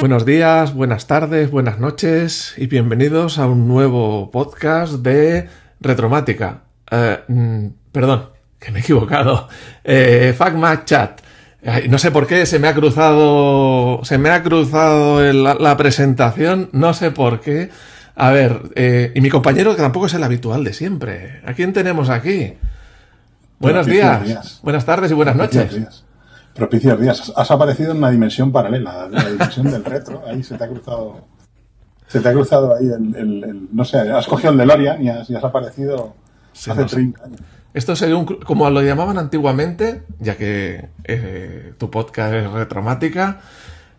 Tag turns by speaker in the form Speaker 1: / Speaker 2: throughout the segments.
Speaker 1: Buenos días, buenas tardes, buenas noches y bienvenidos a un nuevo podcast de Retromática. Eh, mm, perdón, que me he equivocado. Eh, FacMac Chat. Ay, no sé por qué se me ha cruzado. Se me ha cruzado el- la, presentación. No sé por qué. A ver, eh, y mi compañero que tampoco es el habitual de siempre. ¿A quién tenemos aquí? Buenos días,
Speaker 2: días.
Speaker 1: buenas tardes y buenas noches.
Speaker 2: días. Propicios días. Has aparecido en una dimensión paralela, la dimensión del retro. Ahí se te ha cruzado. Se te ha cruzado ahí el, el- el- no sé, has cogido el DeLorean y has, y has aparecido
Speaker 1: Sí,
Speaker 2: hace
Speaker 1: no sé.
Speaker 2: 30 años.
Speaker 1: Esto sería un, como lo llamaban antiguamente, ya que eh, tu podcast es retromática.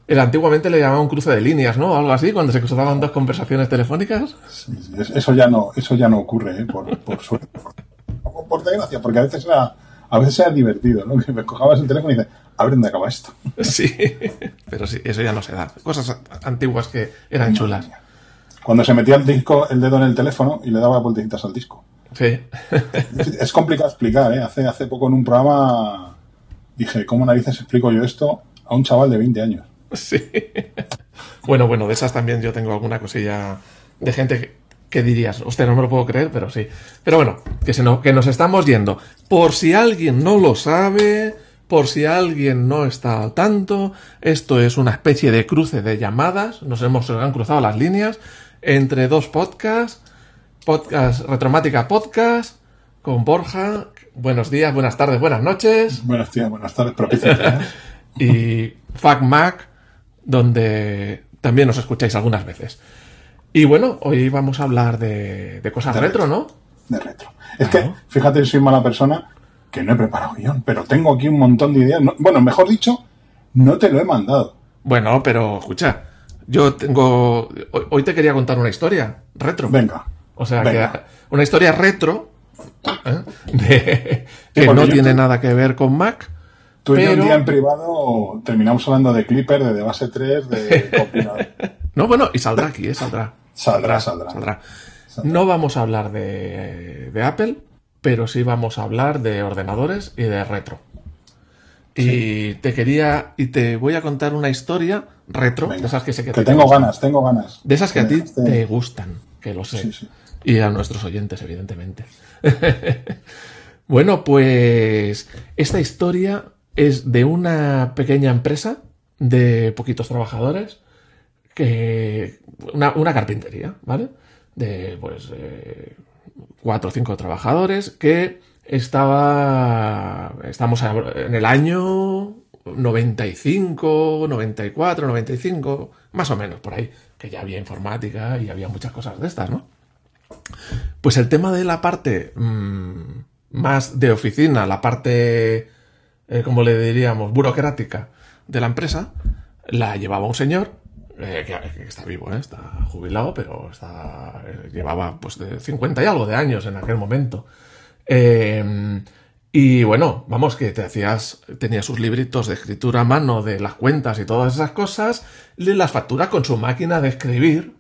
Speaker 1: El antiguamente le llamaban un cruce de líneas, ¿no? Algo así, cuando se cruzaban dos conversaciones telefónicas.
Speaker 2: Sí, sí, es- Eso ya no, eso ya no ocurre, ¿eh? por, por suerte. Por, por desgracia, porque a veces era, a veces era divertido, ¿no? Que me cogabas el teléfono y dices, a ver dónde acaba esto.
Speaker 1: Sí, pero sí, eso ya no se da. Cosas antiguas que eran chulas.
Speaker 2: Cuando se metía el disco, el dedo en el teléfono y le daba vueltecitas al disco.
Speaker 1: Sí.
Speaker 2: Es complicado explicar, ¿eh? Hace, hace poco en un programa dije, ¿cómo narices explico yo esto a un chaval de 20 años?
Speaker 1: Sí. Bueno, bueno, de esas también yo tengo alguna cosilla de gente que, dirías, hostia, no me lo puedo creer, pero sí. Pero bueno, que, se no- que nos estamos yendo. Por si alguien no lo sabe, por si alguien no está al tanto, esto es una especie de cruce de llamadas, nos hemos se han cruzado las líneas entre dos podcasts, podcast Retromática Podcast, con Borja. Buenos días, buenas tardes, buenas noches
Speaker 2: Buenos días, buenas tardes, propicios días.
Speaker 1: y FacMac, donde también nos escucháis algunas veces. Y bueno, hoy vamos a hablar de, de cosas
Speaker 2: De
Speaker 1: retro, ¿no?
Speaker 2: de retro. Es que, fíjate, soy mala persona que no he preparado guion, pero tengo aquí un montón de ideas. No- bueno, mejor dicho, no te lo he mandado.
Speaker 1: Bueno, pero escucha, yo tengo... Hoy, te quería contar una historia retro.
Speaker 2: Venga.
Speaker 1: O sea,
Speaker 2: venga.
Speaker 1: que una historia retro ¿eh? de- que no tiene
Speaker 2: te-
Speaker 1: nada que ver con Mac.
Speaker 2: Tú y yo
Speaker 1: pero-
Speaker 2: un día en privado terminamos hablando de Clipper, de, base 3, de.
Speaker 1: No, bueno, y saldrá aquí, ¿eh? Saldrá.
Speaker 2: Saldrá, saldrá.
Speaker 1: Saldrá. No vamos a hablar de, de Apple, pero sí vamos a hablar de ordenadores y de retro. Y te quería, y te voy a contar una historia retro,
Speaker 2: Venga.
Speaker 1: de esas que sé que,
Speaker 2: Que
Speaker 1: te
Speaker 2: tengo
Speaker 1: gustan.
Speaker 2: ganas, tengo ganas.
Speaker 1: De esas que a ti
Speaker 2: dejaste-
Speaker 1: te gustan, que lo sé.
Speaker 2: Sí, sí.
Speaker 1: Y a nuestros oyentes, evidentemente. bueno, pues esta historia es de una pequeña empresa de poquitos trabajadores, que una, una carpintería, ¿vale? De pues eh, cuatro o cinco trabajadores que estaba, estamos en el año 95, 94, 95, más o menos por ahí, que ya había informática y había muchas cosas de estas, ¿no? Pues el tema de la parte mm, más de oficina, la parte, eh, como le diríamos, burocrática de la empresa, la llevaba un señor, eh, que, está vivo, ¿eh? está jubilado, pero está, llevaba pues de 50 y algo de años en aquel momento. Y bueno, vamos, que te hacías, tenía sus libritos de escritura a mano de las cuentas y todas esas cosas, y las factura con su máquina de escribir,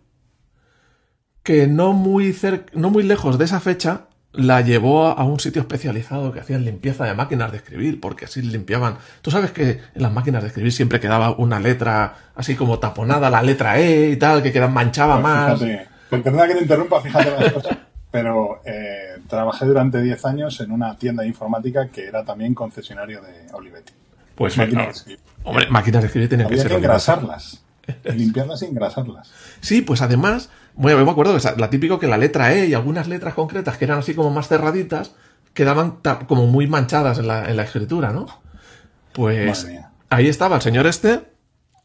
Speaker 1: que no muy, no muy lejos de esa fecha la llevó a un sitio especializado que hacían limpieza de máquinas de escribir, porque así limpiaban. Tú sabes que en las máquinas de escribir siempre quedaba una letra así como taponada, la letra E y tal, que queda manchaba
Speaker 2: Pues
Speaker 1: más.
Speaker 2: Fíjate, perdona que te interrumpa, fíjate las cosas. Pero eh, trabajé durante 10 años en una tienda de informática que era también concesionario de Olivetti.
Speaker 1: Pues
Speaker 2: Máquinas
Speaker 1: no.
Speaker 2: de escribir.
Speaker 1: Hombre, máquinas de escribir tenían que ser
Speaker 2: que engrasarlas. Limpiarlas y engrasarlas.
Speaker 1: Sí, pues además, bueno, yo me acuerdo que la típico que la letra E y algunas letras concretas que eran así como más cerraditas, quedaban como muy manchadas en la, en la escritura, ¿no? Pues ahí estaba el señor este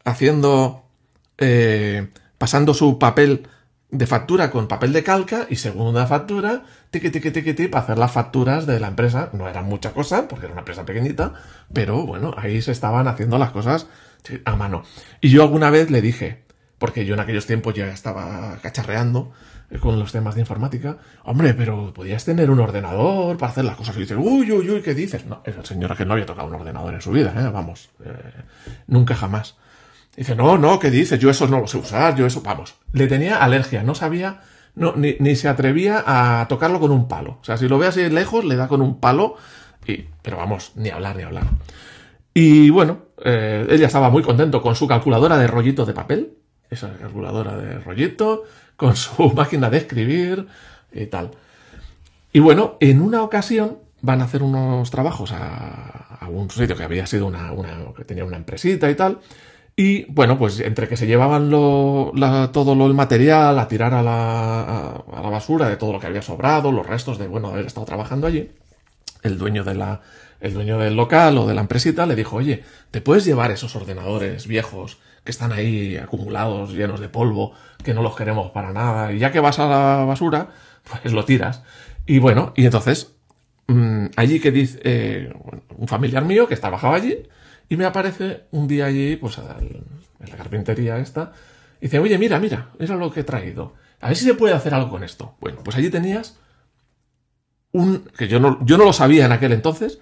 Speaker 1: haciendo, eh, pasando su papel de factura con papel de calca y segunda factura, tiqui, tiqui, tiqui, tiqui, para hacer las facturas de la empresa. No era mucha cosa, porque era una empresa pequeñita, pero bueno, ahí se estaban haciendo las cosas a mano. Y yo alguna vez le dije, porque yo en aquellos tiempos ya estaba cacharreando eh, con los temas de informática, hombre, pero podías tener un ordenador para hacer las cosas. Y dices, uy, uy, uy, ¿qué dices? No, es el señor que no había tocado un ordenador en su vida, ¿eh? vamos, eh, nunca jamás. Dice, no, no, ¿qué dices? Yo eso no lo sé usar, yo eso, vamos. Le tenía alergia, no sabía, no, ni, ni se atrevía a tocarlo con un palo. O sea, si lo ve así lejos, le da con un palo, y, pero vamos, ni hablar, ni hablar. Y bueno, eh, él estaba muy contento con su calculadora de rollito de papel, esa calculadora de rollito, con su máquina de escribir y tal. Y bueno, en una ocasión van a hacer unos trabajos a, un sitio que había sido una, una, que tenía una empresita y tal. Y bueno, pues entre que se llevaban todo lo, el material a tirar a la, a la basura de todo lo que había sobrado, los restos de, bueno, haber estado trabajando allí, el dueño de la, el dueño del local o de la empresita le dijo, oye, ¿te puedes llevar esos ordenadores viejos que están ahí acumulados, llenos de polvo, que no los queremos para nada? Y ya que vas a la basura, pues lo tiras. Y bueno, y entonces, mmm, allí que dice, eh, un familiar mío que trabajaba allí, y me aparece un día allí, pues en la carpintería esta, y dice, oye, mira, mira, mira lo que he traído. A ver si se puede hacer algo con esto. Bueno, pues allí tenías un, que yo no, yo no lo sabía en aquel entonces,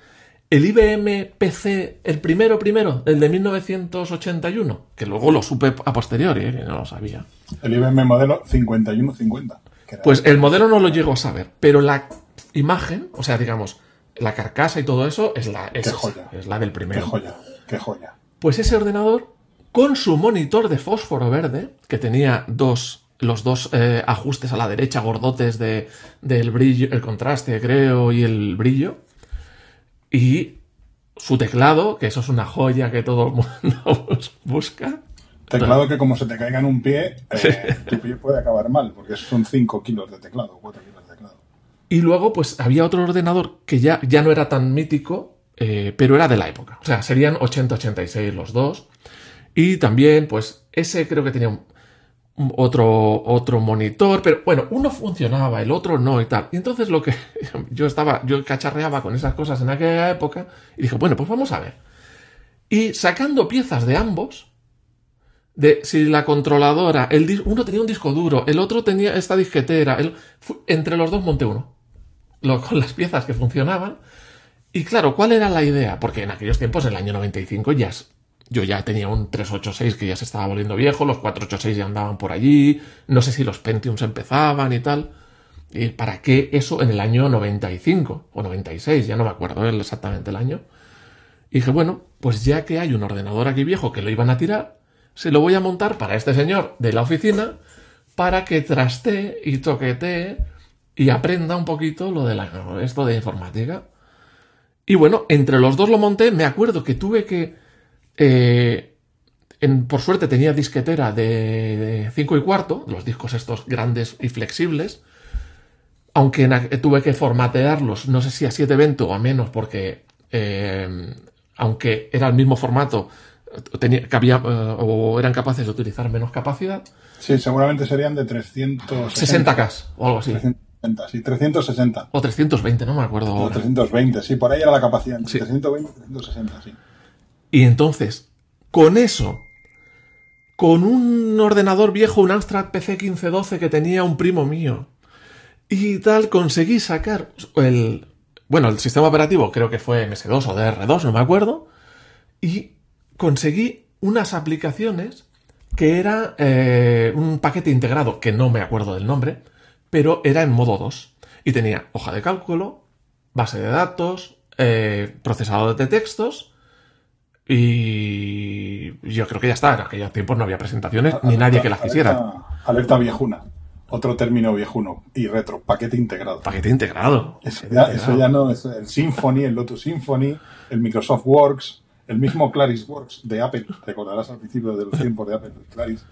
Speaker 1: el IBM PC, el primero, primero, el de 1981, que luego lo supe a posteriori, ¿eh? que no lo sabía.
Speaker 3: El IBM modelo 5150.
Speaker 1: Pues el modelo no lo llego a saber, pero la imagen, o sea, digamos, la carcasa y todo eso es la, es, es la del primero.
Speaker 3: Qué joya, qué joya.
Speaker 1: Pues ese ordenador, con su monitor de fósforo verde, que tenía dos, los dos eh, ajustes a la derecha, gordotes de, del brillo, el contraste, creo, y el brillo, y su teclado, que eso es una joya que todo el mundo busca.
Speaker 3: Teclado que como se te caiga en un pie, eh, tu pie puede acabar mal, porque son 5 kilos de teclado, 4 kilos de teclado.
Speaker 1: Y luego, pues había otro ordenador que ya, ya no era tan mítico, eh, pero era de la época. O sea, serían 80-86 los dos. Y también, pues, ese creo que tenía un, otro, otro monitor, pero bueno, uno funcionaba, el otro no y tal. Y entonces lo que yo estaba, yo cacharreaba con esas cosas en aquella época y dije, bueno, pues vamos a ver. Y sacando piezas de ambos, de si la controladora, el, uno tenía un disco duro, el otro tenía esta disquetera, el, entre los dos monté uno, con las piezas que funcionaban. Y claro, ¿cuál era la idea? Porque en aquellos tiempos, en el año 95, ya yo ya tenía un 386 que ya se estaba volviendo viejo, los 486 ya andaban por allí, no sé si los Pentiums empezaban y tal. ¿Y para qué eso en el año 95 o 96? Ya no me acuerdo exactamente el año. Y dije, bueno, pues ya que hay un ordenador aquí viejo que lo iban a tirar, se lo voy a montar para este señor de la oficina para que trastee y toquetee y aprenda un poquito lo de la, esto de informática. Y bueno, entre los dos lo monté, me acuerdo que tuve que eh, en, por suerte tenía disquetera de 5 y cuarto, los discos estos grandes y flexibles, aunque tuve que formatearlos, no sé si a 720 o a menos, porque eh, aunque era el mismo formato, tenía, cabía, eh, o eran capaces de utilizar menos capacidad.
Speaker 3: Sí, seguramente serían de 360
Speaker 1: K o algo así.
Speaker 3: 360, sí, 360.
Speaker 1: O 320, no me acuerdo.
Speaker 3: O 320, sí, por ahí era la capacidad. Sí. 320 y 360, sí.
Speaker 1: Y entonces, con eso, con un ordenador viejo, un Amstrad PC 1512 que tenía un primo mío, y tal, conseguí sacar el. Bueno, el sistema operativo creo que fue MS2 o DR2, no me acuerdo, y conseguí unas aplicaciones que era eh, un paquete integrado, que no me acuerdo del nombre, pero era en modo 2. Y tenía hoja de cálculo, base de datos, eh, procesador de textos y yo creo que ya está. En aquellos tiempos no había presentaciones alerta, ni nadie que las quisiera.
Speaker 3: Alerta, alerta, viejuna. Otro término viejuno. Y retro. Paquete integrado.
Speaker 1: Paquete integrado.
Speaker 3: Eso ya, eso ya no es el Symfony, el Lotus Symfony, el Microsoft Works, el mismo Claris Works de Apple. Recordarás al principio de los tiempos de Apple, Claris.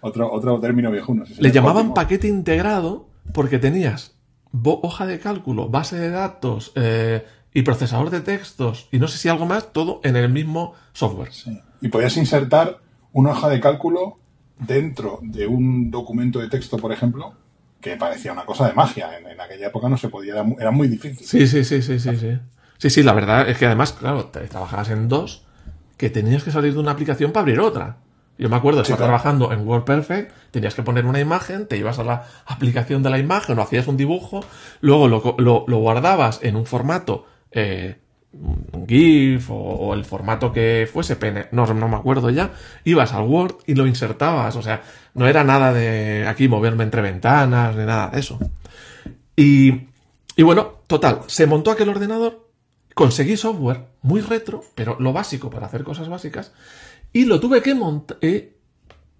Speaker 3: Otro, otro término viejuno.
Speaker 1: Le llamaban paquete integrado porque tenías hoja de cálculo, base de datos, eh, y procesador de textos y no sé si algo más, todo en el mismo software.
Speaker 3: Sí. Y podías insertar una hoja de cálculo dentro de un documento de texto, por ejemplo, que parecía una cosa de magia. En, en aquella época no se podía, era muy, era muy, difícil.
Speaker 1: Sí, sí, sí, sí, sí, sí. Sí, sí, la verdad es que además, claro, trabajabas en dos, que tenías que salir de una aplicación para abrir otra. Yo me acuerdo, estaba sí, claro. trabajando en WordPerfect, tenías que poner una imagen, te ibas a la aplicación de la imagen o hacías un dibujo, luego lo, lo, lo guardabas en un formato eh, un GIF o, el formato que fuese, PN, no, no me acuerdo ya, ibas al Word y lo insertabas, o sea, no era nada de aquí moverme entre ventanas ni nada de eso. Y, y bueno, total, se montó aquel ordenador conseguí software muy retro, pero lo básico para hacer cosas básicas, y lo tuve que montar.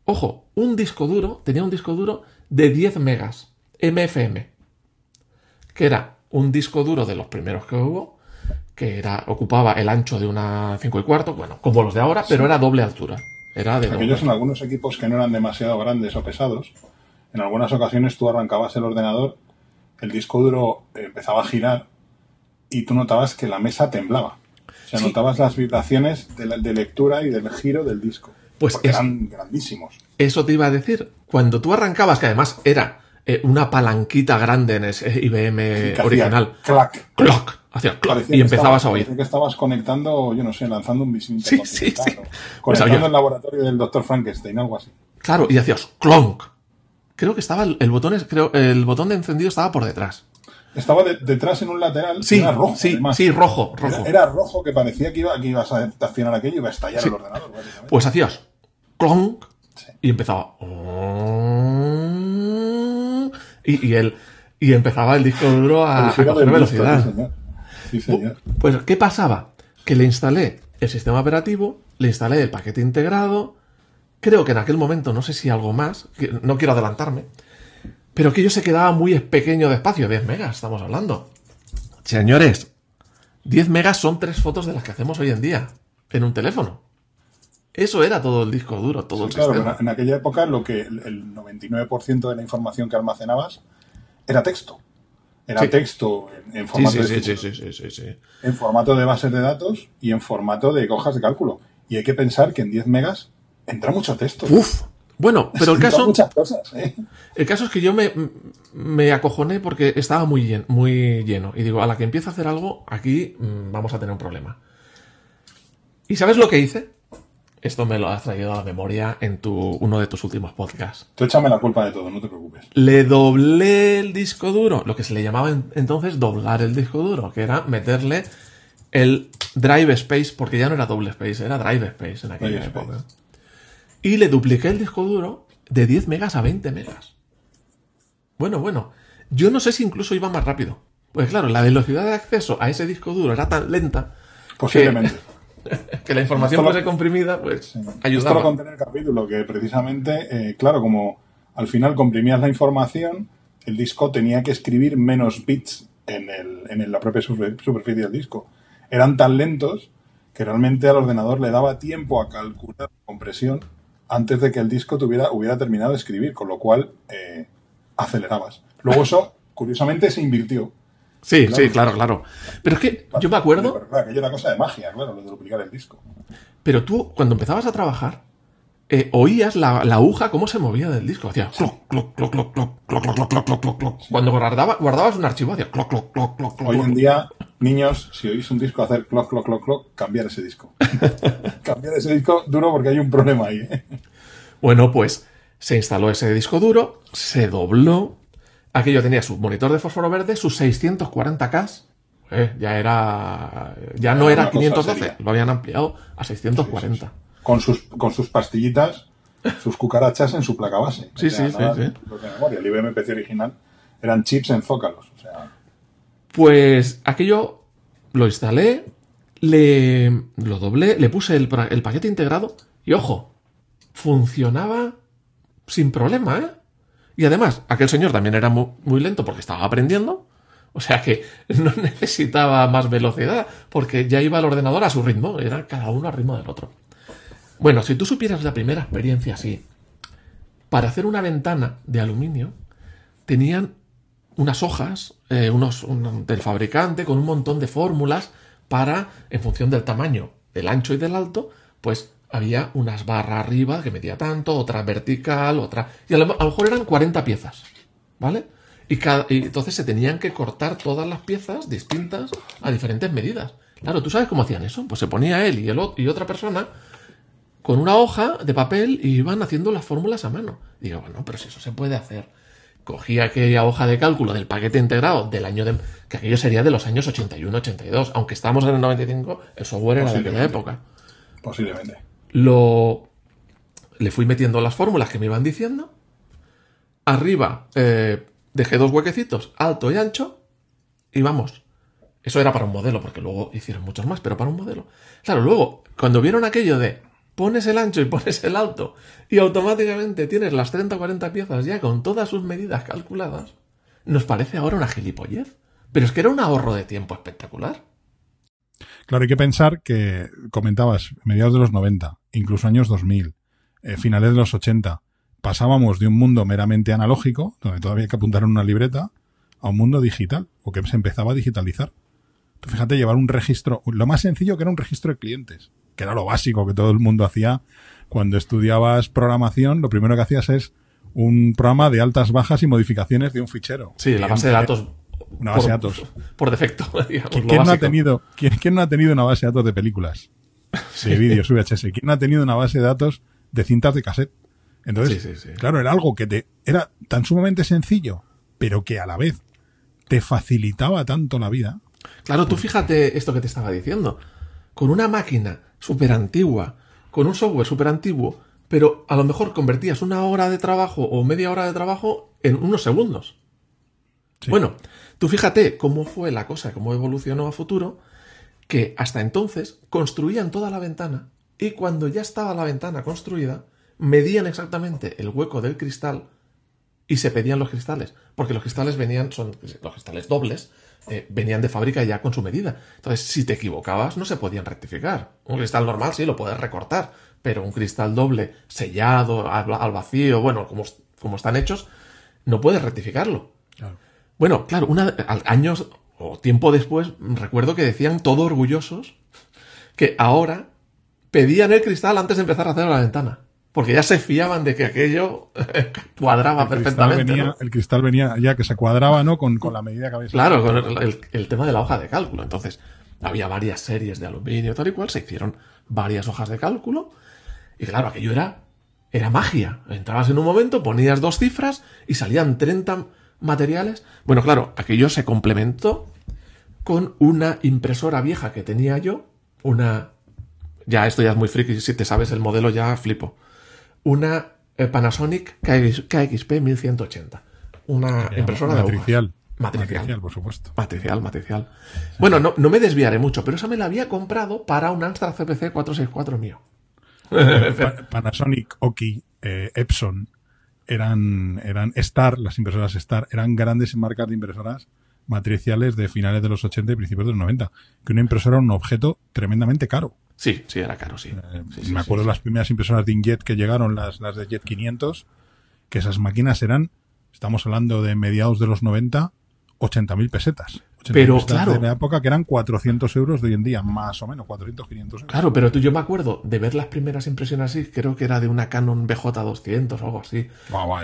Speaker 1: ojo, un disco duro, tenía un disco duro de 10 megas, MFM, que era un disco duro de los primeros que hubo, que era, ocupaba el ancho de una 5 y cuarto, bueno, como los de ahora, pero era doble altura. Era de
Speaker 2: Aquellos
Speaker 1: doble.
Speaker 2: en algunos equipos que no eran demasiado grandes o pesados, en algunas ocasiones tú arrancabas el ordenador, el disco duro empezaba a girar y tú notabas que la mesa temblaba. O sea,
Speaker 1: Sí.
Speaker 2: notabas las vibraciones de, la- de lectura y del giro del disco.
Speaker 1: Pues es-
Speaker 2: eran grandísimos.
Speaker 1: Eso te iba a decir. Cuando tú arrancabas, que además era eh, una palanquita grande en ese IBM original,
Speaker 2: Clac.
Speaker 1: clock, y empezabas a oír.
Speaker 2: que estabas conectando, yo no sé, lanzando un misil
Speaker 1: Sí, sí, sí. Pues
Speaker 2: Conectando
Speaker 1: había-
Speaker 2: el laboratorio del doctor Frankenstein, algo así.
Speaker 1: Claro, y hacías clonk. Creo que estaba el, el botón, creo, el botón de encendido estaba por detrás.
Speaker 2: Estaba de- detrás en un lateral,
Speaker 1: Sí,
Speaker 2: era rojo.
Speaker 1: sí,
Speaker 2: además.
Speaker 1: sí, rojo,
Speaker 2: Era,
Speaker 1: rojo.
Speaker 2: era rojo que parecía que, iba, que ibas a accionar aquello y iba a estallar
Speaker 1: Sí.
Speaker 2: el ordenador.
Speaker 1: Pues hacías clonk
Speaker 2: Sí.
Speaker 1: y empezaba. Y, y, el, y empezaba el disco duro a, a coger velocidad.
Speaker 2: Sí, señor.
Speaker 1: Pues, ¿qué pasaba? Que le instalé el sistema operativo, le instalé el paquete integrado, creo que en aquel momento, no sé si algo más, que no quiero adelantarme, pero que yo se quedaba muy pequeño de espacio, 10 megas, estamos hablando. Señores, 10 megas son tres fotos de las que hacemos hoy en día en un teléfono. Eso era todo el disco duro, todo el
Speaker 2: Claro,
Speaker 1: sistema.
Speaker 2: en, aquella época lo que el 99% de la información que almacenabas era texto. Era
Speaker 1: Sí.
Speaker 2: texto en, formato
Speaker 1: sí,
Speaker 2: de en formato de bases de datos y en formato de hojas de cálculo. Y hay que pensar que en 10 megas entra mucho texto.
Speaker 1: Uf. Bueno, pero el caso,
Speaker 2: muchas cosas, ¿eh?
Speaker 1: El caso es que yo me, me acojoné porque estaba muy lleno, muy lleno. Y digo, a la que empiece a hacer algo, aquí mm, vamos a tener un problema. ¿Y sabes lo que hice? Esto me lo has traído a la memoria en tu, uno de tus últimos podcasts.
Speaker 2: Tú échame la culpa de todo, no te preocupes.
Speaker 1: Le doblé el disco duro, lo que se le llamaba en- entonces doblar el disco duro, que era meterle el drive space, porque ya no era doble space, era drive space en aquella
Speaker 2: Drive
Speaker 1: época.
Speaker 2: space.
Speaker 1: Y le dupliqué el disco duro de 10 megas a 20 megas. Bueno, bueno, yo no sé si incluso iba más rápido. Pues claro, la velocidad de acceso a ese disco duro era tan lenta
Speaker 2: Posiblemente.
Speaker 1: que la información
Speaker 2: Esto lo-
Speaker 1: fuese comprimida, pues
Speaker 2: Esto lo
Speaker 1: ayudaba.
Speaker 2: conté en el capítulo, que precisamente, eh, claro, como al final comprimías la información, el disco tenía que escribir menos bits en, el, en la propia super- superficie del disco. Eran tan lentos que realmente al ordenador le daba tiempo a calcular la compresión antes de que el disco tuviera, hubiera terminado de escribir, con lo cual eh, acelerabas. Luego eso, curiosamente, se invirtió.
Speaker 1: Sí,
Speaker 2: Claro.
Speaker 1: sí, claro, claro. Pero es que yo me acuerdo,
Speaker 2: claro, aquello era cosa de magia, claro, lo de duplicar el disco.
Speaker 1: pero tú cuando empezabas a trabajar, eh, oías la, la aguja cómo se movía del disco. Hacía cloc, cloc, cloc, cloc, cloc, cloc, cloc, cloc, cloc, cloc, cloc, cloc. Cuando guardaba, guardabas un archivo, hacía cloc, cloc, cloc, cloc, cloc.
Speaker 2: Hoy en
Speaker 1: cloc.
Speaker 2: día, niños, si oís un disco hacer clock, clock, clock, clock, cambiar ese disco. cambiar ese disco duro porque hay un problema ahí. ¿eh?
Speaker 1: Bueno, pues se instaló ese disco duro, se dobló. Aquello tenía su monitor de fósforo verde, sus 640K. eh, ya era. Ya no
Speaker 2: Era
Speaker 1: era
Speaker 2: una cosa
Speaker 1: 512,
Speaker 2: seria.
Speaker 1: lo habían ampliado a 640.
Speaker 2: Con sus, con sus pastillitas, sus cucarachas en su placa base.
Speaker 1: Sí, sí, sí,
Speaker 2: nada
Speaker 1: sí.
Speaker 2: de memoria. El IBM PC original eran chips en zócalos. O sea,
Speaker 1: Pues aquello lo instalé, le lo doblé, le puse el, el paquete integrado y ojo, funcionaba sin problema, ¿eh? Y además, aquel señor también era mu- muy, lento porque estaba aprendiendo, o sea que no necesitaba más velocidad porque ya iba el ordenador a su ritmo, era cada uno al ritmo del otro. Bueno, si tú supieras la primera experiencia así, para hacer una ventana de aluminio, tenían unas hojas, eh, unos un- del fabricante, con un montón de fórmulas para, en función del tamaño, del ancho y del alto, pues había unas barras arriba que metía tanto, otra vertical, otra. Y a lo, a lo mejor eran 40 piezas, ¿vale? Y, cada, y entonces se tenían que cortar todas las piezas distintas a diferentes medidas. Claro, ¿tú sabes cómo hacían eso? Pues se ponía él y, el, y otra persona con una hoja de papel y iban haciendo las fórmulas a mano. Y digo, bueno, pero si eso se puede hacer. Cogí aquella hoja de cálculo del paquete integrado del año de... que aquello sería de los años 81-82, aunque estamos en el 95, el software era de aquella época.
Speaker 2: posiblemente.
Speaker 1: Lo... Le fui metiendo las fórmulas que me iban diciendo. Arriba eh, dejé dos huequecitos, alto y ancho. Y vamos, Eso era para un modelo, porque luego hicieron muchos más, pero para un modelo. Claro, luego, cuando vieron aquello de pones el ancho y pones el alto y automáticamente tienes las 30 o 40 piezas ya con todas sus medidas calculadas, nos parece ahora una gilipollez. Pero es que era un ahorro de tiempo espectacular.
Speaker 2: Claro, hay que pensar que comentabas mediados de los 90, incluso años 2000, eh, finales de los 80, pasábamos de un mundo meramente analógico, donde todavía hay que apuntar en una libreta, a un mundo digital, o que se empezaba a digitalizar. Tú fíjate, llevar un registro, lo más sencillo que era un registro de clientes, que era lo básico que todo el mundo hacía cuando estudiabas programación, lo primero que hacías es un programa de altas, bajas y modificaciones de un fichero.
Speaker 1: Sí, la base de datos.
Speaker 2: Una base de datos.
Speaker 1: Por defecto. Digamos,
Speaker 2: ¿Quién, no ha tenido, ¿quién, no ha tenido una base de datos de películas? De vídeos VHS. ¿Quién ha tenido una base de datos de cintas de cassette? Entonces, claro, era algo que te era tan sumamente sencillo, pero que a la vez te facilitaba tanto la vida.
Speaker 1: Claro, tú fíjate esto que te estaba diciendo. Con una máquina súper antigua, con un software súper antiguo, pero a lo mejor convertías una hora de trabajo o media hora de trabajo en unos segundos. Bueno, tú fíjate cómo fue la cosa, cómo evolucionó a futuro, que hasta entonces construían toda la ventana y cuando ya estaba la ventana construida, medían exactamente el hueco del cristal y se pedían los cristales, porque los cristales venían, son los cristales dobles, eh, venían de fábrica ya con su medida. Entonces, si te equivocabas, no se podían rectificar. Un cristal normal sí lo puedes recortar, pero un cristal doble, sellado, al, vacío, bueno, como, como, están hechos, no puedes rectificarlo. Bueno, claro, una, años o tiempo después, recuerdo que decían todo orgullosos que ahora pedían el cristal antes de empezar a hacer la ventana porque ya se fiaban de que aquello cuadraba perfectamente.
Speaker 2: El cristal venía ya que se cuadraba, ¿no? Con, la medida que había.
Speaker 1: Claro, con el, tema de la hoja de cálculo. Entonces, había varias series de aluminio, tal y cual, se hicieron varias hojas de cálculo. Y claro, aquello era, era magia. Entrabas en un momento, ponías dos cifras y salían 30 materiales. Bueno, claro, aquello se complementó con una impresora vieja que tenía yo, una... Ya, esto ya es muy friki, si te sabes el modelo ya flipo una eh, Panasonic KXP 1180. Una impresora
Speaker 2: matricial.
Speaker 1: de Matricial.
Speaker 2: Matricial, por supuesto.
Speaker 1: Matricial, matricial. Bueno, no, no, me desviaré mucho, pero esa me la había comprado para un Amstrad CPC 464 mío.
Speaker 2: Panasonic, Oki, eh, Epson, eran, eran Star, las impresoras Star, eran grandes marcas de impresoras matriciales de finales de los 80 y principios de los 90. Que una impresora era un objeto tremendamente caro.
Speaker 1: Sí, sí, era caro, sí. Eh,
Speaker 2: me acuerdo las primeras impresoras de Inkjet que llegaron, las, las de Jet 500, que esas máquinas eran, estamos hablando de mediados de los 90, 80.000 pesetas.
Speaker 1: pero claro.
Speaker 2: De la época que eran 400 euros de hoy en día, más o menos, 400, 500 euros.
Speaker 1: Claro, pero tú, yo me acuerdo de ver las primeras impresiones así, creo que era de una Canon BJ200 o algo así,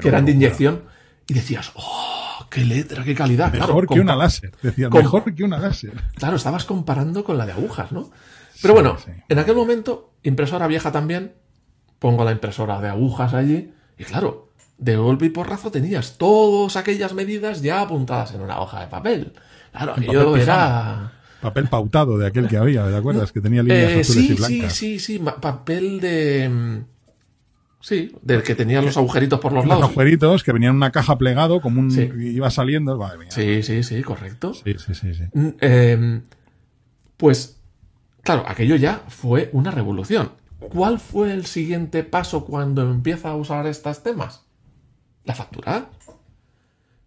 Speaker 1: que eran de inyección, y decías, ¡oh, qué letra, qué calidad!
Speaker 2: Mejor que una láser, decías, mejor que una láser.
Speaker 1: Claro, estabas comparando con la de agujas, ¿no? Pero bueno, en aquel momento, impresora vieja también, pongo la impresora de agujas allí, y claro, de golpe y porrazo tenías todas aquellas medidas ya apuntadas en una hoja de papel. Claro, aquello era...
Speaker 2: Papel pautado de aquel que había, ¿te acuerdas? Que tenía líneas eh, azules y blancas.
Speaker 1: Sí, sí, sí, papel de... Sí, del que tenía los agujeritos por los lados.
Speaker 2: Los agujeritos que venían en una caja plegado, como un... iba saliendo.
Speaker 1: Sí, sí, sí, correcto.
Speaker 2: Sí, sí, sí. sí.
Speaker 1: Mm, em, pues Claro, aquello ya fue una revolución. ¿Cuál fue el siguiente paso cuando empieza a usar estos temas? La factura.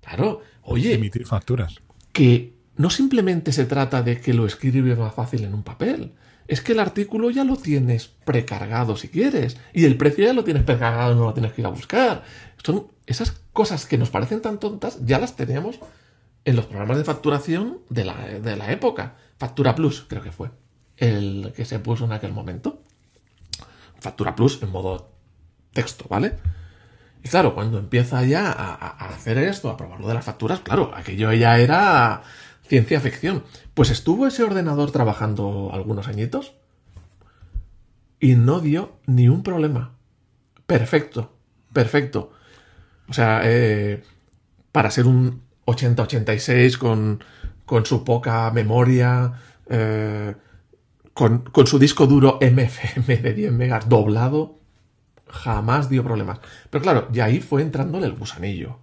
Speaker 1: Claro, oye.
Speaker 2: Emitir facturas.
Speaker 1: Que no simplemente se trata de que lo escribes más fácil en un papel. Es que el artículo ya lo tienes precargado si quieres. Y el precio ya lo tienes precargado, no lo tienes que ir a buscar. Son esas cosas que nos parecen tan tontas, ya las teníamos en los programas de facturación de la, de la época. Factura Plus, creo que fue el que se puso en aquel momento. Factura Plus en modo texto, ¿vale? Y claro, cuando empieza ya a, hacer esto, a probarlo de las facturas, claro, aquello ya era ciencia ficción. Pues estuvo ese ordenador trabajando algunos añitos y no dio ni un problema. Perfecto, perfecto. O sea, eh, para ser un 8086 con, con su poca memoria, eh, con, su disco duro MFM de 10 megas doblado, jamás dio problemas. Pero claro, y ahí fue entrándole el gusanillo.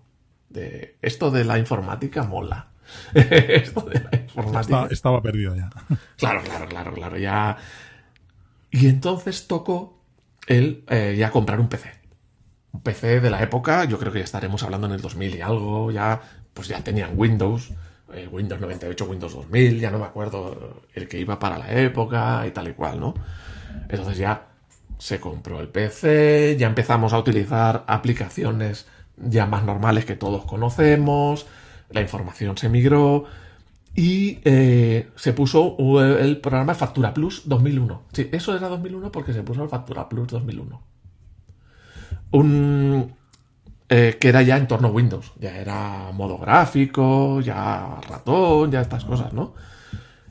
Speaker 1: De esto de la informática mola. Esto de la informática.
Speaker 2: Estaba, estaba perdido ya.
Speaker 1: Claro, claro, claro, claro. Ya. Y entonces tocó el eh, ya comprar un PC. Un PC de la época, yo creo que ya estaremos hablando en el 2000 y algo, ya, pues ya tenían Windows, eh, Windows 98, Windows 2000, ya no me acuerdo el que iba para la época y tal y cual, ¿no? Entonces ya se compró el PC, ya empezamos a utilizar aplicaciones ya más normales que todos conocemos, la información se migró y eh, se puso el programa Factura Plus 2001. Sí, eso era 2001 porque se puso el Factura Plus 2001. Un, eh, que era ya en torno a Windows, ya era modo gráfico, ya ratón, ya estas cosas, ¿no?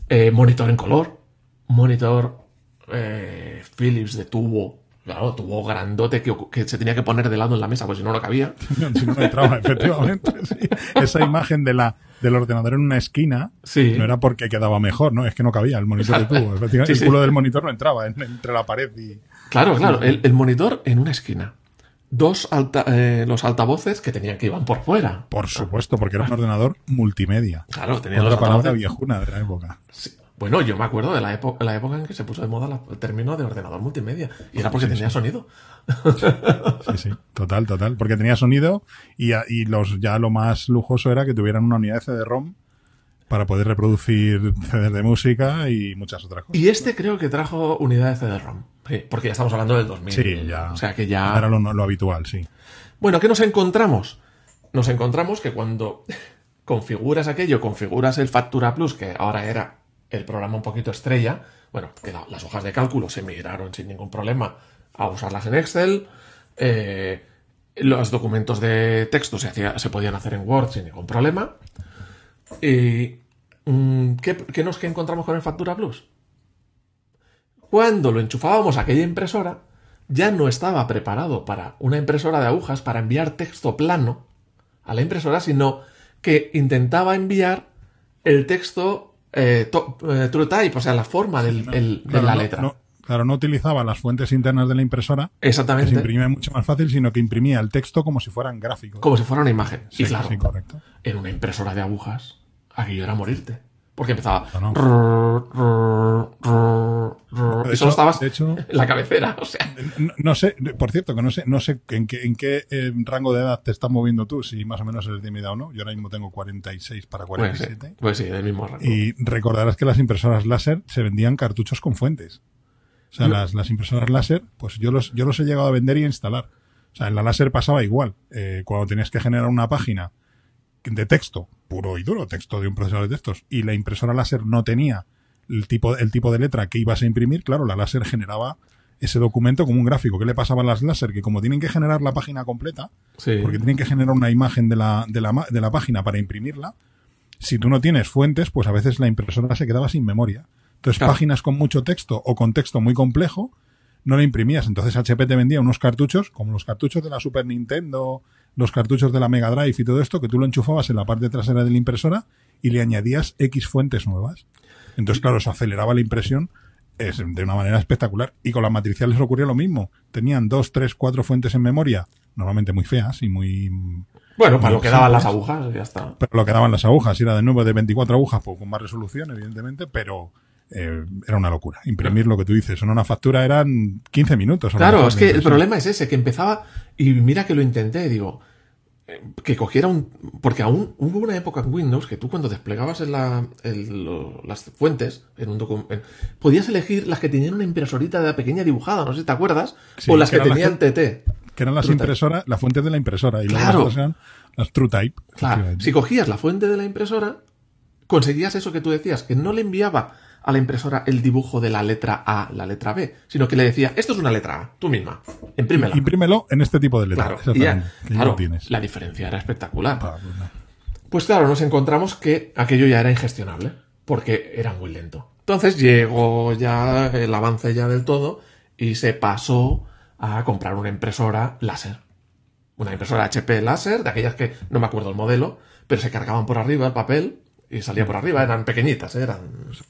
Speaker 1: Eh, monitor en color, monitor Philips de tubo, claro, tubo grandote que, que, se tenía que poner de lado en la mesa, pues si no lo cabía.
Speaker 2: si no, no entraba, efectivamente. Sí. Esa imagen de la, del ordenador en una esquina
Speaker 1: Sí.
Speaker 2: no era porque quedaba mejor, ¿no? Es que no cabía el monitor de tubo. Efectivamente,
Speaker 1: Sí,
Speaker 2: el culo del monitor no entraba en- entre la pared y.
Speaker 1: Claro, claro, el, el monitor en una esquina. Dos alta- eh, los altavoces que tenían que iban por fuera.
Speaker 2: Por supuesto, porque era un ordenador multimedia.
Speaker 1: Claro, tenían los
Speaker 2: Otra palabra
Speaker 1: altavoces.
Speaker 2: viejuna de la época.
Speaker 1: Sí. Bueno, yo me acuerdo de la, época la época en que se puso de moda el término de ordenador multimedia. Y era porque tenía sonido.
Speaker 2: Sí, sí, total, total. Porque tenía sonido y, los ya lo más lujoso era que tuvieran una unidad de CD-ROM para poder reproducir CDs de música y muchas otras cosas.
Speaker 1: Y este creo que trajo unidad de CD-ROM. Sí, porque ya estamos hablando del 2000.
Speaker 2: Sí, ya.
Speaker 1: O sea que ya...
Speaker 2: Era lo, lo habitual, sí.
Speaker 1: Bueno, ¿qué nos encontramos? Nos encontramos que cuando configuras aquello, configuras el Factura Plus, que ahora era el programa un poquito estrella, bueno, que la- las hojas de cálculo se migraron sin ningún problema a usarlas en Excel, eh, los documentos de texto se, hacía- se podían hacer en Word sin ningún problema. ¿Y mm, ¿qué, nos encontramos con el Factura Plus? Cuando lo enchufábamos a aquella impresora, ya no estaba preparado para una impresora de agujas para enviar texto plano a la impresora, sino que intentaba enviar el texto eh, to- eh, true type, o sea, la forma del- el- de la
Speaker 2: no-
Speaker 1: letra.
Speaker 2: no- claro, no utilizaba las fuentes internas de la impresora, que se
Speaker 1: Exactamente.
Speaker 2: imprimía mucho más fácil, sino que imprimía el texto como si fueran gráficos.
Speaker 1: Como si fuera una imagen.
Speaker 2: Sí,
Speaker 1: y claro,
Speaker 2: sí, correcto.
Speaker 1: en una impresora de agujas, aquello era morirte. Porque empezaba.
Speaker 2: No,
Speaker 1: y
Speaker 2: De
Speaker 1: solo
Speaker 2: hecho-
Speaker 1: estabas
Speaker 2: de hecho-
Speaker 1: en la cabecera. O sea.
Speaker 2: No, no sé, por cierto, que no sé, no sé en qué, en qué eh, rango de edad te estás moviendo tú, si más o menos eres de mi edad o no. Yo ahora mismo tengo 46 para
Speaker 1: Pues sí,
Speaker 2: 47.
Speaker 1: pues sí, del mismo rango.
Speaker 2: Y recordarás que las impresoras láser se vendían cartuchos con fuentes. O sea,
Speaker 1: No.
Speaker 2: las, las impresoras láser, pues yo los, yo los he llegado a vender y a instalar. O sea, en la láser pasaba igual. Eh, cuando tenías que generar una página de texto, puro y duro, texto de un procesador de textos, y la impresora láser no tenía el tipo, el tipo de letra que ibas a imprimir, claro, la láser generaba ese documento como un gráfico. ¿Qué le pasaba a las láser? Que como tienen que generar la página completa,
Speaker 1: Sí.
Speaker 2: porque tienen que generar una imagen de la, de la, de la página para imprimirla. Si tú no tienes fuentes, pues a veces la impresora se quedaba sin memoria. Entonces,
Speaker 1: Claro.
Speaker 2: páginas con mucho texto o con texto muy complejo, no la imprimías. Entonces, HP te vendía unos cartuchos, como los cartuchos de la Super Nintendo, los cartuchos de la Mega Drive y todo esto, que tú lo enchufabas en la parte trasera de la impresora y le añadías X fuentes nuevas. Entonces, claro, se aceleraba la impresión es, de una manera espectacular. Y con las matriciales ocurría lo mismo. Tenían dos, tres, cuatro fuentes en memoria, normalmente muy feas y muy
Speaker 1: Bueno, para lo que daban las agujas, ya está.
Speaker 2: pero lo que daban las agujas era de nuevo de 24 agujas, pues con más resolución, evidentemente, pero eh, era una locura. Imprimir lo que tú dices, en una factura eran 15 minutos.
Speaker 1: Claro, es que el problema es ese, que empezaba, y mira que lo intenté, digo, eh, que cogiera un... Porque aún hubo una época en Windows que tú cuando desplegabas en la, el- lo- las fuentes, en un documento, podías elegir las que tenían una impresorita de la pequeña dibujada, no sé si te acuerdas,
Speaker 2: Sí,
Speaker 1: o las
Speaker 2: que
Speaker 1: que,
Speaker 2: eran las
Speaker 1: tenían TT.
Speaker 2: Que eran las impresoras, las fuentes de la impresora, y
Speaker 1: Claro.
Speaker 2: las eran las True Type.
Speaker 1: Claro, si cogías la fuente de la impresora, conseguías eso que tú decías, que no le enviaba a la impresora el dibujo de la letra A, la letra B, sino que le decía, esto es una letra A, tú misma, imprímela.
Speaker 2: Imprímelo en este tipo de letra.
Speaker 1: Claro, y ya- claro,
Speaker 2: tienes.
Speaker 1: la diferencia era espectacular.
Speaker 2: Ah, pues no.
Speaker 1: Pues claro, nos encontramos que aquello ya era ingestionable, porque era muy lento. Entonces llegó ya el avance ya del todo y se pasó a comprar una impresora láser. Una impresora HP láser, de aquellas que no me acuerdo el modelo, pero se cargaban por arriba el papel y salía por arriba, eran pequeñitas, eran...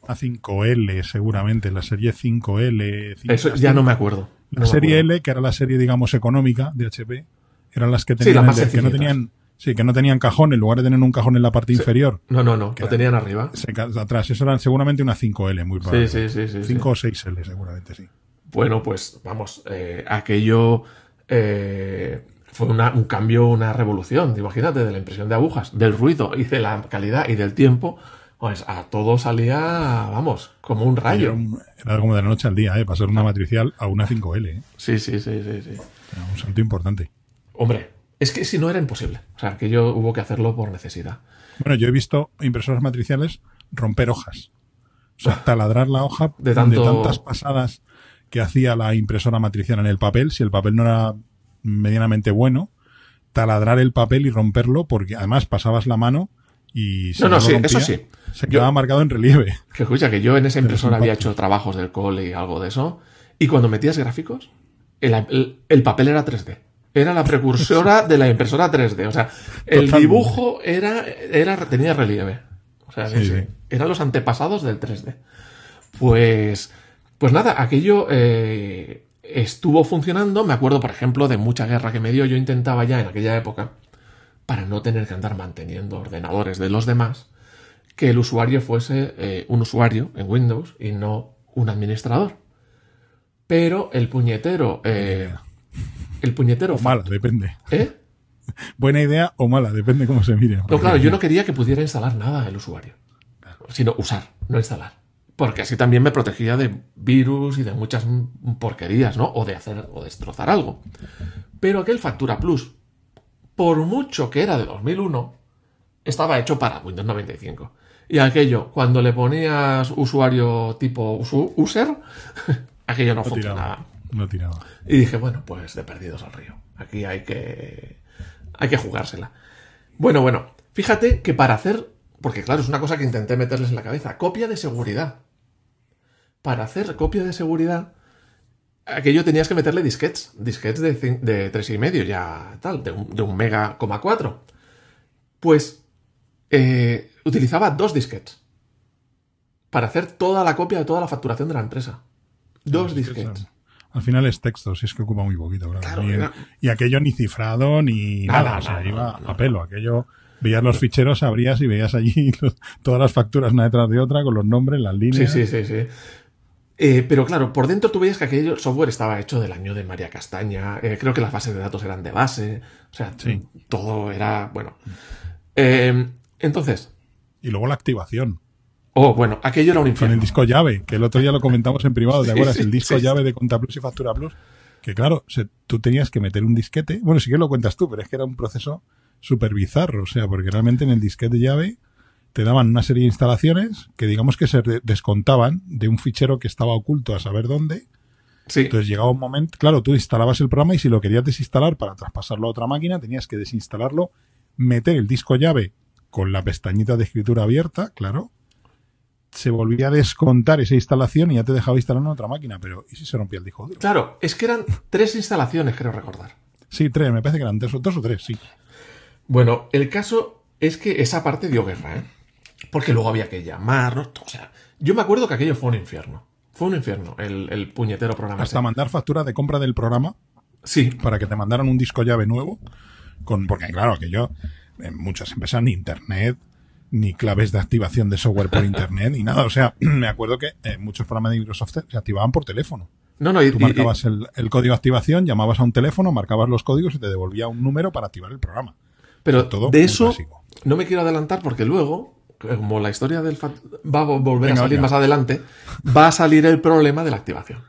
Speaker 2: A 5L, seguramente, la serie 5L. 5,
Speaker 1: Eso ya no me acuerdo.
Speaker 2: La
Speaker 1: No
Speaker 2: serie
Speaker 1: acuerdo.
Speaker 2: L, que era la serie, digamos, económica de HP, eran las que
Speaker 1: Sí,
Speaker 2: tenían,
Speaker 1: las más
Speaker 2: el que no tenían, Sí, que no tenían cajón, en lugar de tener un cajón en la parte inferior,
Speaker 1: No, no, no,
Speaker 2: Que
Speaker 1: lo
Speaker 2: era-
Speaker 1: tenían arriba.
Speaker 2: se atrás. Eso eran seguramente una 5L, muy
Speaker 1: Sí,
Speaker 2: probable.
Speaker 1: sí, sí, sí. sí.
Speaker 2: 5 o 6L, seguramente, sí.
Speaker 1: Bueno, pues vamos, eh, aquello eh, fue una- un cambio, una revolución. Imagínate, de la impresión de agujas, del ruido y de la calidad y del tiempo, pues a todo salía, vamos, como un
Speaker 2: Era,
Speaker 1: rayo.
Speaker 2: un- era como de la noche al día, ¿eh? Pasar una matricial a una 5L, ¿eh?
Speaker 1: Sí, sí, sí, sí, sí.
Speaker 2: Era un salto importante.
Speaker 1: Hombre, es que si no era imposible. O sea, aquello hubo que hacerlo por necesidad.
Speaker 2: Bueno, yo he visto impresoras matriciales romper hojas. O sea, taladrar la hoja
Speaker 1: De tanto-
Speaker 2: tantas pasadas que hacía la impresora matricial en el papel, si el papel no era medianamente bueno, taladrar el papel y romperlo, porque además pasabas la mano y si
Speaker 1: No, no, sí,
Speaker 2: rompía,
Speaker 1: eso sí.
Speaker 2: se
Speaker 1: Yo-
Speaker 2: quedaba marcado en relieve.
Speaker 1: Que escucha, que yo en esa impresora había hecho trabajos del cole y algo de eso. Y cuando metías gráficos, el, el- el papel era 3D. Era la precursora de la impresora 3D. O sea, el
Speaker 2: Totalmente.
Speaker 1: dibujo era, era, tenía relieve. O sea, sí.
Speaker 2: sí.
Speaker 1: eran los antepasados del 3D. Pues, pues nada, aquello eh, estuvo funcionando. Me acuerdo, por ejemplo, de mucha guerra que me dio. Yo intentaba ya en aquella época, para no tener que andar manteniendo ordenadores de los demás, que el usuario fuese eh, un usuario en Windows y no un administrador. Pero el puñetero. eh, el puñetero.
Speaker 2: O mala, depende.
Speaker 1: ¿Eh?
Speaker 2: Buena idea o mala, depende cómo se mire.
Speaker 1: No, claro, yo no quería que pudiera instalar nada el usuario, sino usar, no instalar. Porque así también me protegía de virus y de muchas porquerías, ¿no? O de hacer o destrozar algo. Pero aquel Factura Plus, por mucho que era de 2001, estaba hecho para Windows 95. Y aquello, cuando le ponías usuario tipo user, aquello no
Speaker 2: No
Speaker 1: funcionaba.
Speaker 2: tiraba. No tiraba.
Speaker 1: Y dije, bueno, pues de perdidos al río. Aquí hay que. Hay que jugársela. Bueno, bueno. Fíjate que para hacer. Porque claro, es una cosa que intenté meterles en la cabeza. Copia de seguridad. Para hacer copia de seguridad. Aquello tenías que meterle disquetes. Disquetes de, de 3,5 ya tal. De un, de un mega coma 4. Pues. eh, utilizaba dos disquetes. Para hacer toda la copia de toda la facturación de la empresa. Dos disquetes.
Speaker 2: Al final es texto, si es que ocupa muy poquito. claro. Ni- Y aquello ni cifrado ni
Speaker 1: Nada,
Speaker 2: nada. o sea, iba a pelo. Aquello, veías los ficheros, abrías y veías allí los- todas las facturas una detrás de otra con los nombres, las
Speaker 1: Sí,
Speaker 2: líneas.
Speaker 1: sí, sí, sí. Eh, pero claro, por dentro tú veías que aquel software estaba hecho del año de María Castaña. eh, creo que las bases de datos eran de base. O sea,
Speaker 2: Sí.
Speaker 1: todo era. Bueno. Eh, entonces.
Speaker 2: Y luego la activación.
Speaker 1: Oh, bueno, aquello era un
Speaker 2: Con
Speaker 1: infierno.
Speaker 2: el disco llave, que el otro día lo comentamos en privado, ¿te acuerdas?
Speaker 1: sí,
Speaker 2: el disco llave de Contaplus y Factura Plus. Que claro, se- tú tenías que meter un disquete. Bueno, sí que lo cuentas tú, pero es que era un proceso súper bizarro. O sea, porque realmente en el disquete llave te daban una serie de instalaciones que digamos que se de- descontaban de un fichero que estaba oculto a saber dónde.
Speaker 1: Sí,
Speaker 2: Entonces llegaba un momento, claro, tú instalabas el programa y si lo querías desinstalar para traspasarlo a otra máquina, tenías que desinstalarlo, meter el disco llave con la pestañita de escritura abierta, claro. Se volvía a descontar esa instalación y ya te dejaba instalar en otra máquina, pero ¿y si se rompía el disco duro?
Speaker 1: claro, es que eran tres instalaciones, creo recordar.
Speaker 2: Sí, tres, me parece que eran tres dos o tres, sí.
Speaker 1: Bueno, el caso es que esa parte dio guerra, ¿eh? Porque luego había que llamar, ¿no? O sea, yo me acuerdo que aquello fue un infierno. Fue un infierno, el, el puñetero programa.
Speaker 2: Hasta
Speaker 1: ese.
Speaker 2: mandar factura de compra del programa
Speaker 1: Sí,
Speaker 2: para que te mandaran un disco llave nuevo, con porque claro, que yo, en muchas empresas ni internet, ni claves de activación de software por internet, ni nada. O sea, me acuerdo que eh, muchos programas de Microsoft se activaban por teléfono.
Speaker 1: no, no, y,
Speaker 2: Tú
Speaker 1: y-
Speaker 2: marcabas el, el código de activación, llamabas a un teléfono, marcabas los códigos y te devolvía un número para activar el programa.
Speaker 1: Pero
Speaker 2: Todo
Speaker 1: de eso
Speaker 2: básico.
Speaker 1: no me quiero adelantar porque luego, como la historia del va a volver
Speaker 2: Venga,
Speaker 1: a salir más adelante, va a salir el problema de la activación.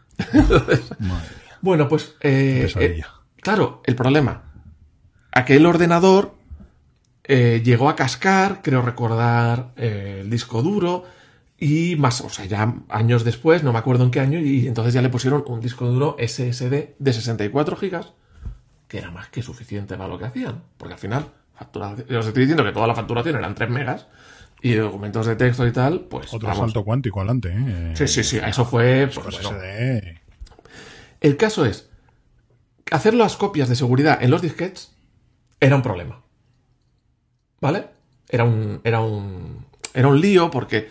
Speaker 2: Madre
Speaker 1: Bueno, pues eh, eh, claro, el problema. Aquel ordenador eh, llegó a cascar, creo recordar, eh, el disco duro y más, o sea, ya años después, no me acuerdo en qué año, y entonces ya le pusieron un disco duro SSD de 64 gigas, que era más que suficiente para lo que hacían, porque al final, facturación, os estoy diciendo que toda la facturación eran 3 megas y documentos de texto y tal, pues
Speaker 2: Otro
Speaker 1: vamos.
Speaker 2: salto cuántico adelante, ¿eh?
Speaker 1: Sí, sí, sí, eso fue pues,
Speaker 2: Pues
Speaker 1: bueno, el caso es, hacer las copias de seguridad en los disquetes era un problema. ¿Vale? Era un, era un, era un lío porque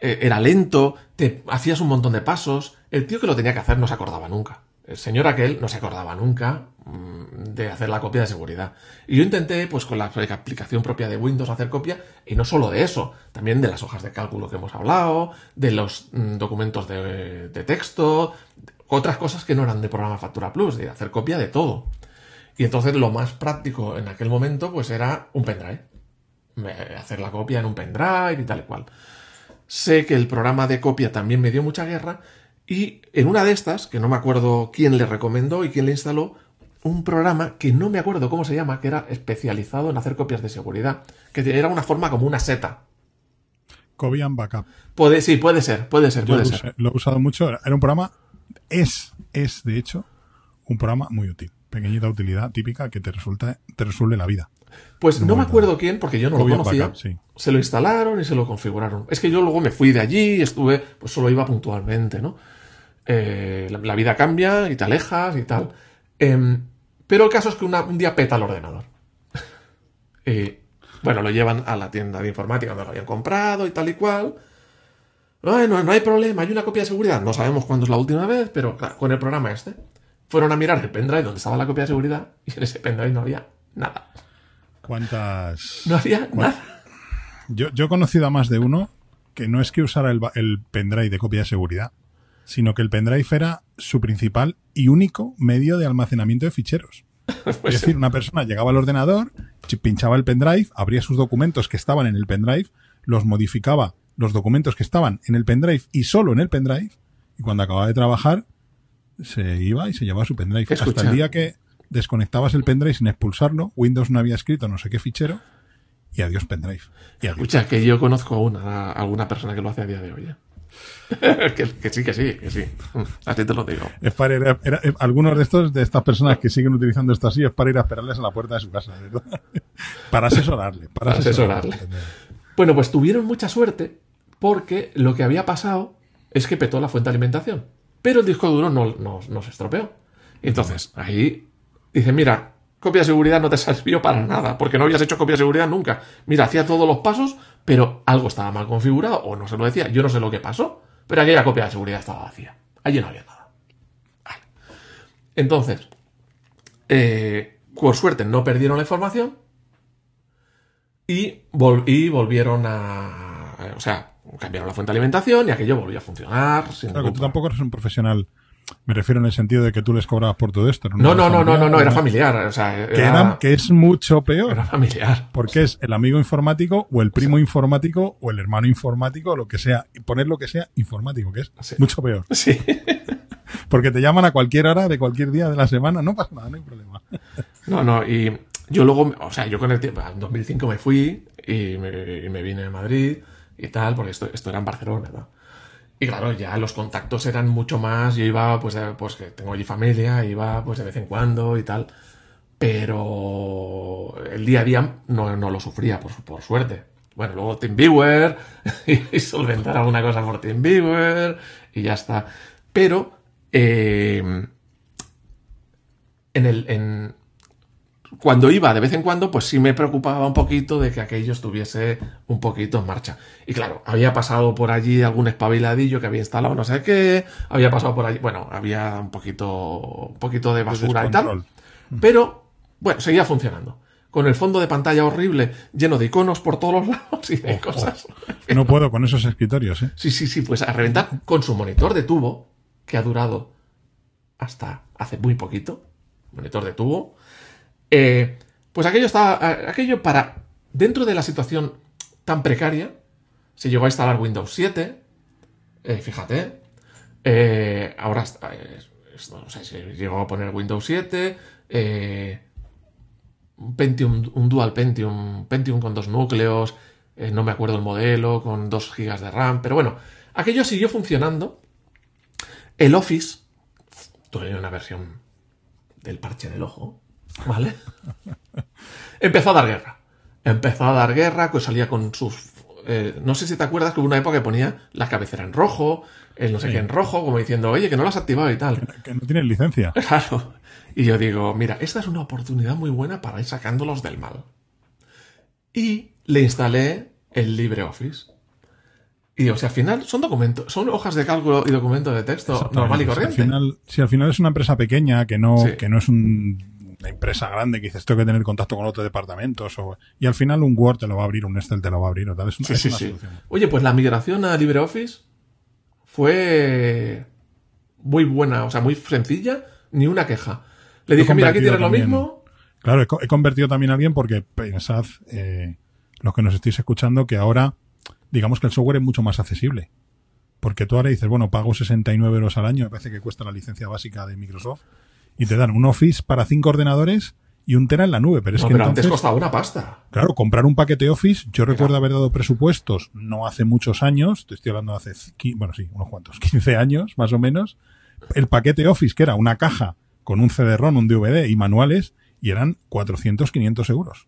Speaker 1: eh, era lento, te hacías un montón de pasos. El tío que lo tenía que hacer no se acordaba nunca. El señor aquel no se acordaba nunca mm, de hacer la copia de seguridad. Y yo intenté, pues con la aplicación propia de Windows, hacer copia, y no solo de eso, también de las hojas de cálculo que hemos hablado, de los mm, documentos de, de texto, otras cosas que no eran de programa Factura Plus, de hacer copia de todo. Y entonces lo más práctico en aquel momento, pues era un pendrive. Hacer la copia en un pendrive y tal y cual. Sé que el programa de copia también me dio mucha guerra y en una de estas, que no me acuerdo quién le recomendó y quién le instaló, un programa que no me acuerdo cómo se llama, que era especializado en hacer copias de seguridad, que era una forma como una seta.
Speaker 2: Cobian Backup.
Speaker 1: Puede, sí, puede ser, puede ser, puede ser.
Speaker 2: Lo he usado mucho. Era un programa, es, es de hecho, un programa muy útil. Pequeñita utilidad típica que te resulta, te resuelve la vida.
Speaker 1: Pues no, me acuerdo quién, porque yo no lo conocía. Se lo instalaron y se lo configuraron. Es que yo luego me fui de allí y estuve, pues solo iba puntualmente, ¿no? Eh, la, vida cambia y te alejas y tal. Em, pero el caso es que un día peta el ordenador. y, bueno, lo llevan a la tienda de informática donde lo habían comprado y tal y cual. Bueno, no hay problema, hay una copia de seguridad. No sabemos cuándo es la última vez, pero con el programa este. Fueron a mirar el pendrive donde estaba la copia de seguridad y en ese pendrive no había nada.
Speaker 2: ¿Cuántas?
Speaker 1: No había nada.
Speaker 2: Yo, yo he conocido a más de uno que no es que usara el, el pendrive de copia de seguridad, sino que el pendrive era su principal y único medio de almacenamiento de ficheros. Pues es decir, una persona llegaba al ordenador, pinchaba el pendrive, abría sus documentos que estaban en el pendrive, los modificaba los documentos que estaban en el pendrive y solo en el pendrive, y cuando acababa de trabajar, se iba y se llevaba su pendrive. Hasta el día que desconectabas el pendrive sin expulsarlo, Windows no había escrito no sé qué fichero, y adiós pendrive. Y
Speaker 1: Escucha, que yo conozco a una, alguna persona que lo hace a día de hoy. ¿eh? que, sí, que sí, que sí. Así te lo digo.
Speaker 2: Es para ir eh, algunos de estos, de estas personas que siguen utilizando esto así, es para ir a esperarles a la puerta de su casa, ¿verdad? para asesorarle. Para, asesorarle.
Speaker 1: Bueno, pues tuvieron mucha suerte porque lo que había pasado es que petó la fuente de alimentación. Pero el disco duro no, no, se estropeó. Entonces, ahí dicen, mira, copia de seguridad no te sirvió para nada, porque no habías hecho copia de seguridad nunca. Mira, hacía todos los pasos, pero algo estaba mal configurado o no se lo decía. Yo no sé lo que pasó, pero aquella copia de seguridad estaba vacía. Allí no había nada. Entonces, eh, por suerte no perdieron la información y, volvieron a... O sea, cambiaron la fuente de alimentación y aquello volvió a funcionar.
Speaker 2: claro, que tú tampoco eres un profesional me refiero en el sentido de que tú les cobrabas por todo esto.
Speaker 1: No, no, no, no, no, no, era familiar. O sea,
Speaker 2: que, es mucho peor.
Speaker 1: Era familiar.
Speaker 2: Porque es el amigo informático o el primo informático o el hermano informático o lo que sea. Y poner lo que sea informático, que es mucho peor.
Speaker 1: Sí.
Speaker 2: Porque te llaman a cualquier hora de cualquier día de la semana. No pasa nada, no hay problema.
Speaker 1: No, no, y yo luego, o sea, yo con el tiempo, en 2005 me fui y me, vine a Madrid y tal, porque esto, esto era en Barcelona, ¿no? Y claro, ya los contactos eran mucho más. Yo iba, pues, pues que tengo allí familia, iba pues de vez en cuando y tal. Pero el día a día no, lo sufría, por, por suerte. Bueno, luego TeamViewer y solventar alguna cosa por TeamViewer y ya está. Pero eh, en el, cuando iba de vez en cuando, pues sí me preocupaba un poquito de que aquello estuviese un poquito en marcha. Y claro, había pasado por allí algún espabiladillo que había instalado no sé qué, había pasado por allí, bueno, había un poquito, un poquito de basura y tal. Pero, bueno, seguía funcionando. Con el fondo de pantalla horrible, lleno de iconos por todos los lados y de cosas.
Speaker 2: No puedo con esos escritorios, ¿eh?
Speaker 1: Sí, sí, sí, pues a reventar con su monitor de tubo, que ha durado hasta hace muy poquito. Monitor de tubo eh, pues aquello estaba. Aquello para. Dentro de la situación tan precaria, se llegó a instalar Windows 7. Eh, fíjate. Eh, ahora no se llegó a poner Windows 7. un Pentium, un Dual Pentium, Pentium con dos núcleos. no me acuerdo el modelo, con 2 GB de RAM. Pero bueno, aquello siguió funcionando. El Office. Tuve una versión del parche del ojo ¿Vale? Empezó a dar guerra. Empezó a dar guerra, que salía con sus. Eh, no sé si te acuerdas que hubo una época que ponía la cabecera en rojo, el no sé qué en rojo, como diciendo, oye, que no lo has activado y tal.
Speaker 2: Que, no tienes licencia.
Speaker 1: Claro. Y yo digo, mira, esta es una oportunidad muy buena para ir sacándolos del mal. Y le instalé el LibreOffice. Y o sea, al final son documentos, son hojas de cálculo y documentos de texto normal y
Speaker 2: Si al
Speaker 1: corriente.
Speaker 2: final, si al final es una empresa pequeña que no,
Speaker 1: Sí.
Speaker 2: que no es un- una empresa grande que dices tengo que tener contacto con otros departamentos o, y al final un Word te lo va a abrir, un Excel te lo va a abrir o tal. Es, una-
Speaker 1: Sí,
Speaker 2: es
Speaker 1: sí,
Speaker 2: una
Speaker 1: sí.
Speaker 2: solución.
Speaker 1: Oye, pues la migración a LibreOffice fue muy buena, o sea, muy sencilla, ni una queja. Le dije, mira, aquí tienes lo mismo.
Speaker 2: Claro, he, co- he convertido también a alguien porque pensad, eh, los que nos estéis escuchando, que ahora, digamos que el software es mucho más accesible. Porque tú ahora dices, bueno, pago 69 euros al año, me parece que cuesta la licencia básica de Microsoft, y te dan un Office para cinco ordenadores y un Tera en la nube. Pero es
Speaker 1: No,
Speaker 2: que
Speaker 1: pero
Speaker 2: entonces,
Speaker 1: antes costaba una pasta.
Speaker 2: claro, comprar un paquete Office, yo recuerdo haber dado presupuestos no hace muchos años, te estoy hablando de hace, bueno, sí, unos cuantos, 15 años más o menos, el paquete Office, que era una caja con un CD-ROM, un DVD y manuales, y eran 400, 500 euros.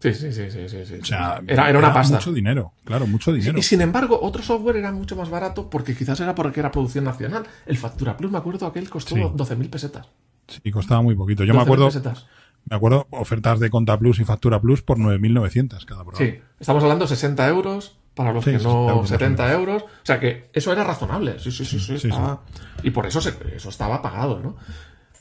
Speaker 1: Sí, sí, sí, sí, sí.
Speaker 2: O sea,
Speaker 1: era, era una pasta.
Speaker 2: Mucho dinero, claro, mucho dinero.
Speaker 1: Y sin embargo, otro software era mucho más barato porque quizás era porque era producción nacional. El Factura Plus, me acuerdo, aquel costó
Speaker 2: Sí.
Speaker 1: 12.000 pesetas.
Speaker 2: Sí, costaba muy poquito. Yo me
Speaker 1: 12.000
Speaker 2: acuerdo,
Speaker 1: pesetas.
Speaker 2: me acuerdo ofertas de Conta Plus y Factura Plus por 9.900 cada programa.
Speaker 1: Sí, estamos hablando de 60 euros para los
Speaker 2: Sí,
Speaker 1: que
Speaker 2: 60
Speaker 1: no
Speaker 2: euros,
Speaker 1: 70
Speaker 2: más o
Speaker 1: euros. O sea que eso era razonable. Sí, sí, sí, sí.
Speaker 2: sí,
Speaker 1: estaba- Y por eso, se- eso estaba pagado, ¿no?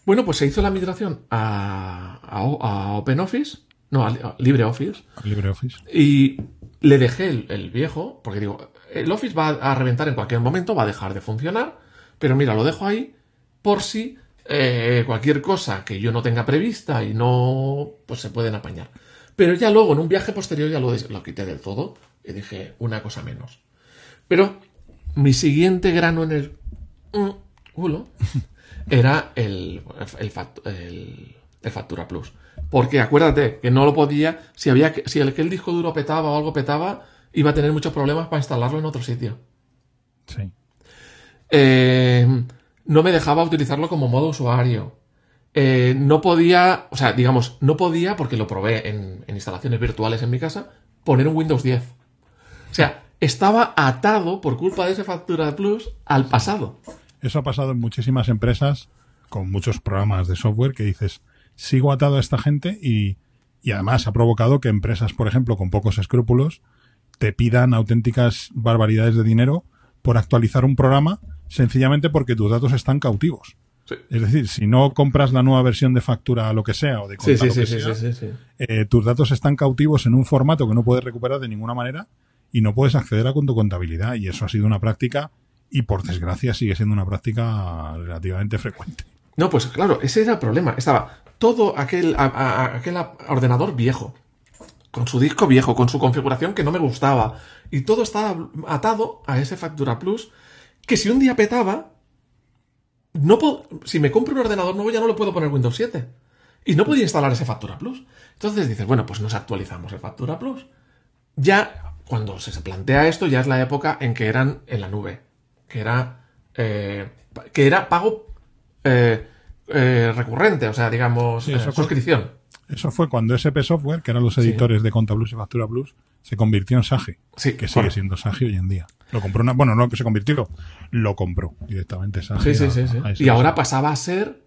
Speaker 1: Bueno, pues se hizo la migración a, a OpenOffice, no, a, LibreOffice,
Speaker 2: LibreOffice.
Speaker 1: y le dejé el, el viejo, porque digo, el Office va a reventar en cualquier momento, va a dejar de funcionar, pero mira, lo dejo ahí por si eh, cualquier cosa que yo no tenga prevista y no, pues se pueden apañar. Pero ya luego, en un viaje posterior, ya lo, lo quité del todo y dije una cosa menos. Pero mi siguiente grano en el mm, culo era el, el, fact- el- el Factura Plus. Porque acuérdate que no lo podía, si había si el, que el disco duro petaba o algo petaba, iba a tener muchos problemas para instalarlo en otro sitio.
Speaker 2: Sí.
Speaker 1: Eh, no me dejaba utilizarlo como modo usuario. Eh, no podía, o sea, digamos, no podía, porque lo probé en, en instalaciones virtuales en mi casa, poner un Windows 10. O sea, estaba atado por culpa de ese Factura Plus al pasado.
Speaker 2: Eso ha pasado en muchísimas empresas con muchos programas de software que dices, sigo atado a esta gente y, y además ha provocado que empresas, por ejemplo, con pocos escrúpulos, te pidan auténticas barbaridades de dinero por actualizar un programa sencillamente porque tus datos están cautivos.
Speaker 1: Sí.
Speaker 2: Es decir, si no compras la nueva versión de factura lo que sea o de
Speaker 1: Sí, sí,
Speaker 2: lo que
Speaker 1: sí,
Speaker 2: sea,
Speaker 1: sí, sí, sí.
Speaker 2: eh, tus datos están cautivos en un formato que no puedes recuperar de ninguna manera y no puedes acceder a con tu contabilidad. Y eso ha sido una práctica y por desgracia sigue siendo una práctica relativamente frecuente.
Speaker 1: No, pues claro, ese era el problema. Estaba todo aquel, aquel ordenador viejo, con su disco viejo, con su configuración que no me gustaba. Y todo estaba atado a ese Factura Plus, que si un día petaba, no si me compro un ordenador nuevo ya no le puedo poner Windows 7. Y no podía instalar ese Factura Plus. Entonces dices, bueno, pues nos actualizamos el Factura Plus. Ya, cuando se plantea esto, ya es la época en que eran en la nube. Que era, eh, que era pago eh, eh, recurrente, o sea, digamos,
Speaker 2: Sí,
Speaker 1: eh,
Speaker 2: eso
Speaker 1: suscripción.
Speaker 2: Eso fue cuando SP Software, que eran los editores de Conta Plus y Factura Plus, se convirtió en Sage,
Speaker 1: Sí,
Speaker 2: que sigue siendo Sage hoy en día. Lo compró una, bueno, no que se convirtió, lo compró directamente Sage.
Speaker 1: Sí, sí,
Speaker 2: a-
Speaker 1: sí, sí.
Speaker 2: a ese
Speaker 1: Y ahora pasaba a ser,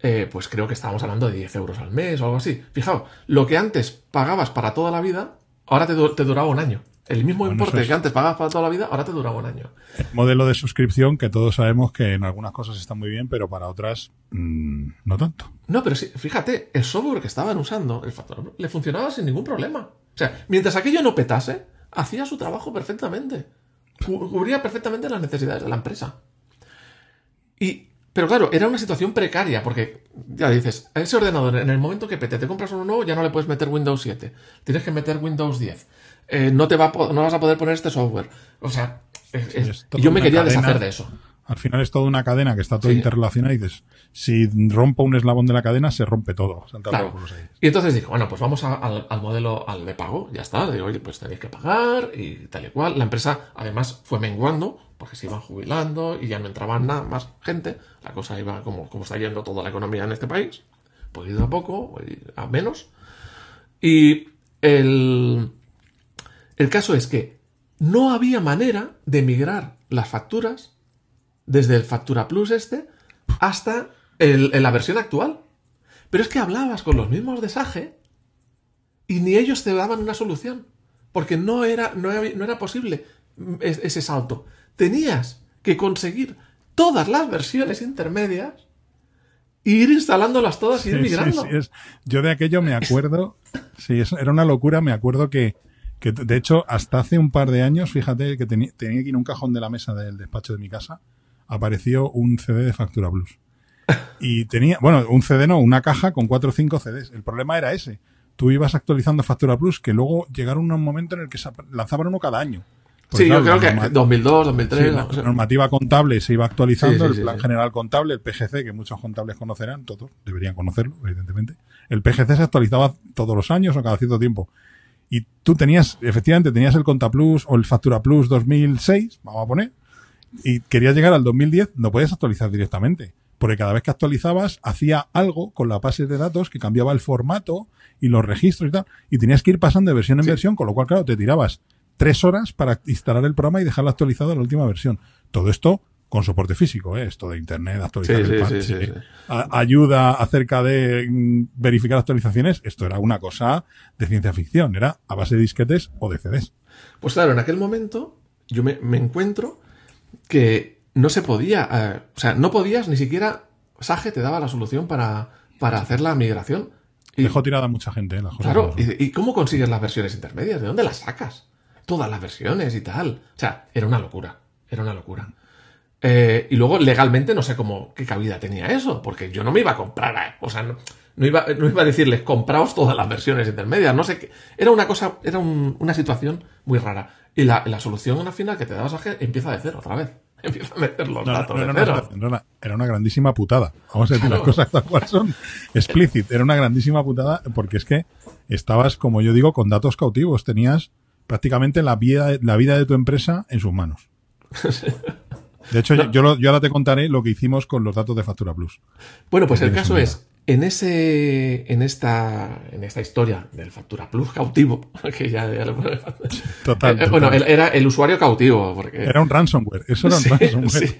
Speaker 1: eh, pues creo que estábamos hablando de 10 euros al mes o algo así. Fijaos, lo que antes pagabas para toda la vida, ahora te duraba un año. El mismo
Speaker 2: Bueno,
Speaker 1: importe
Speaker 2: es-
Speaker 1: que antes pagabas para toda la vida, ahora te duraba un año.
Speaker 2: modelo de suscripción que todos sabemos que en algunas cosas está muy bien, pero para otras mm, no tanto.
Speaker 1: No, pero sí, fíjate, el software que estaban usando, el Factor, le funcionaba sin ningún problema. O sea, mientras aquello no petase, hacía su trabajo perfectamente. Cu- Cubría perfectamente las necesidades de la empresa. Y, pero claro, era una situación precaria, porque ya dices, a ese ordenador, en el momento que pete, te compras uno nuevo, ya no le puedes meter Windows 7. Tienes que meter Windows 10. Eh, no, te va a no vas a poder poner este software. O sea, es- es yo me quería
Speaker 2: cadena.
Speaker 1: deshacer de eso.
Speaker 2: Al final es toda una cadena que está todo
Speaker 1: Sí.
Speaker 2: interrelacionada y dices, si rompo un eslabón de la cadena, se rompe todo.
Speaker 1: Claro. Y entonces dijo, bueno, pues vamos a- al, al modelo al de pago, ya está. Digo, oye, pues tenéis que pagar y tal y cual. La empresa además fue menguando porque se iban jubilando y ya no entraban nada más gente. La cosa iba como, como está yendo toda la economía en este país, pues a poco, ir a menos. Y el, el caso es que no había manera de migrar las facturas desde el Factura Plus este hasta el- la versión actual. Pero es que hablabas con los mismos de Sage y ni ellos te daban una solución. Porque no era, no, había- no era posible es- ese salto. Tenías que conseguir todas las versiones intermedias e ir instalándolas todas y ir
Speaker 2: Sí, sí,
Speaker 1: migrando.
Speaker 2: sí, es- yo de aquello me acuerdo, sí, es- era una locura, me acuerdo que, que, de hecho, hasta hace un par de años, fíjate que tenía aquí en un cajón de la mesa del despacho de mi casa, apareció un CD de Factura Plus. Y tenía, bueno, un CD no, una caja con cuatro o cinco CDs. El problema era ese. Tú ibas actualizando Factura Plus, que luego llegaron un momento en el que se lanzaban uno cada año. Porque,
Speaker 1: Sí,
Speaker 2: claro,
Speaker 1: yo creo que
Speaker 2: norma-
Speaker 1: 2002, 2003.
Speaker 2: Sí, la normativa contable se iba actualizando,
Speaker 1: Sí, sí,
Speaker 2: el plan general contable, el PGC, que muchos contables conocerán, todos deberían conocerlo, evidentemente. El PGC se actualizaba todos los años o cada cierto tiempo. Y tú tenías, efectivamente, tenías el Conta Plus o el Factura Plus 2006, vamos a poner, y querías llegar al 2010, no puedes actualizar directamente. Porque cada vez que actualizabas, hacía algo con la base de datos que cambiaba el formato y los registros y tal. Y tenías que ir pasando de versión en
Speaker 1: Sí.
Speaker 2: versión, con lo cual, claro, te tirabas tres horas para instalar el programa y dejarlo actualizado a la última versión. Todo esto con soporte físico, ¿eh? esto de internet, actualizar
Speaker 1: Sí,
Speaker 2: el
Speaker 1: sí,
Speaker 2: parche,
Speaker 1: sí,
Speaker 2: a- ayuda acerca de mm, verificar actualizaciones, esto era una cosa de ciencia ficción, era a base de disquetes o de CDs.
Speaker 1: Pues claro, en aquel momento yo me, me encuentro que no se podía, eh, o sea, no podías ni siquiera, Sage te daba la solución para, para hacer la migración. Y,
Speaker 2: Dejó tirada a mucha gente, ¿eh? las cosas.
Speaker 1: claro, ¿y cómo consigues las versiones intermedias? ¿De dónde las sacas? Todas las versiones y tal. O sea, era una locura, era una locura. Eh, y luego legalmente no sé cómo, qué cabida tenía eso, porque yo no me iba a comprar, o sea, no, no iba, no iba a decirles compraos todas las versiones intermedias, no sé qué. Era una cosa, era un- una situación muy rara. Y la, la solución al final que te daba Sage empieza de cero otra vez. Empieza a meter los
Speaker 2: No,
Speaker 1: datos de
Speaker 2: era, una
Speaker 1: cero.
Speaker 2: una- era una grandísima putada. Vamos a decir
Speaker 1: Claro.
Speaker 2: las cosas tal cual son. Explicit. Era una grandísima putada porque es que estabas, como yo digo, con datos cautivos. Tenías prácticamente la vida, la vida de tu empresa en sus manos. De hecho, yo, yo, lo- yo ahora te contaré lo que hicimos con los datos de Factura Plus.
Speaker 1: Bueno, pues el caso es, en ese, en esta, en esta historia del Factura Plus cautivo, que ya, ya pone-
Speaker 2: Total.
Speaker 1: Eh,
Speaker 2: total.
Speaker 1: bueno, era el usuario cautivo, porque
Speaker 2: Era un ransomware. Eso era un
Speaker 1: Sí,
Speaker 2: ransomware.
Speaker 1: sí.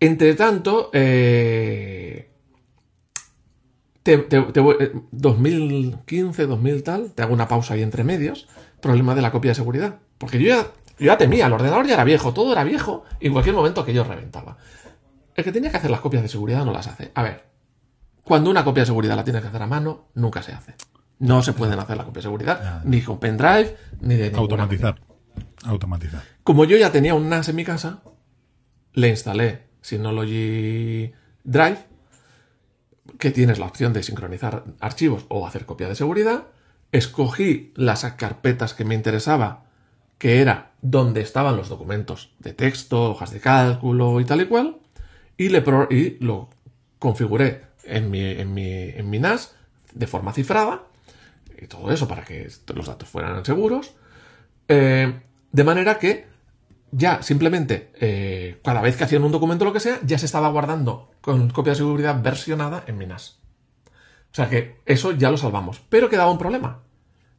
Speaker 1: Entre tanto, eh, te, te- te voy- eh, 2015, 2000 tal, te hago una pausa ahí entre medios, problema de la copia de seguridad. Porque yo ya, yo ya temía, el ordenador ya era viejo, todo era viejo, y en cualquier momento que yo reventaba. El que tenía que hacer las copias de seguridad no las hace. A ver, cuando una copia de seguridad la tienes que hacer a mano, nunca se hace. No se pueden hacer la copia de seguridad, ni con pendrive, ni de
Speaker 2: Automatizar. Automatizar.
Speaker 1: como yo ya tenía un NAS en mi casa, le instalé Synology Drive, que tienes la opción de sincronizar archivos o hacer copia de seguridad. Escogí las carpetas que me interesaba, que era donde estaban los documentos de texto, hojas de cálculo y tal y cual, y, le pro- y lo configuré en mi, en, mi, en mi NAS de forma cifrada, y todo eso para que los datos fueran seguros. Eh, de manera que ya simplemente eh, cada vez que hacían un documento o lo que sea, ya se estaba guardando con copia de seguridad versionada en mi NAS. O sea que eso ya lo salvamos. Pero quedaba un problema.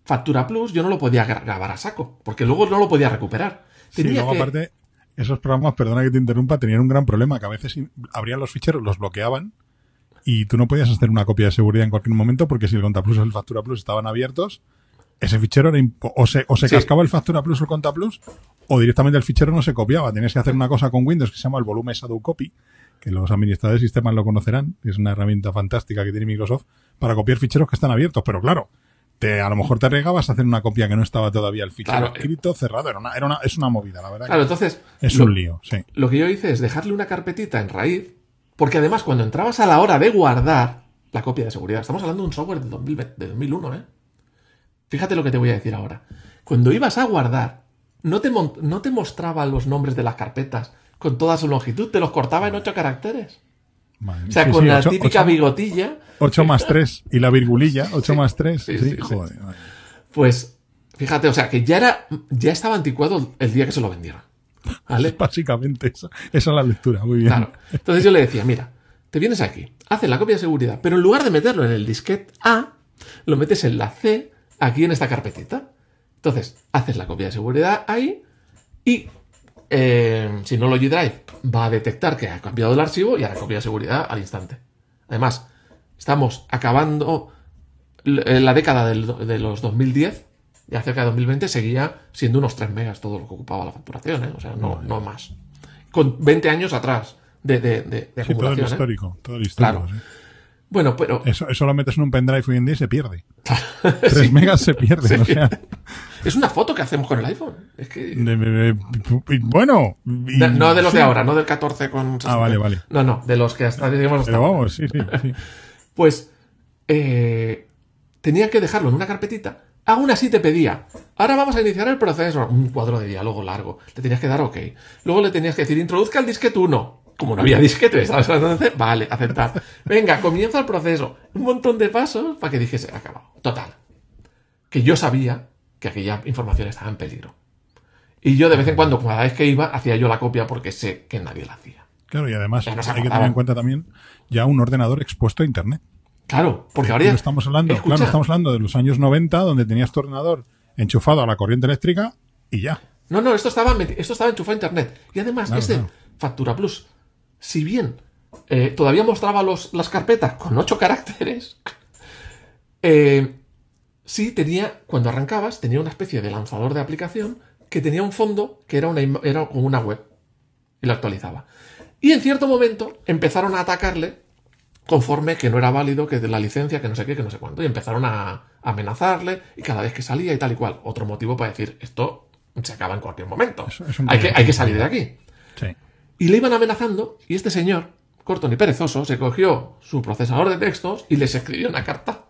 Speaker 1: Factura Plus yo no lo podía gra- grabar a saco, porque luego no lo podía recuperar.
Speaker 2: Sí,
Speaker 1: Tenía
Speaker 2: luego
Speaker 1: que-
Speaker 2: aparte, esos programas, perdona que te interrumpa, tenían un gran problema, que a veces abrían los ficheros, los bloqueaban, y tú no podías hacer una copia de seguridad en cualquier momento, porque si el Conta Plus o el Factura Plus estaban abiertos, ese fichero era o se, o se
Speaker 1: Sí.
Speaker 2: cascaba el Factura Plus o el Conta Plus, o directamente el fichero no se copiaba. Tenías que hacer una cosa con Windows que se llama el volumen Shadow Copy, que los administradores de sistemas lo conocerán, es una herramienta fantástica que tiene Microsoft para copiar ficheros que están abiertos, pero claro, te, a lo mejor te regabas a hacer una copia que no estaba todavía el fichero
Speaker 1: Claro.
Speaker 2: escrito, cerrado, era una, era una, es una movida, la verdad. que-
Speaker 1: Claro, entonces.
Speaker 2: es
Speaker 1: lo-
Speaker 2: un lío, sí.
Speaker 1: Lo que yo hice es dejarle una carpetita en raíz, porque además cuando entrabas a la hora de guardar la copia de seguridad, estamos hablando de un software de, 2020 de 2001, ¿eh? Fíjate lo que te voy a decir ahora. Cuando ibas a guardar, no te, no te mostraba los nombres de las carpetas con toda su longitud, te los cortaba en ocho caracteres.
Speaker 2: Madre
Speaker 1: O sea.
Speaker 2: Sí,
Speaker 1: con
Speaker 2: sí,
Speaker 1: la
Speaker 2: ocho-
Speaker 1: típica
Speaker 2: ocho-
Speaker 1: bigotilla,
Speaker 2: 8 más 3 y la virgulilla, 8 más 3.
Speaker 1: sí,
Speaker 2: Sí,
Speaker 1: sí, sí.
Speaker 2: joder.
Speaker 1: pues fíjate, o sea, que ya era ya estaba anticuado el día que se lo vendieron. ¿Vale?
Speaker 2: Básicamente, esa, esa es la lectura. Muy bien.
Speaker 1: Claro. Entonces yo le decía, mira, te vienes aquí, haces la copia de seguridad, pero en lugar de meterlo en el disquete A, lo metes en la C, aquí en esta carpetita. Entonces, haces la copia de seguridad ahí y eh, Synology Drive va a detectar que ha cambiado el archivo y hará copia de seguridad al instante. Además, estamos acabando eh, la década del de los 2010, ya cerca de 2020 seguía siendo unos 3 megas todo lo que ocupaba la facturación, ¿eh? o sea, no, no más. Con 20 años atrás de, de, de, de
Speaker 2: Sí, todo el
Speaker 1: ¿eh?
Speaker 2: histórico. Todo el histórico.
Speaker 1: Claro.
Speaker 2: sí.
Speaker 1: Bueno, pero
Speaker 2: Eso, eso lo metes en un pendrive hoy en día y se pierde. 3 megas se pierden. O sea,
Speaker 1: es una foto que hacemos con el iPhone. Es que...
Speaker 2: de- de- de- bueno. y-
Speaker 1: no de los de
Speaker 2: sí.
Speaker 1: ahora, no del 14 con... 60.
Speaker 2: vale, vale.
Speaker 1: No, no, de los que hasta, digamos, hasta
Speaker 2: Pero vamos, sí, sí. sí.
Speaker 1: Pues eh, tenía que dejarlo en una carpetita. Aún así te pedía, ahora vamos a iniciar el proceso. Un cuadro de diálogo largo. Le tenías que dar OK. Luego le tenías que decir, introduzca el disquete 1. Como no había disquete, ¿sabes? Entonces, vale, aceptar. Venga, comienza el proceso. Un montón de pasos para que dijese, acabado. Total. Que yo sabía que aquella información estaba en peligro. Y yo de vez en cuando, cada vez que iba, hacía yo la copia porque sé que nadie la hacía.
Speaker 2: Claro, y además hay que tener en cuenta también ya un ordenador expuesto a Internet.
Speaker 1: Claro, porque ahora ya...
Speaker 2: Estamos hablando,
Speaker 1: Escucha,
Speaker 2: claro, estamos hablando de los años 90, donde tenías tu ordenador enchufado a la corriente eléctrica y ya.
Speaker 1: No, no, esto estaba, esto estaba enchufado a internet. Y además,
Speaker 2: Claro,
Speaker 1: este
Speaker 2: claro.
Speaker 1: Factura Plus, si bien eh, todavía mostraba los, las carpetas con ocho caracteres, eh, sí tenía, cuando arrancabas, tenía una especie de lanzador de aplicación que tenía un fondo que era, una, era como una web. Y lo actualizaba. Y en cierto momento empezaron a atacarle conforme que no era válido, que de la licencia, que no sé qué, que no sé cuánto. Y empezaron a amenazarle y cada vez que salía y tal y cual. Otro motivo para decir, esto se acaba en cualquier momento.
Speaker 2: Es
Speaker 1: hay, que, hay que salir de aquí.
Speaker 2: Sí.
Speaker 1: Y le iban amenazando y este señor, corto ni perezoso, se cogió su procesador de textos y les escribió una carta.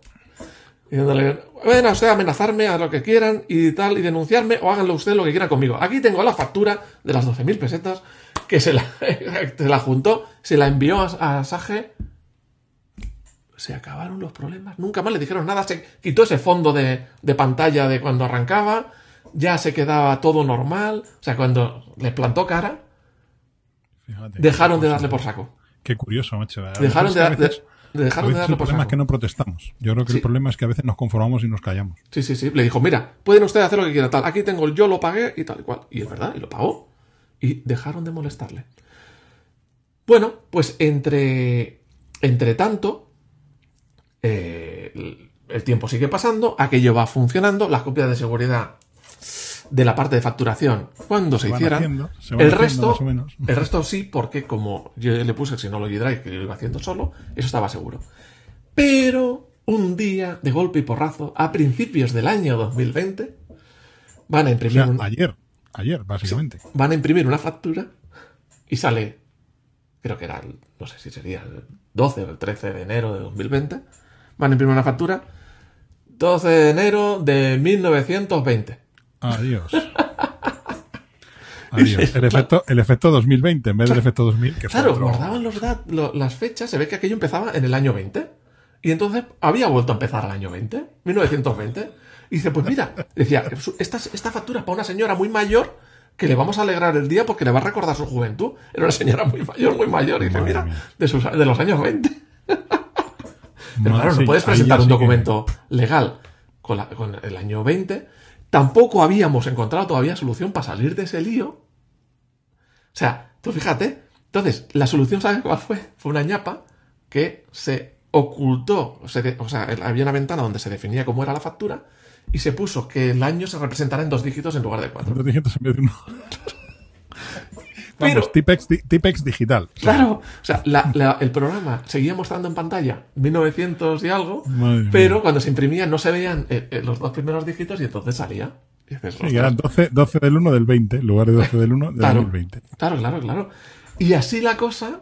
Speaker 1: Diciéndole, bueno, sea, amenazarme a lo que quieran y tal, y denunciarme, o háganlo ustedes lo que quieran conmigo. Aquí tengo la factura de las 12.000 pesetas que se la, se la juntó, se la envió a, a Sage. Se acabaron los problemas. Nunca más le dijeron nada. Se quitó ese fondo de, de pantalla de cuando arrancaba. Ya se quedaba todo normal. O sea, cuando les plantó cara,
Speaker 2: Fíjate.
Speaker 1: dejaron de darle por saco.
Speaker 2: Qué curioso, macho.
Speaker 1: Dejaron de,
Speaker 2: a
Speaker 1: dejaron de darle
Speaker 2: el problema es que no protestamos. Yo creo que
Speaker 1: Sí.
Speaker 2: el problema es que a veces nos conformamos y nos callamos.
Speaker 1: Sí, sí, sí. Le dijo, mira, pueden ustedes hacer lo que quieran, tal. Aquí tengo el yo lo pagué y tal y cual. Y es verdad, y lo pagó. Y dejaron de molestarle. Bueno, pues entre, entre tanto, eh, el- el tiempo sigue pasando, aquello va funcionando, las copias de seguridad de la parte de facturación, cuando se,
Speaker 2: van
Speaker 1: hicieran,
Speaker 2: haciendo, se
Speaker 1: el
Speaker 2: haciendo
Speaker 1: resto,
Speaker 2: más o menos.
Speaker 1: el resto sí, porque como yo le puse el Synology Drive que yo iba haciendo solo, eso estaba seguro. Pero un día, de golpe y porrazo, a principios del año 2020, van a
Speaker 2: O
Speaker 1: imprimir,
Speaker 2: sea,
Speaker 1: un-
Speaker 2: ayer, ayer, básicamente.
Speaker 1: van a imprimir una factura y sale, creo que era, el- no sé si sería el 12 o el 13 de enero de 2020, van a imprimir una factura 12 de enero de 1920.
Speaker 2: Adiós. Adiós. El efecto, el efecto 2020 en vez del efecto 2000, que
Speaker 1: Claro,
Speaker 2: otro-
Speaker 1: guardaban los dat- lo- las fechas, se ve que aquello empezaba en el año 20. Y entonces había vuelto a empezar al año 20, 1920. Y dice, pues mira, decía, esta, esta factura es para una señora muy mayor que le vamos a alegrar el día porque le va a recordar su juventud. Era una señora muy mayor, muy mayor. Y dice, mira, de, sus- de los años 20. Pero claro, no puedes presentar un documento legal con, la- con el año 20. Tampoco habíamos encontrado todavía solución para salir de ese lío. O sea, tú fíjate. Entonces, la solución, ¿sabes cuál fue? Fue una ñapa que se ocultó. se o sea, había una ventana donde se definía cómo era la factura y se puso que el año se representara en dos dígitos en lugar de cuatro.
Speaker 2: Dos dígitos en vez de uno.
Speaker 1: Pero-
Speaker 2: Vamos, Tipex, di- Tipex digital.
Speaker 1: Claro, o sea, la- la- el programa seguía mostrando en pantalla 1900 y algo,
Speaker 2: Madre mía.
Speaker 1: pero cuando se imprimía no se veían eh, eh, los dos primeros dígitos y entonces salía. Y
Speaker 2: eran 12, 12 del 1 del 20, en lugar de 12 del 1 del
Speaker 1: Claro.
Speaker 2: 2020.
Speaker 1: Claro, claro, claro. Y así la cosa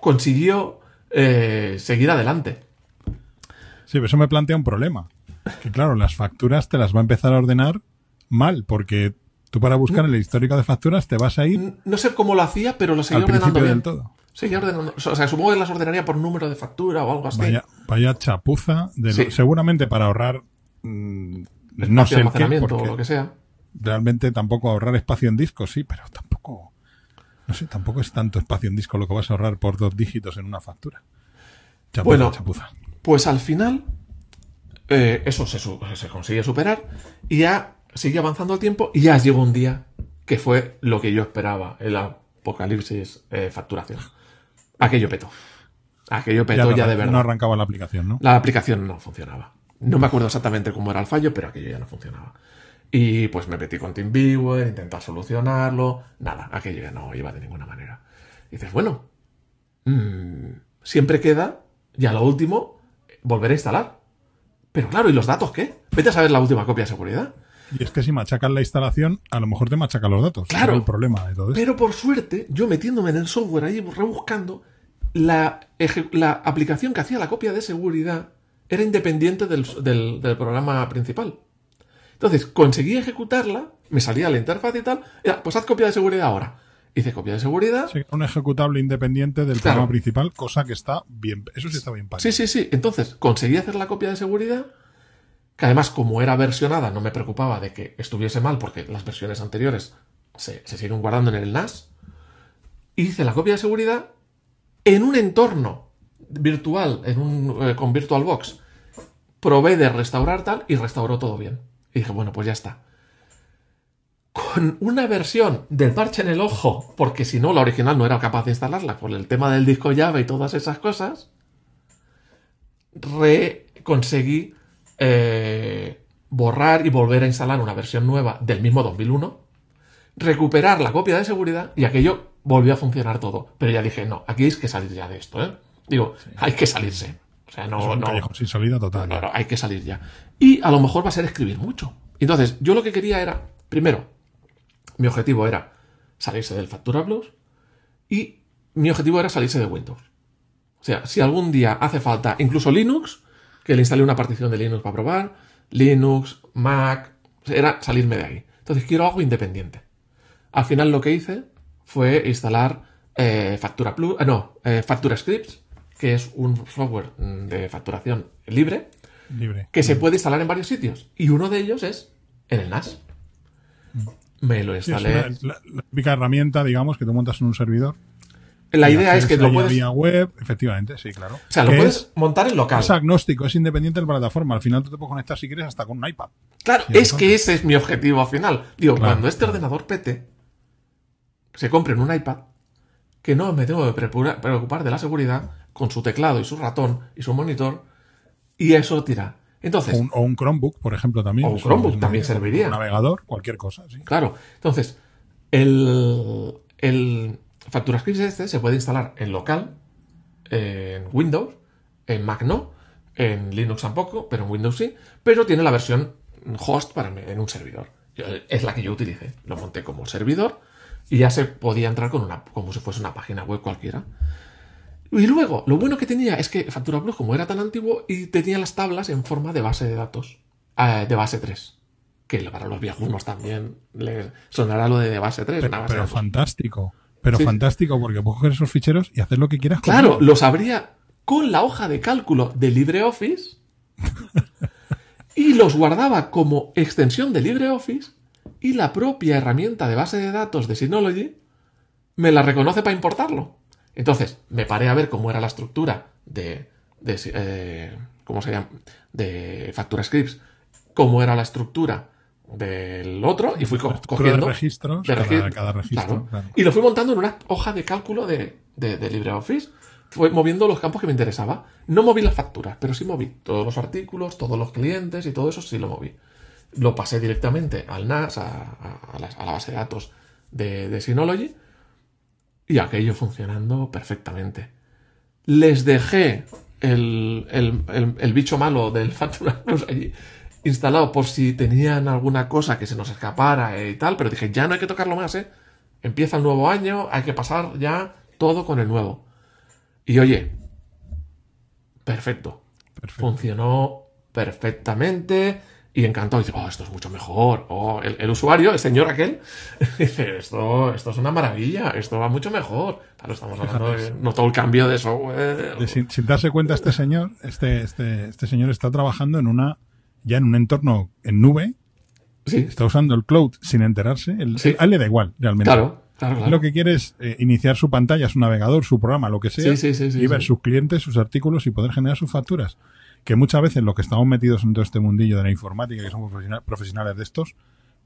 Speaker 1: consiguió eh, seguir adelante.
Speaker 2: Sí, pero eso me plantea un problema. Que claro, las facturas te las va a empezar a ordenar mal, porque tú para buscar en el histórico de facturas te vas a ir
Speaker 1: No sé cómo lo hacía, pero lo seguía
Speaker 2: al
Speaker 1: ordenando bien.
Speaker 2: del todo.
Speaker 1: Seguía ordenando. O sea, supongo que las ordenaría por número de factura o algo así.
Speaker 2: Vaya, vaya chapuza. De lo-
Speaker 1: Sí.
Speaker 2: seguramente para ahorrar. mm, no sé el qué,
Speaker 1: almacenamiento o lo que sea.
Speaker 2: realmente tampoco ahorrar espacio en disco, sí, pero tampoco. No sé, tampoco es tanto espacio en disco lo que vas a ahorrar por dos dígitos en una factura. Chapuza,
Speaker 1: Bueno.
Speaker 2: chapuza.
Speaker 1: Pues al final, eh, eso se consigue superar y ya sigue avanzando el tiempo y ya llegó un día que fue lo que yo esperaba, el apocalipsis eh, facturación. Aquello petó. Aquello petó ya,
Speaker 2: no,
Speaker 1: de
Speaker 2: no
Speaker 1: verdad.
Speaker 2: arrancaba la aplicación, ¿no?
Speaker 1: La aplicación no funcionaba. No me acuerdo exactamente cómo era el fallo, pero aquello ya no funcionaba. Y pues me metí con TeamViewer, intentar solucionarlo. Nada, aquello ya no iba de ninguna manera. Y dices, bueno, mm, siempre queda, ya lo último, volver a instalar. Pero claro, ¿y los datos qué? Vete a saber la última copia de seguridad.
Speaker 2: Y es que si machacan la instalación, a lo mejor te machacan los datos.
Speaker 1: Claro.
Speaker 2: Es el problema de todo esto.
Speaker 1: Pero por suerte, yo metiéndome en el software ahí rebuscando, la, la aplicación que hacía la copia de seguridad era independiente del, del- del programa principal. Entonces, conseguí ejecutarla, me salía la interfaz y tal, pues haz copia de seguridad ahora. Hice copia de seguridad.
Speaker 2: Sí, un ejecutable independiente del
Speaker 1: Claro.
Speaker 2: programa principal, cosa que está bien. Eso sí está bien pagado.
Speaker 1: Sí, sí, sí. Entonces, conseguí hacer la copia de seguridad, que además, como era versionada, no me preocupaba de que estuviese mal, porque las versiones anteriores se, se guardando en el NAS. Hice la copia de seguridad en un entorno virtual, en un, eh, con VirtualBox. Probé de restaurar tal y restauró todo bien. Y dije, bueno, pues ya está. Con una versión del parche en el ojo, porque si no, la original no era capaz de instalarla por el tema del disco llave y todas esas cosas, re conseguí eh, borrar y volver a instalar una versión nueva del mismo 2001, recuperar la copia de seguridad y aquello volvió a funcionar todo. Pero ya dije, no, aquí hay que salir ya de esto, ¿eh? Digo, hay que salirse. O sea,
Speaker 2: Es
Speaker 1: no,
Speaker 2: un
Speaker 1: no,
Speaker 2: sin salida total.
Speaker 1: no, no, hay que salir ya. Y a lo mejor va a ser escribir mucho. Entonces, yo lo que quería era, primero, mi objetivo era salirse del Factura Plus y mi objetivo era salirse de Windows. O sea, si algún día hace falta, incluso Linux, que le instalé una partición de Linux para probar, Linux, Mac, era salirme de ahí. Entonces quiero algo independiente. Al final lo que hice fue instalar eh, Factura Plus, eh, no, eh, Factura Scripts, que es un software mm, de facturación libre,
Speaker 2: Libre.
Speaker 1: que se puede instalar en varios sitios. Y uno de ellos es en el NAS. Me lo
Speaker 2: Sí, es
Speaker 1: instalé.
Speaker 2: una- la, la típica herramienta, digamos, que tú montas en un servidor.
Speaker 1: La
Speaker 2: y
Speaker 1: idea es que lo puedes.
Speaker 2: vía web, efectivamente, sí, claro.
Speaker 1: O sea, lo puedes
Speaker 2: es,
Speaker 1: montar en local.
Speaker 2: es agnóstico, es independiente de la plataforma. Al final tú te puedes conectar si quieres hasta con un iPad.
Speaker 1: Claro, es que ese es mi objetivo final. Digo,
Speaker 2: Claro,
Speaker 1: cuando este
Speaker 2: claro.
Speaker 1: ordenador pete, se compre en un iPad, que no me tengo que preocupar de la seguridad con su teclado y su ratón y su monitor, y eso tira. Entonces,
Speaker 2: O un, o un Chromebook, por ejemplo, también.
Speaker 1: O un Chromebook también
Speaker 2: un-
Speaker 1: serviría.
Speaker 2: Un navegador, cualquier cosa, sí.
Speaker 1: Claro. Entonces, el, el FacturaScript este se puede instalar en local, en Windows, en Mac no, en Linux tampoco, pero en Windows sí, pero tiene la versión host para en un servidor. Yo- Es la que yo utilicé. Lo monté como servidor y ya se podía entrar con una, como si fuese una página web cualquiera. Y luego, lo bueno que tenía es que Factura Plus, como era tan antiguo, y tenía las tablas en forma de base de datos, eh, de base 3. Que para los viejunos también les sonará lo de, base 3. una
Speaker 2: Pero,
Speaker 1: base
Speaker 2: fantástico. Pero
Speaker 1: Sí.
Speaker 2: fantástico, porque puedes coger esos ficheros y hacer lo que quieras con
Speaker 1: Claro, los abría con la hoja de cálculo de LibreOffice y los guardaba como extensión de LibreOffice y la propia herramienta de base de datos de Synology me la reconoce para importarlo. Entonces, me paré a ver cómo era la estructura de, de eh, ¿cómo se llama? de Factura Scripts, cómo era la estructura del otro y fui co- cogiendo
Speaker 2: de registros,
Speaker 1: de
Speaker 2: cada,
Speaker 1: regi-
Speaker 2: cada registro.
Speaker 1: Claro.
Speaker 2: claro.
Speaker 1: Y lo fui montando en una hoja de cálculo de, de- de LibreOffice. Fue moviendo los campos que me interesaba. No moví las facturas, pero sí moví todos los artículos, todos los clientes y todo eso sí lo moví. Lo pasé directamente al NAS, a, a- a la, a la base de datos de, de Synology, y aquello funcionando perfectamente. Les dejé el, el- el- el bicho malo del Factura Plus allí instalado por si tenían alguna cosa que se nos escapara y tal, pero dije, ya no hay que tocarlo más, ¿eh? Empieza el nuevo año, hay que pasar ya todo con el nuevo. Y oye, perfecto.
Speaker 2: Perfecto.
Speaker 1: Funcionó perfectamente y encantado. Dice, oh, esto es mucho mejor. Oh, el, el usuario, el señor aquel, dice, esto, esto es una maravilla, esto va mucho mejor. Claro, estamos hablando de notó el cambio de software.
Speaker 2: De- sin, sin darse cuenta este señor, este, este, este señor está trabajando en una ya en un entorno en nube,
Speaker 1: Sí,
Speaker 2: está usando el cloud sin enterarse. El,
Speaker 1: Sí.
Speaker 2: A él le da igual, realmente.
Speaker 1: claro, claro,
Speaker 2: Él
Speaker 1: claro.
Speaker 2: Lo que quiere es eh, iniciar su pantalla, su navegador, su programa, lo que sea,
Speaker 1: Sí,
Speaker 2: y ver sus clientes, sus artículos y poder generar sus facturas. Que muchas veces los que estamos metidos en todo este mundillo de la informática, que somos profesional- profesionales de estos,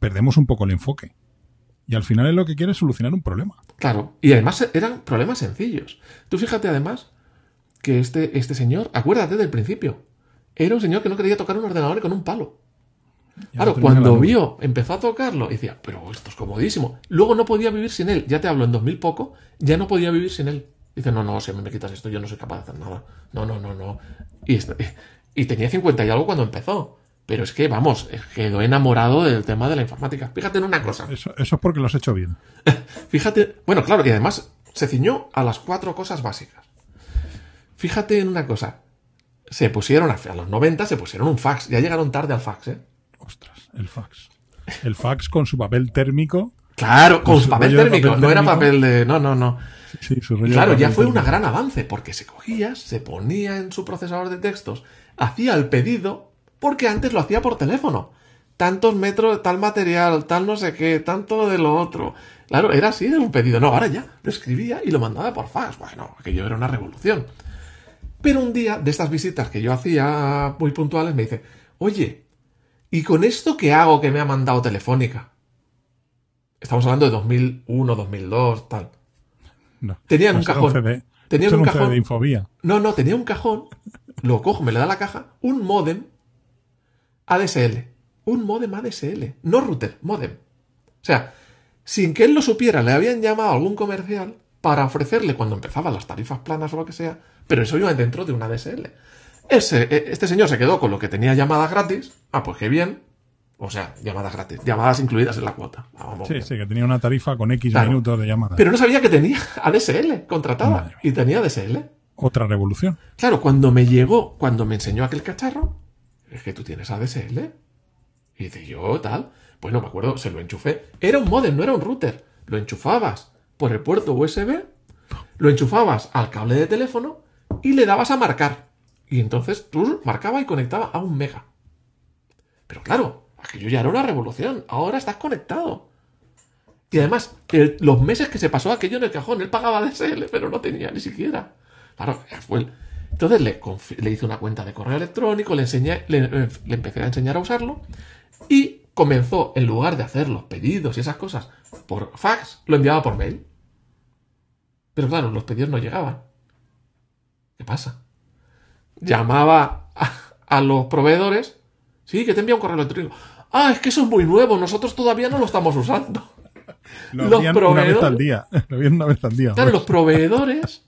Speaker 2: perdemos un poco el enfoque. Y al final es lo que quiere es solucionar un problema.
Speaker 1: Claro, y además eran problemas sencillos. Tú fíjate además que este, este señor, acuérdate del principio, era un señor que no quería tocar un ordenador con un palo.
Speaker 2: Ya
Speaker 1: Claro, cuando vio, empezó a tocarlo y decía, pero esto es comodísimo. Luego no podía vivir sin él. Ya te hablo, en 2000 poco, ya no podía vivir sin él. Dice, no, no, si me quitas esto, yo no soy capaz de hacer nada. No, no, no, no. Y, y tenía 50 y algo cuando empezó. Pero es que, vamos, quedó enamorado del tema de la informática. Fíjate en una cosa.
Speaker 2: Eso, eso es porque lo has hecho bien.
Speaker 1: Fíjate, bueno, claro, y además se ciñó a las cuatro cosas básicas. Fíjate en una cosa. Se pusieron, a los 90 se pusieron un fax. Ya llegaron tarde al fax, ¿eh?
Speaker 2: Ostras, el fax. El fax con su papel térmico.
Speaker 1: Claro, con
Speaker 2: Con
Speaker 1: su papel térmico, no era papel de. No, no, no.
Speaker 2: Sí, su rollo
Speaker 1: claro, ya fue un gran avance, porque se cogía, se ponía en su procesador de textos, hacía el pedido, porque antes lo hacía por teléfono. Tantos metros de tal material, tal no sé qué, tanto de lo otro. Claro, era así, era un pedido. No, ahora ya, lo escribía y lo mandaba por fax. Bueno, aquello era una revolución. Pero un día, de estas visitas que yo hacía muy puntuales, me dice, oye, ¿y con esto qué hago que me ha mandado Telefónica? Estamos hablando de 2001, 2002, tal.
Speaker 2: No,
Speaker 1: Tenían un cajón.
Speaker 2: CD.
Speaker 1: Tenían un cajón.
Speaker 2: de Infobía.
Speaker 1: No, no, tenía un cajón. Lo cojo, me le da la caja. Un modem ADSL. Un modem ADSL. No router, modem. O sea, sin que él lo supiera, le habían llamado a algún comercial para ofrecerle cuando empezaban las tarifas planas o lo que sea, pero eso iba dentro de un ADSL. Ese, e- este señor se quedó con lo que tenía llamadas gratis. Ah, pues qué bien. O sea, llamadas gratis. Llamadas incluidas en la cuota. Ah, vamos
Speaker 2: Sí,
Speaker 1: bien.
Speaker 2: sí, que tenía una tarifa con X
Speaker 1: Claro.
Speaker 2: minutos de llamada.
Speaker 1: Pero no sabía que tenía ADSL contratada. Y tenía ADSL.
Speaker 2: Otra revolución.
Speaker 1: Claro, cuando me llegó, cuando me enseñó aquel cacharro, es que tú tienes ADSL. Y dice, yo tal. Pues no me acuerdo, se lo enchufé. Era un modem, no era un router. Lo enchufabas por el puerto USB, lo enchufabas al cable de teléfono y le dabas a marcar. Y entonces tú marcaba y conectaba a un mega. Pero claro, aquello ya era una revolución. Ahora estás conectado. Y además, los meses que se pasó aquello en el cajón, él pagaba DSL, pero no tenía ni siquiera. Claro, ya fue el- Entonces le, le hice una cuenta de correo electrónico, le, enseñé, le empecé a enseñar a usarlo y comenzó, en lugar de hacer los pedidos y esas cosas por fax, lo enviaba por mail. Pero claro, los pedidos no llegaban. ¿Qué pasa? Llamaba a, a los proveedores. Sí, que te envía un correo electrónico. Ah, es que eso es muy nuevo, nosotros todavía no lo estamos usando.
Speaker 2: Lo
Speaker 1: Los
Speaker 2: hacían una vez
Speaker 1: proveedores-
Speaker 2: al día. Lo una vez al día.
Speaker 1: Claro, los proveedores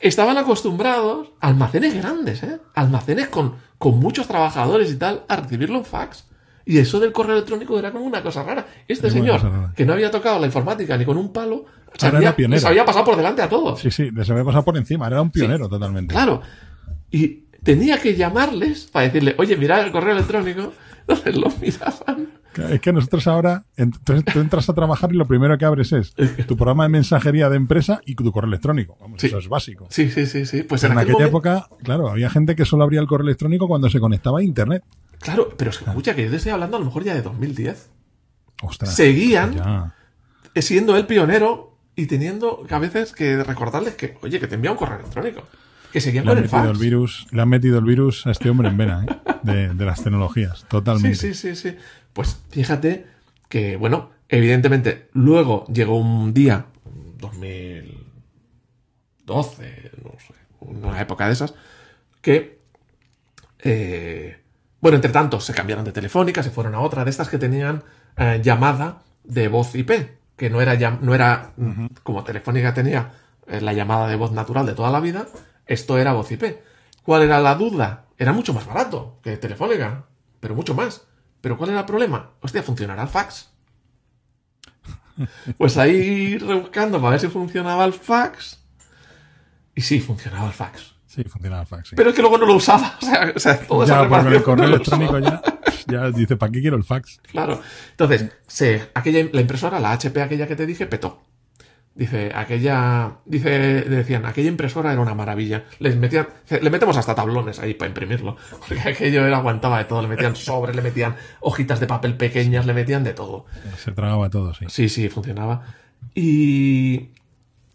Speaker 1: estaban acostumbrados a almacenes grandes, ¿eh? Almacenes con, con muchos trabajadores y tal, a recibirlo en fax. Y eso del correo electrónico era como una cosa rara. Este señor,
Speaker 2: rara.
Speaker 1: que no había tocado la informática ni con un palo, se
Speaker 2: Ahora
Speaker 1: había, pasado por delante a todos.
Speaker 2: Sí, sí, les había pasado por encima. Era un pionero totalmente.
Speaker 1: Claro. Y tenía que llamarles para decirle, oye, mirad el correo electrónico. Entonces lo miraban.
Speaker 2: Es que nosotros ahora, ent- tú entras a trabajar y lo primero que abres es tu programa de mensajería de empresa y tu correo electrónico. Vamos,
Speaker 1: Sí.
Speaker 2: eso es básico.
Speaker 1: Sí, sí, sí, sí. Pues
Speaker 2: en
Speaker 1: en aquel
Speaker 2: aquella
Speaker 1: momento-
Speaker 2: época, claro, había gente que solo abría el correo electrónico cuando se conectaba a internet.
Speaker 1: Claro, pero es que escucha que yo te estoy hablando a lo mejor ya de 2010.
Speaker 2: Ostras.
Speaker 1: Seguían
Speaker 2: Ya.
Speaker 1: siendo el pionero y teniendo que a veces que recordarles que, oye, que te envía un correo electrónico. Que seguían
Speaker 2: Le
Speaker 1: con el
Speaker 2: metido
Speaker 1: fax.
Speaker 2: el virus, le han metido el virus a este hombre en vena, ¿eh? de, de las tecnologías,
Speaker 1: Sí,
Speaker 2: totalmente.
Speaker 1: sí, sí, sí. Pues fíjate que, bueno, evidentemente, luego llegó un día, 2012, no sé, una época de esas, que, eh, bueno, entre tanto, se cambiaron de telefónica, se fueron a otra de estas que tenían eh, llamada de voz IP, que no era, llam- no era como Telefónica tenía eh, la llamada de voz natural de toda la vida, esto era voz IP. ¿Cuál era la duda? Era mucho más barato que Telefónica, pero mucho más. ¿Pero cuál era el problema? Hostia, ¿funcionará el fax? Pues ahí rebuscando para ver si funcionaba el fax. Y sí, funcionaba el fax.
Speaker 2: Sí, funcionaba el fax. sí.
Speaker 1: Pero es que luego no lo usaba. O sea, o sea toda esa
Speaker 2: ya, porque
Speaker 1: reparación
Speaker 2: el correo
Speaker 1: no
Speaker 2: electrónico ya dice, ¿para qué quiero el fax?
Speaker 1: Claro. Entonces, se, aquella, la impresora, la HP aquella que te dije, petó. Dice, aquella, dice, decían, aquella impresora era una maravilla. Les metían, le metemos hasta tablones ahí para imprimirlo. Porque aquello era, aguantaba de todo. Le metían sobres, le metían hojitas de papel pequeñas, le metían de todo.
Speaker 2: Se tragaba todo, sí.
Speaker 1: Sí, sí, funcionaba. Y,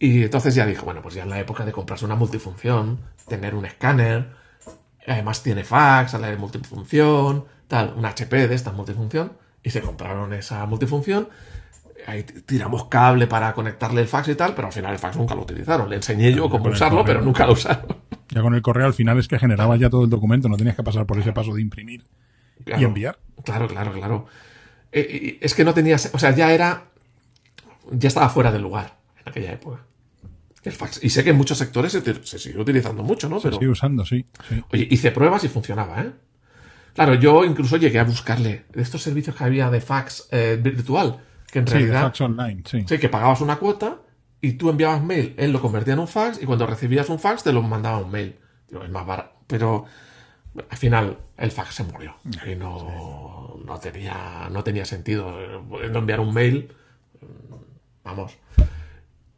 Speaker 1: y entonces ya dijo, bueno, pues ya en la época de comprarse una multifunción, tener un escáner, además tiene fax, la de multifunción, tal, un HP de esta multifunción, y se compraron esa multifunción. Ahí tiramos cable para conectarle el fax y tal, pero al final el fax nunca lo utilizaron. Le enseñé yo cómo usarlo, pero nunca lo usaron.
Speaker 2: Ya con el correo al final es que generabas ya todo el documento, no tenías que pasar por ese paso de imprimir y enviar.
Speaker 1: Claro, claro, claro. Eh, es que no tenías. O sea, ya era. Ya estaba fuera de lugar en aquella época. El fax. Y sé que en muchos sectores se, se sigue utilizando mucho, ¿no?
Speaker 2: Se
Speaker 1: Pero.
Speaker 2: sigue usando, sí. sí.
Speaker 1: Oye, hice pruebas y funcionaba, ¿eh? Claro, yo incluso llegué a buscarle de estos servicios que había de fax eh, virtual, que en
Speaker 2: Sí,
Speaker 1: realidad.
Speaker 2: fax online, sí.
Speaker 1: Sí, que pagabas una cuota y tú enviabas mail, él lo convertía en un fax y cuando recibías un fax te lo mandaba un mail. Digo, es más barato. Pero al final el fax se murió y no, no, tenía, no tenía sentido eh, no enviar un mail. mm, Vamos.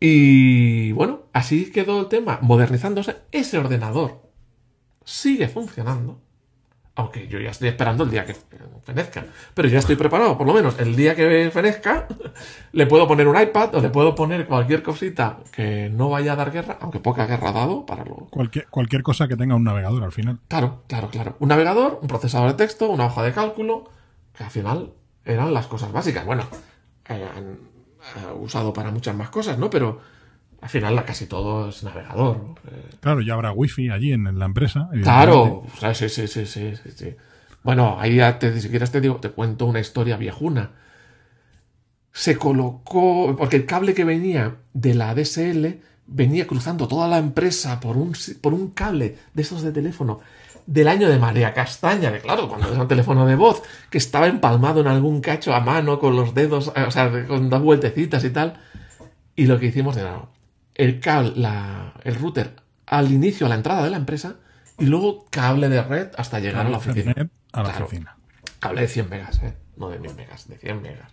Speaker 1: Y bueno, así quedó el tema, modernizándose. Ese ordenador sigue funcionando. Aunque yo ya estoy esperando el día que fenezca. Pero ya estoy preparado, por lo menos el día que fenezca, le puedo poner un iPad o le puedo poner cualquier cosita que no vaya a dar guerra, aunque poca guerra ha dado para lo.
Speaker 2: Cualquier, cualquier cosa que tenga un navegador al final.
Speaker 1: Claro, claro, claro. Un navegador, un procesador de texto, una hoja de cálculo, que al final eran las cosas básicas. Bueno, eh, eh, usado para muchas más cosas, ¿no? Pero al final casi todo es navegador. eh,
Speaker 2: Claro, ya habrá wifi allí en, en la empresa.
Speaker 1: Claro, o sea, sí, sí, sí, sí. Bueno, ahí ya te, si quieres te digo, te cuento una historia viejuna. Se colocó, porque el cable que venía de la DSL venía cruzando toda la empresa por un, por un cable de esos de teléfono del año de María Castaña, que claro, cuando es un teléfono de voz, que estaba empalmado en algún cacho a mano con los dedos, eh, o sea, con dos vueltecitas y tal. Y lo que hicimos era el cable, la- el router al inicio a la entrada de la empresa y luego cable de red hasta llegar a la oficina.
Speaker 2: A la
Speaker 1: Claro.
Speaker 2: oficina.
Speaker 1: Cable de 100 megas, ¿eh? No de 1000 megas, de 100 megas.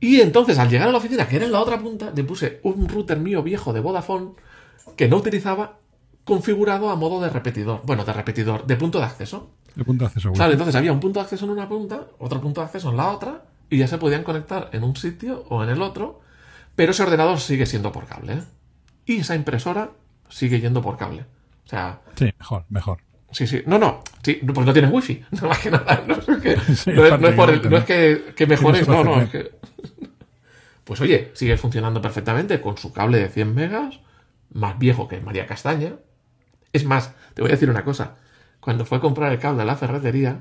Speaker 1: Y entonces, al llegar a la oficina, que era en la otra punta, le puse un router mío viejo de Vodafone que no utilizaba, configurado a modo de repetidor. Bueno, de repetidor, de punto de acceso.
Speaker 2: De punto de acceso.
Speaker 1: Claro, entonces había un punto de acceso en una punta, otro punto de acceso en la otra, y ya se podían conectar en un sitio o en el otro, pero ese ordenador sigue siendo por cable. ¿eh? Y esa impresora sigue yendo por cable. O sea,
Speaker 2: Sí, mejor, mejor.
Speaker 1: sí, sí. No, no, sí, pues no tienes wifi. No más que nada. No es, que,
Speaker 2: Sí,
Speaker 1: no es- no es por el-
Speaker 2: prácticamente,
Speaker 1: no es que, que mejores,
Speaker 2: Tienes
Speaker 1: no,
Speaker 2: que
Speaker 1: no, es que. Pues oye, sigue funcionando perfectamente con su cable de 100 megas, más viejo que María Castaña. Es más, te voy a decir una cosa. Cuando fue a comprar el cable a la ferretería,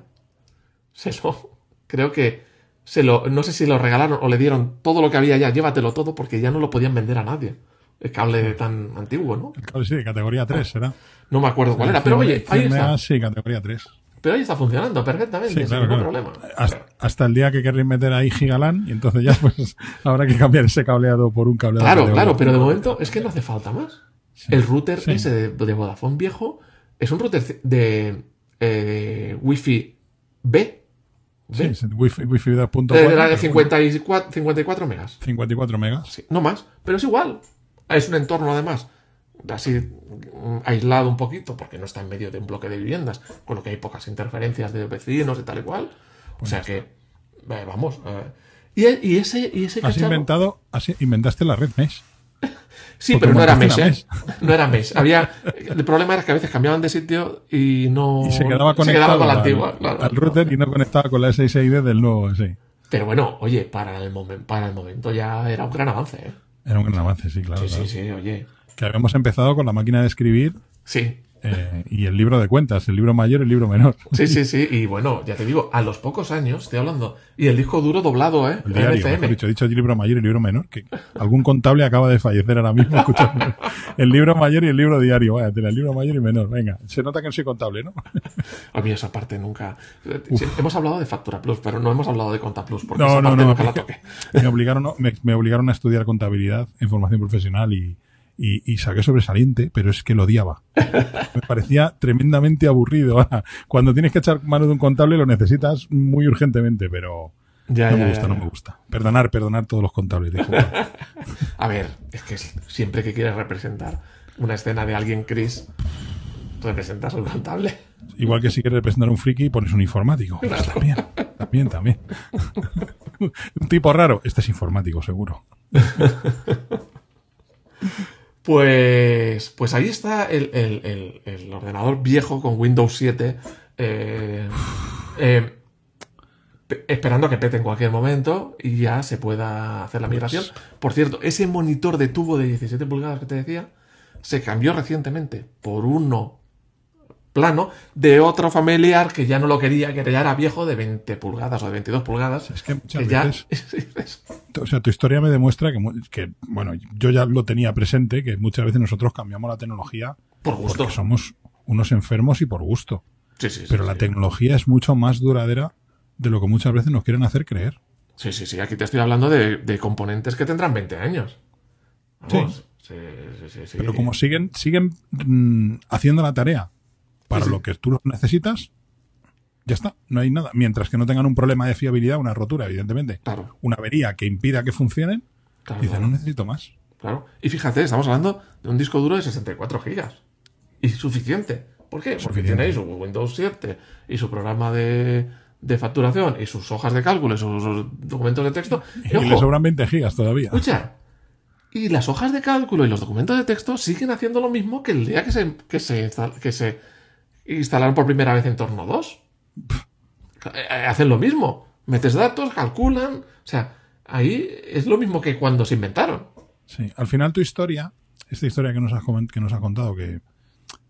Speaker 1: se lo. Creo que se lo. No sé si lo regalaron o le dieron todo lo que había ya, llévatelo todo, porque ya no lo podían vender a nadie. El cable tan antiguo, ¿no?
Speaker 2: El cable sí, de categoría 3 será.
Speaker 1: No me acuerdo cuál era, pero oye,
Speaker 2: 100
Speaker 1: ahí está.
Speaker 2: sí, categoría 3.
Speaker 1: Pero ahí está funcionando perfectamente,
Speaker 2: Sí,
Speaker 1: sin ningún
Speaker 2: claro.
Speaker 1: problema.
Speaker 2: Hasta, hasta el día que querréis meter ahí Gigalan y entonces ya pues habrá que cambiar ese cableado por un cableado.
Speaker 1: Claro, claro, pero de momento es que no hace falta más. El router
Speaker 2: Sí.
Speaker 1: ese de, de Vodafone viejo es un router de eh, Wi-Fi B.
Speaker 2: Sí, es el Wi-Fi, Wi-Fi 2.4.
Speaker 1: Eh, de
Speaker 2: pero
Speaker 1: 54, 54 megas.
Speaker 2: 54 megas.
Speaker 1: Sí, no más, pero es igual. Es un entorno además así mm, aislado un poquito porque no está en medio de un bloque de viviendas, con lo que hay pocas interferencias de vecinos y tal y cual.
Speaker 2: Pues
Speaker 1: o sea que, eh, vamos. eh, y, y ese, y ese
Speaker 2: Has
Speaker 1: cacharro-
Speaker 2: inventado, has- inventaste la red mesh.
Speaker 1: Sí,
Speaker 2: Porque
Speaker 1: pero no era
Speaker 2: montaste
Speaker 1: ¿eh? No era mesh. Había... El problema era que a veces cambiaban de sitio y no...
Speaker 2: Y se quedaba
Speaker 1: quedaba
Speaker 2: conectado
Speaker 1: con la
Speaker 2: al,
Speaker 1: antigua. claro.
Speaker 2: al router y no conectaba con la SSID del nuevo, sí.
Speaker 1: Pero bueno, oye, para el, momen- para el momento ya era un gran avance, ¿eh?
Speaker 2: Era un gran avance, sí, claro.
Speaker 1: Sí, sí, sí, oye.
Speaker 2: Que habíamos empezado con la máquina de escribir
Speaker 1: Sí,
Speaker 2: eh, y el libro de cuentas, el libro mayor y el libro menor.
Speaker 1: sí, sí, sí. Y bueno, ya te digo, a los pocos años, estoy hablando. Y el disco duro doblado, ¿eh?
Speaker 2: El diario, mejor dicho, he dicho libro mayor y el libro menor, que algún contable acaba de fallecer ahora mismo escuchando el libro mayor y el libro diario. Vaya, el libro mayor y menor. Venga, se nota que no soy contable, ¿no?
Speaker 1: A mí esa parte nunca... Hemos hablado de Factura Plus, pero no hemos hablado de Conta Plus, porque
Speaker 2: No,
Speaker 1: esa
Speaker 2: no,
Speaker 1: parte
Speaker 2: no.
Speaker 1: nunca la toqué.
Speaker 2: Me obligaron, me, me obligaron a estudiar contabilidad en formación profesional y, y, y saqué sobresaliente, pero es que lo odiaba. Me parecía tremendamente aburrido. Ahora, Cuando tienes que echar mano de un contable lo necesitas muy urgentemente, pero
Speaker 1: Ya,
Speaker 2: no
Speaker 1: ya,
Speaker 2: me gusta,
Speaker 1: ya,
Speaker 2: no me gusta. Perdonar, perdonar todos los contables.
Speaker 1: A ver, es que siempre que quieres representar una escena de alguien Chris, representas al contable.
Speaker 2: Igual que si quieres representar un friki, pones un informático. Pues también, también, también. un tipo raro, este es informático, seguro.
Speaker 1: Pues, pues ahí está el, el- el- el ordenador viejo con Windows 7, eh, eh, pe- esperando a que pete en cualquier momento y ya se pueda hacer la migración. Por cierto, ese monitor de tubo de 17 pulgadas que te decía, se cambió recientemente por uno plano de otro familiar que ya no lo quería, que ya era viejo de 20 pulgadas o de 22 pulgadas.
Speaker 2: Es que muchas
Speaker 1: que ya-
Speaker 2: veces- O sea, tu historia me demuestra que, que, bueno, yo ya lo tenía presente, que muchas veces nosotros cambiamos la tecnología
Speaker 1: por gusto.
Speaker 2: porque somos unos enfermos y por gusto.
Speaker 1: Sí, sí, sí,
Speaker 2: Pero la tecnología es mucho más duradera de lo que muchas veces nos quieren hacer creer.
Speaker 1: Sí, sí, sí. Aquí te estoy hablando de, de componentes que tendrán 20 años. Vamos. Sí, sí, sí, sí.
Speaker 2: Pero como siguen, siguen mm, haciendo la tarea para
Speaker 1: Sí, sí.
Speaker 2: lo que tú lo necesitas, ya está, no hay nada. Mientras que no tengan un problema de fiabilidad, una rotura, evidentemente,
Speaker 1: Claro,
Speaker 2: una avería que impida que funcionen,
Speaker 1: claro.
Speaker 2: dicen,
Speaker 1: claro.
Speaker 2: no necesito más.
Speaker 1: Claro. Y fíjate, estamos hablando de un disco duro de 64 gigas. Y suficiente. ¿Por qué? Porque
Speaker 2: Suficiente.
Speaker 1: tiene ahí su Windows 7 y su programa de, de facturación y sus hojas de cálculo y sus, sus documentos de texto. Y,
Speaker 2: Y
Speaker 1: ojo,
Speaker 2: le sobran 20 gigas todavía.
Speaker 1: escucha. Y las hojas de cálculo y los documentos de texto siguen haciendo lo mismo que el día que se, que se, que se instalaron por primera vez en torno 2. Eh, Hacen lo mismo. Metes datos, calculan. O sea, ahí es lo mismo que cuando se inventaron.
Speaker 2: Sí, al final tu historia, esta historia que nos has, que nos has contado, que,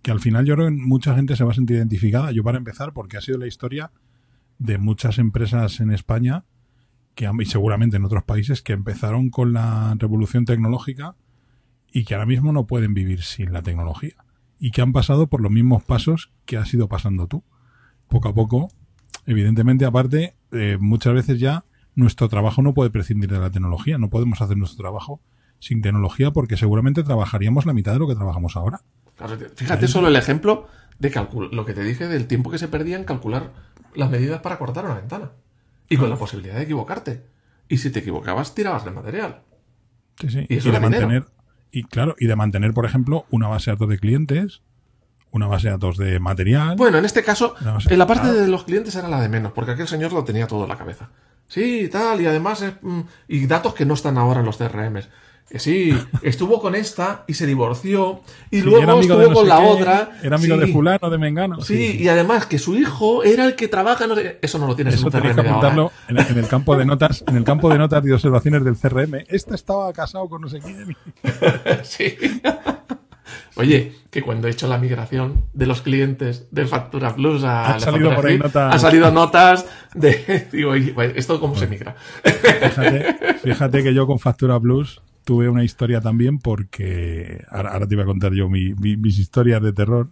Speaker 2: que al final yo creo que mucha gente se va a sentir identificada, yo para empezar, porque ha sido la historia de muchas empresas en España que, y seguramente en otros países que empezaron con la revolución tecnológica y que ahora mismo no pueden vivir sin la tecnología y que han pasado por los mismos pasos que has ido pasando tú. Poco a poco, evidentemente, aparte, eh, muchas veces ya nuestro trabajo no puede prescindir de la tecnología, no podemos hacer nuestro trabajo sin tecnología porque seguramente trabajaríamos la mitad de lo que trabajamos ahora.
Speaker 1: Claro, fíjate solo el ejemplo de lo que te dije del tiempo que se perdía en calcular las medidas para cortar una ventana. Y con la posibilidad de equivocarte. Y si te equivocabas, tirabas el material.
Speaker 2: Sí, sí.
Speaker 1: Y eso
Speaker 2: de
Speaker 1: dinero.
Speaker 2: Y claro, y de mantener, por ejemplo, una base de datos de clientes, una base de datos de material.
Speaker 1: Bueno, en este caso, en la parte de los clientes era la de menos, porque aquel señor lo tenía todo en la cabeza. Sí, tal, y además, es, mm, y datos que no están ahora en los CRMs. Que sí, estuvo con esta y se divorció, y
Speaker 2: Sí,
Speaker 1: luego estuvo
Speaker 2: no
Speaker 1: con
Speaker 2: sé
Speaker 1: la
Speaker 2: qué,
Speaker 1: otra.
Speaker 2: Era amigo
Speaker 1: sí,
Speaker 2: de fulano, de mengano.
Speaker 1: Sí, y además que su hijo era el que trabaja, no sé- eso no lo tienes
Speaker 2: Eso
Speaker 1: en
Speaker 2: que apuntarlo en, en el campo de notas, en el campo de notas y observaciones del CRM. Este estaba casado con no sé quién.
Speaker 1: Sí. Oye, que cuando he hecho la migración de los clientes de Factura Plus a
Speaker 2: Han salido por ahí notas.
Speaker 1: han salido notas de digo, bueno, esto cómo se migra.
Speaker 2: Fíjate, fíjate que yo con Factura Plus tuve una historia también porque ahora, ahora te iba a contar yo mi- mi- mis historias de terror.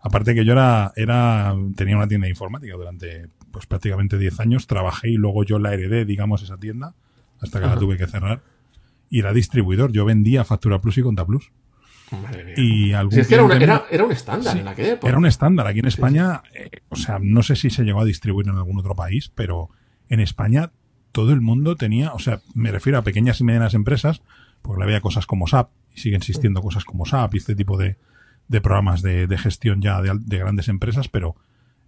Speaker 2: Aparte que yo era, era tenía una tienda de informática durante pues prácticamente 10 años, trabajé y luego yo la heredé, digamos, esa tienda, hasta que la tuve que cerrar. Y era distribuidor, yo vendía Factura Plus y Conta Plus.
Speaker 1: Madre mía.
Speaker 2: Y algún
Speaker 1: Si es que era, una-
Speaker 2: cliente
Speaker 1: era, era un estándar
Speaker 2: Sí,
Speaker 1: en aquella época.
Speaker 2: Era un estándar. Aquí en España, eh, o sea, no sé si se llegó a distribuir en algún otro país, pero en España todo el mundo tenía, o sea, me refiero a pequeñas y medianas empresas, porque había cosas como SAP, y sigue existiendo cosas como SAP y este tipo de, de programas de, de gestión ya de, grandes empresas, pero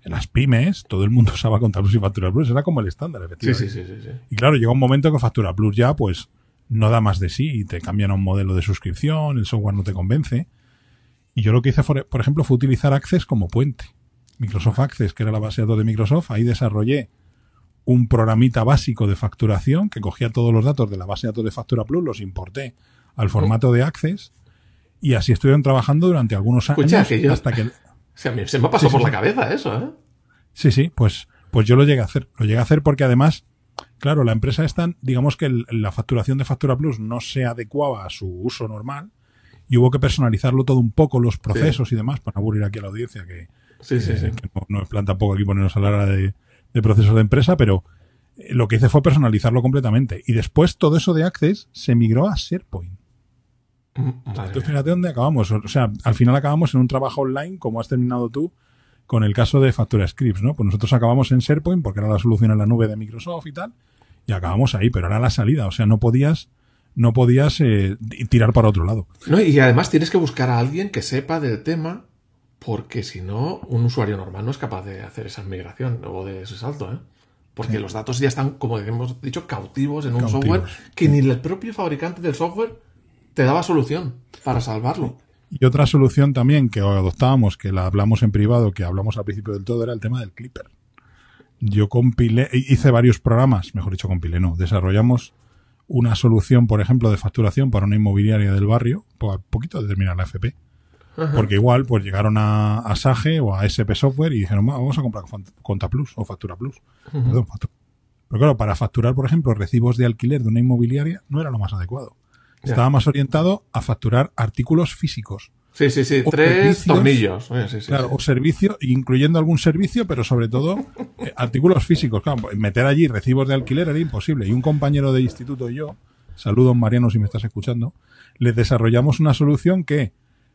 Speaker 2: en las pymes todo el mundo usaba Conta Plus y Factura Plus, era como el estándar, efectivamente.
Speaker 1: sí, sí, sí, sí.
Speaker 2: Y claro, llega un momento que Factura Plus ya, pues, no da más de sí y te cambian a un modelo de suscripción, el software no te convence. Y yo lo que hice, fue, por ejemplo, fue utilizar Access como puente. Microsoft Access, que era la base de datos de Microsoft, ahí desarrollé un programita básico de facturación que cogía todos los datos de la base de datos de Factura Plus, los importé al formato de Access y así estuvieron trabajando durante algunos años
Speaker 1: Escucha, que yo-
Speaker 2: hasta que
Speaker 1: O sea, se me ha pasado
Speaker 2: Sí, sí,
Speaker 1: por la cabeza eso, ¿eh?
Speaker 2: Sí, sí, pues, pues yo lo llegué a hacer. Lo llegué a hacer porque además, claro, la empresa esta, digamos que el- la facturación de Factura Plus no se adecuaba a su uso normal y hubo que personalizarlo todo un poco, los procesos y demás, para no aburrir aquí a la audiencia, que,
Speaker 1: Sí, sí,
Speaker 2: que-
Speaker 1: sí.
Speaker 2: que no, no es plan tampoco aquí ponernos a hablar de, de procesos de empresa, pero eh, lo que hice fue personalizarlo completamente. Y después todo eso de Access se migró a SharePoint.
Speaker 1: Mm,
Speaker 2: Entonces, fíjate dónde acabamos. O sea, al final acabamos en un trabajo online, como has terminado tú, con el caso de Factura Scripts, ¿no? Pues nosotros acabamos en SharePoint porque era la solución en la nube de Microsoft y tal, y acabamos ahí, pero era la salida. O sea, no podías, no podías eh, tirar para otro lado.
Speaker 1: No, y además tienes que buscar a alguien que sepa del tema, porque si no, un usuario normal no es capaz de hacer esa migración o de ese salto, ¿eh? Porque los datos ya están, como hemos dicho, cautivos en un
Speaker 2: Cautivos.
Speaker 1: software que ni el propio fabricante del software te daba solución para salvarlo.
Speaker 2: Y otra solución también que adoptábamos, que la hablamos en privado, que hablamos al principio del todo, era el tema del Clipper. Yo compilé, hice varios programas, mejor dicho, compilé, no, desarrollamos una solución, por ejemplo, de facturación para una inmobiliaria del barrio, poquito de terminar la FP.
Speaker 1: Ajá.
Speaker 2: Porque igual, pues llegaron a, a Sage o a SP Software y dijeron, "Va, vamos a comprar Conta Plus o Factura Plus. Perdón, Factura. Pero claro, para facturar, por ejemplo, recibos de alquiler de una inmobiliaria no era lo más adecuado.
Speaker 1: Ya.
Speaker 2: Estaba más orientado a facturar artículos físicos.
Speaker 1: Sí, sí, sí. Tres tornillos. Oye, sí, sí,
Speaker 2: Claro,
Speaker 1: sí.
Speaker 2: o servicio, incluyendo algún servicio, pero sobre todo eh, artículos físicos. Claro, pues, meter allí recibos de alquiler era imposible. Y un compañero de instituto y yo, saludos Mariano si me estás escuchando, les desarrollamos una solución que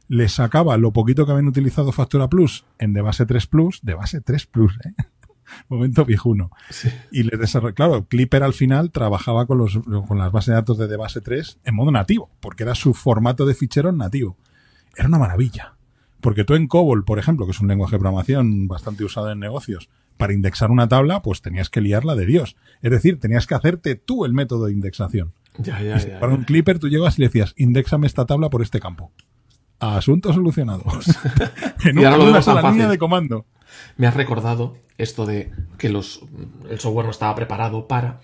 Speaker 2: les sacaba lo poquito que habían utilizado Factura Plus en de base 3 Plus, de base 3 Plus, ¿eh? Momento viejuno.
Speaker 1: Sí.
Speaker 2: Y les desarrolló, claro, Clipper al final trabajaba con, los, con las bases de datos de, de base 3 en modo nativo, porque era su formato de ficheros nativo. Era una maravilla. Porque tú en COBOL, por ejemplo, que es un lenguaje de programación bastante usado en negocios, para indexar una tabla, pues tenías que liarla de Dios. Es decir, tenías que hacerte tú el método de indexación.
Speaker 1: Ya, ya,
Speaker 2: Y si
Speaker 1: ya.
Speaker 2: para un Clipper tú llegas y le decías, indexame esta tabla por este campo. Asunto solucionado. en
Speaker 1: Y ahora lo
Speaker 2: una sola
Speaker 1: fácil.
Speaker 2: línea de comando.
Speaker 1: Me has recordado esto de que los, el software no estaba preparado para.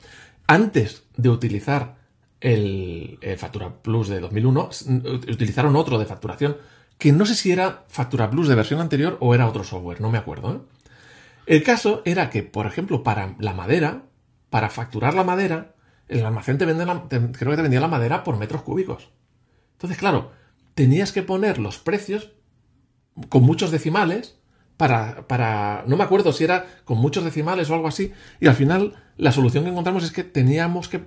Speaker 1: Antes de utilizar el, el Factura Plus de 2001, s- utilizaron otro de facturación, que no sé si era Factura Plus de versión anterior o era otro software, no me acuerdo. ¿eh? El caso era que, por ejemplo, para la madera, para facturar la madera, el almacén te vende la- te- creo que te vendía la madera por metros cúbicos. Entonces, claro, tenías que poner los precios con muchos decimales para, para, no me acuerdo si era con muchos decimales o algo así, y al final la solución que encontramos es que teníamos que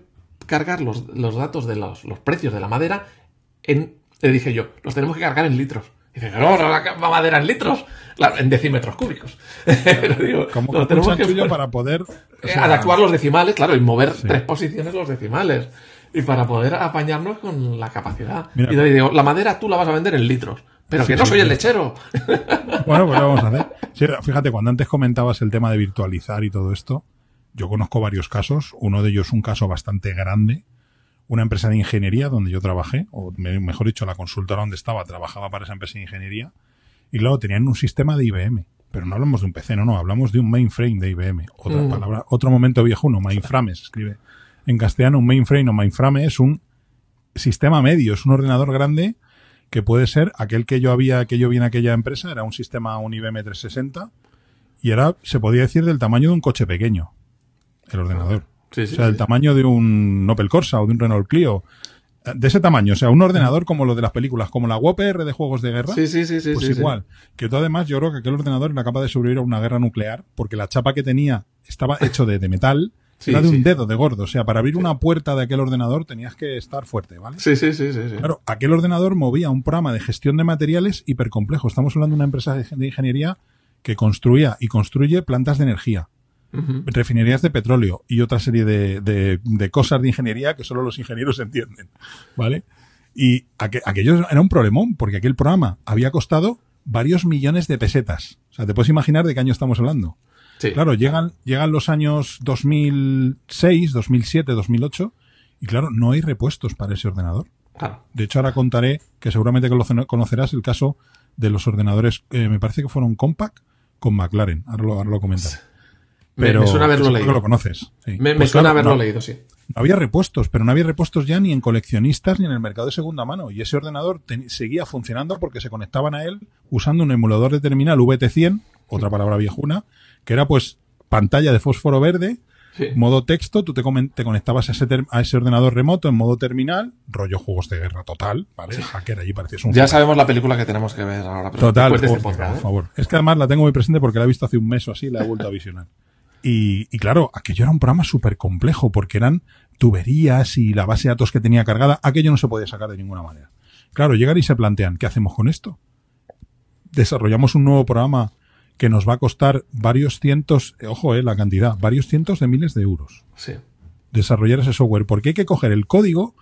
Speaker 1: cargar los, los datos de los, los precios de la madera en, le dije yo, los tenemos que cargar en litros. Y dice, no, la madera en litros, Claro, en decímetros cúbicos. Digo,
Speaker 2: Como
Speaker 1: lo
Speaker 2: un
Speaker 1: tenemos que
Speaker 2: para poder... o sea,
Speaker 1: los decimales, claro, y mover
Speaker 2: Sí.
Speaker 1: tres posiciones los decimales. Y para poder apañarnos con la capacidad.
Speaker 2: Mira.
Speaker 1: y le digo, la madera tú la vas a vender en litros. Pero
Speaker 2: Sí,
Speaker 1: que no
Speaker 2: sí,
Speaker 1: soy el lechero.
Speaker 2: Bueno, pues lo vamos a hacer. Sí, fíjate, cuando antes comentabas el tema de virtualizar y todo esto, yo conozco varios casos. Uno de ellos un caso bastante grande. Una empresa de ingeniería donde yo trabajé, o me- mejor dicho, la consultora donde estaba trabajaba para esa empresa de ingeniería. Y luego tenían un sistema de IBM. Pero no hablamos de un PC, no, no, hablamos de un mainframe de IBM. Otra
Speaker 1: Mm.
Speaker 2: palabra, otro momento viejuno, mainframe se escribe. En castellano, un mainframe o mainframe es un sistema medio, es un ordenador grande que puede ser aquel que yo había, que yo vi en aquella empresa, era un sistema, un IBM 360, y era, se podía decir, del tamaño de un coche pequeño, el ordenador.
Speaker 1: Sí, sí,
Speaker 2: o sea, del
Speaker 1: sí.
Speaker 2: tamaño de un Opel Corsa o de un Renault Clio. Eh, De ese tamaño, o sea, un ordenador como lo de las películas, como la UOPR de juegos de guerra.
Speaker 1: Sí, sí, sí, sí.
Speaker 2: Pues igual. Que tú además, yo creo que aquel ordenador era capaz de sobrevivir a una guerra nuclear, porque la chapa que tenía estaba hecho de, de metal,
Speaker 1: Sí,
Speaker 2: era de un
Speaker 1: sí.
Speaker 2: dedo de gordo. O sea, para abrir una puerta de aquel ordenador tenías que estar fuerte, ¿vale?
Speaker 1: Sí, sí, sí, sí. sí.
Speaker 2: Claro, aquel ordenador movía un programa de gestión de materiales hipercomplejo. Estamos hablando de una empresa de ingeniería que construía y construye plantas de energía, refinerías de petróleo y otra serie de, de- de cosas de ingeniería que solo los ingenieros entienden, ¿vale? Y aqu- aquello era un problemón, porque aquel programa había costado varios millones de pesetas. O sea, te puedes imaginar de qué año estamos hablando.
Speaker 1: Sí.
Speaker 2: Claro, llegan, llegan los años 2006, 2007, 2008 y claro, no hay repuestos para ese ordenador.
Speaker 1: Claro.
Speaker 2: De hecho, ahora contaré que seguramente conocerás el caso de los ordenadores, eh, me parece que fueron Compaq con McLaren. Ahora lo, ahora lo comentaré.
Speaker 1: Me-
Speaker 2: Pero
Speaker 1: me suena haberlo leído.
Speaker 2: lo conoces. sí.
Speaker 1: Me, me
Speaker 2: Pues
Speaker 1: suena
Speaker 2: claro,
Speaker 1: haberlo
Speaker 2: no,
Speaker 1: leído, sí.
Speaker 2: no había repuestos, pero no había repuestos ya ni en coleccionistas ni en el mercado de segunda mano. Y ese ordenador seguía funcionando porque se conectaban a él usando un emulador de terminal VT100, otra palabra viejuna, que era pues pantalla de fósforo verde,
Speaker 1: Sí.
Speaker 2: modo texto, tú te, te conectabas a ese, a ese ordenador remoto en modo terminal, rollo juegos de guerra total, ¿vale? Hacker allí parecías un
Speaker 1: Ya sabemos la película que tenemos que ver ahora. pero
Speaker 2: Total,
Speaker 1: este
Speaker 2: por,
Speaker 1: podcast,
Speaker 2: por
Speaker 1: ¿eh?
Speaker 2: favor. Es que además la tengo muy presente porque la he visto hace un mes o así la he vuelto a visionar. Y, y claro, aquello era un programa súper complejo porque eran tuberías y la base de datos que tenía cargada. Aquello no se podía sacar de ninguna manera. Claro, llegan y se plantean, ¿qué hacemos con esto? Desarrollamos un nuevo programa que nos va a costar varios cientos, eh, ojo, eh, la cantidad, varios cientos de miles de euros
Speaker 1: Sí.
Speaker 2: desarrollar ese software, porque hay que coger el código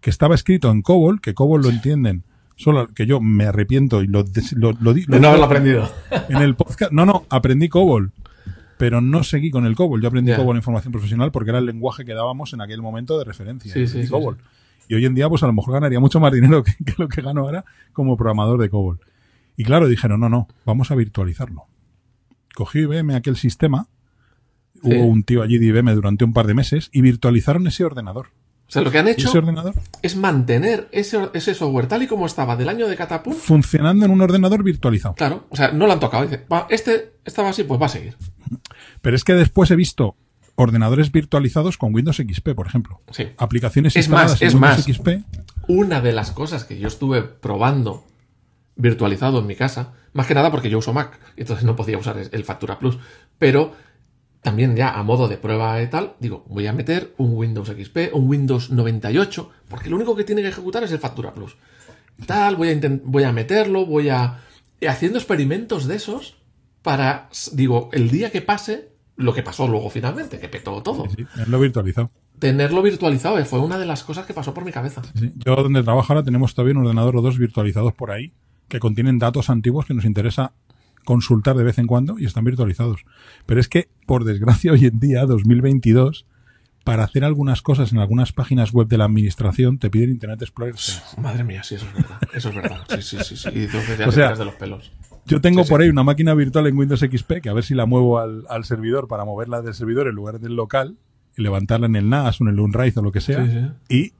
Speaker 2: que estaba escrito en COBOL, que COBOL lo entienden, solo que yo me arrepiento y lo, lo, lo
Speaker 1: De no haberlo aprendido.
Speaker 2: en el podcast. No, no, aprendí COBOL, pero no seguí con el COBOL. Yo aprendí. COBOL en formación profesional porque era el lenguaje que dábamos en aquel momento de referencia.
Speaker 1: Sí, sí,
Speaker 2: aprendí
Speaker 1: sí,
Speaker 2: COBOL. Y hoy en día, pues a lo mejor ganaría mucho más dinero que, que lo que gano ahora como programador de COBOL. Y claro, dijeron, no, no, vamos a virtualizarlo. Cogí IBM aquel sistema,
Speaker 1: Sí.
Speaker 2: hubo un tío allí de IBM durante un par de meses y virtualizaron ese ordenador.
Speaker 1: O sea, lo que han
Speaker 2: ¿Y
Speaker 1: hecho
Speaker 2: ese ordenador?
Speaker 1: es mantener ese, ese software tal y como estaba del año de Catapult.
Speaker 2: Funcionando en un ordenador virtualizado.
Speaker 1: Claro, o sea, no lo han tocado. Dice, "Va, este estaba así, pues va a seguir.
Speaker 2: Pero es que después he visto ordenadores virtualizados con Windows XP, por ejemplo.
Speaker 1: Sí.
Speaker 2: Aplicaciones
Speaker 1: Es
Speaker 2: instaladas
Speaker 1: más,
Speaker 2: en
Speaker 1: es
Speaker 2: Windows
Speaker 1: más.
Speaker 2: XP.
Speaker 1: Una de las cosas que yo estuve probando virtualizado en mi casa, más que nada porque yo uso Mac, entonces no podía usar el Factura Plus, pero también ya a modo de prueba y tal, digo, voy a meter un Windows XP, un Windows 98, porque lo único que tiene que ejecutar es el Factura Plus. Tal, voy a, voy a meterlo, voy a... y haciendo experimentos de esos para, digo, el día que pase, lo que pasó luego finalmente, que petó todo.
Speaker 2: Sí, es lo virtualizado.
Speaker 1: Tenerlo virtualizado eh, fue una de las cosas que pasó por mi cabeza.
Speaker 2: Sí. Yo donde trabajo ahora tenemos todavía un ordenador o dos virtualizados por ahí que contienen datos antiguos que nos interesa consultar de vez en cuando y están virtualizados. Pero es que, por desgracia, hoy en día, 2022, para hacer algunas cosas en algunas páginas web de la administración te piden Internet Explorer 6.
Speaker 1: Madre mía, sí, eso es verdad. Eso es verdad. Sí, sí, sí. sí. Y entonces ya
Speaker 2: O
Speaker 1: te
Speaker 2: sea,
Speaker 1: de los pelos.
Speaker 2: Yo tengo
Speaker 1: Sí,
Speaker 2: por
Speaker 1: sí.
Speaker 2: ahí una máquina virtual en Windows XP que a ver si la muevo al, al servidor para moverla del servidor en lugar del local y levantarla en el NAS o en el Unraid o lo que sea.
Speaker 1: Sí, sí.
Speaker 2: Y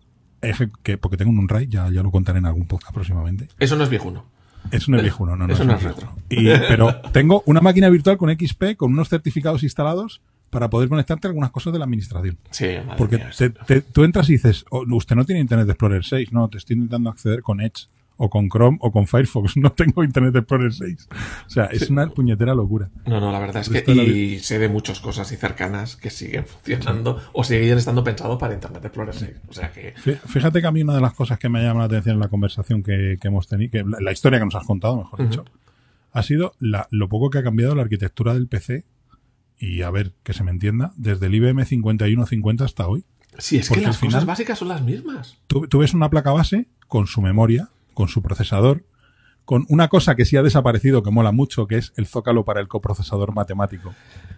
Speaker 2: que porque tengo un Unraid, ya, ya lo contaré en algún podcast próximamente.
Speaker 1: Eso no es viejuno.
Speaker 2: Es viejo, no, no, no.
Speaker 1: Eso no
Speaker 2: es
Speaker 1: retro.
Speaker 2: Y, pero tengo una máquina virtual con XP con unos certificados instalados para poder conectarte a algunas cosas de la administración.
Speaker 1: Sí,
Speaker 2: Porque
Speaker 1: mía,
Speaker 2: te- te- tú entras y dices, "Oh, usted no tiene Internet Explorer 6, no, te estoy intentando acceder con Edge o con Chrome o con Firefox, no tengo Internet Explorer 6. O sea, es una puñetera locura.
Speaker 1: No, no, la verdad es que y sé de muchas cosas y cercanas que siguen funcionando o siguen estando pensados para Internet Explorer 6. O sea que
Speaker 2: Fí- Fíjate que a mí una de las cosas que me ha llamado la atención en la conversación que, que hemos tenido, que la, la historia que nos has contado, mejor dicho, ha sido la- lo poco que ha cambiado la arquitectura del PC y a ver, que se me entienda, desde el IBM 5150 hasta hoy.
Speaker 1: sí, es
Speaker 2: Porque
Speaker 1: que las cosas básicas son las mismas.
Speaker 2: Tú, tú ves una placa base con su memoria, con su procesador, con una cosa que sí ha desaparecido, que mola mucho, que es el zócalo para el coprocesador matemático.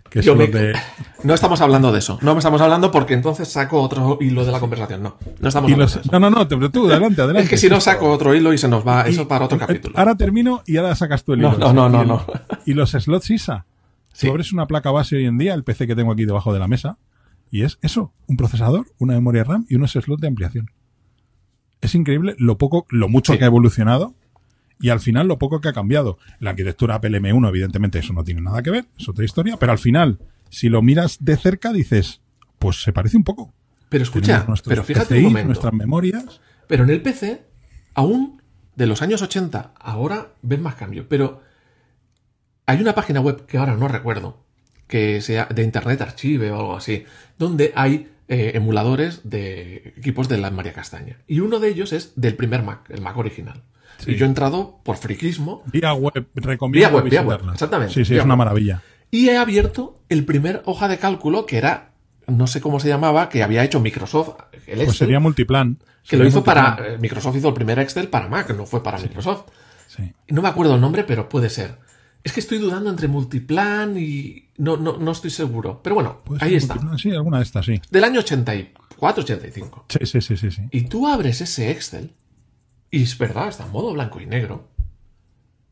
Speaker 2: Que es
Speaker 1: me-
Speaker 2: de,
Speaker 1: No estamos hablando de eso. No estamos hablando porque entonces saco otro hilo de la conversación. No, no estamos hablando
Speaker 2: los-
Speaker 1: de eso.
Speaker 2: no, no, no, pero tú, adelante, adelante.
Speaker 1: Es que si no saco otro hilo y se nos va, eso para otro
Speaker 2: eh,
Speaker 1: capítulo.
Speaker 2: Ahora termino y ahora sacas tú el
Speaker 1: No,
Speaker 2: hilo.
Speaker 1: no, no, no,
Speaker 2: el-
Speaker 1: no.
Speaker 2: Y los slots ISA.
Speaker 1: Sí.
Speaker 2: Tú abres una placa base hoy en día, el PC que tengo aquí debajo de la mesa, y es eso, un procesador, una memoria RAM y unos slots de ampliación. Es increíble lo poco, lo mucho
Speaker 1: Sí.
Speaker 2: que ha evolucionado y al final lo poco que ha cambiado. La arquitectura Apple M1, evidentemente, eso no tiene nada que ver, es otra historia, pero al final, si lo miras de cerca, dices, pues se parece un poco.
Speaker 1: Pero escucha, pero fíjate
Speaker 2: PCI,
Speaker 1: un momento.
Speaker 2: nuestras memorias.
Speaker 1: Pero en el PC, aún de los años 80, ahora ves más cambio. Pero hay una página web que ahora no recuerdo, que sea de Internet Archive o algo así, donde hay eh, emuladores de equipos de la María Castaña. Y uno de ellos es del primer Mac, el Mac original. Y yo he entrado por friquismo
Speaker 2: Vía web, recomiendo
Speaker 1: Vía web, vía web, exactamente,
Speaker 2: Sí, sí, es una maravilla.
Speaker 1: y he abierto el primer hoja de cálculo que era, no sé cómo se llamaba, que había hecho Microsoft, el
Speaker 2: Pues sería multiplan.
Speaker 1: que
Speaker 2: Sería
Speaker 1: lo hizo
Speaker 2: multiplan.
Speaker 1: para... eh, Microsoft hizo el primer Excel para Mac, no fue para Microsoft. No me acuerdo el nombre, pero puede ser. Es que estoy dudando entre Multiplan y... No, no, no estoy seguro. Pero bueno, ahí está.
Speaker 2: multiplan, Sí, alguna de estas, sí.
Speaker 1: Del año 84, 85.
Speaker 2: Sí, sí, sí, sí. sí.
Speaker 1: Y tú abres ese Excel y es verdad, está en modo blanco y negro.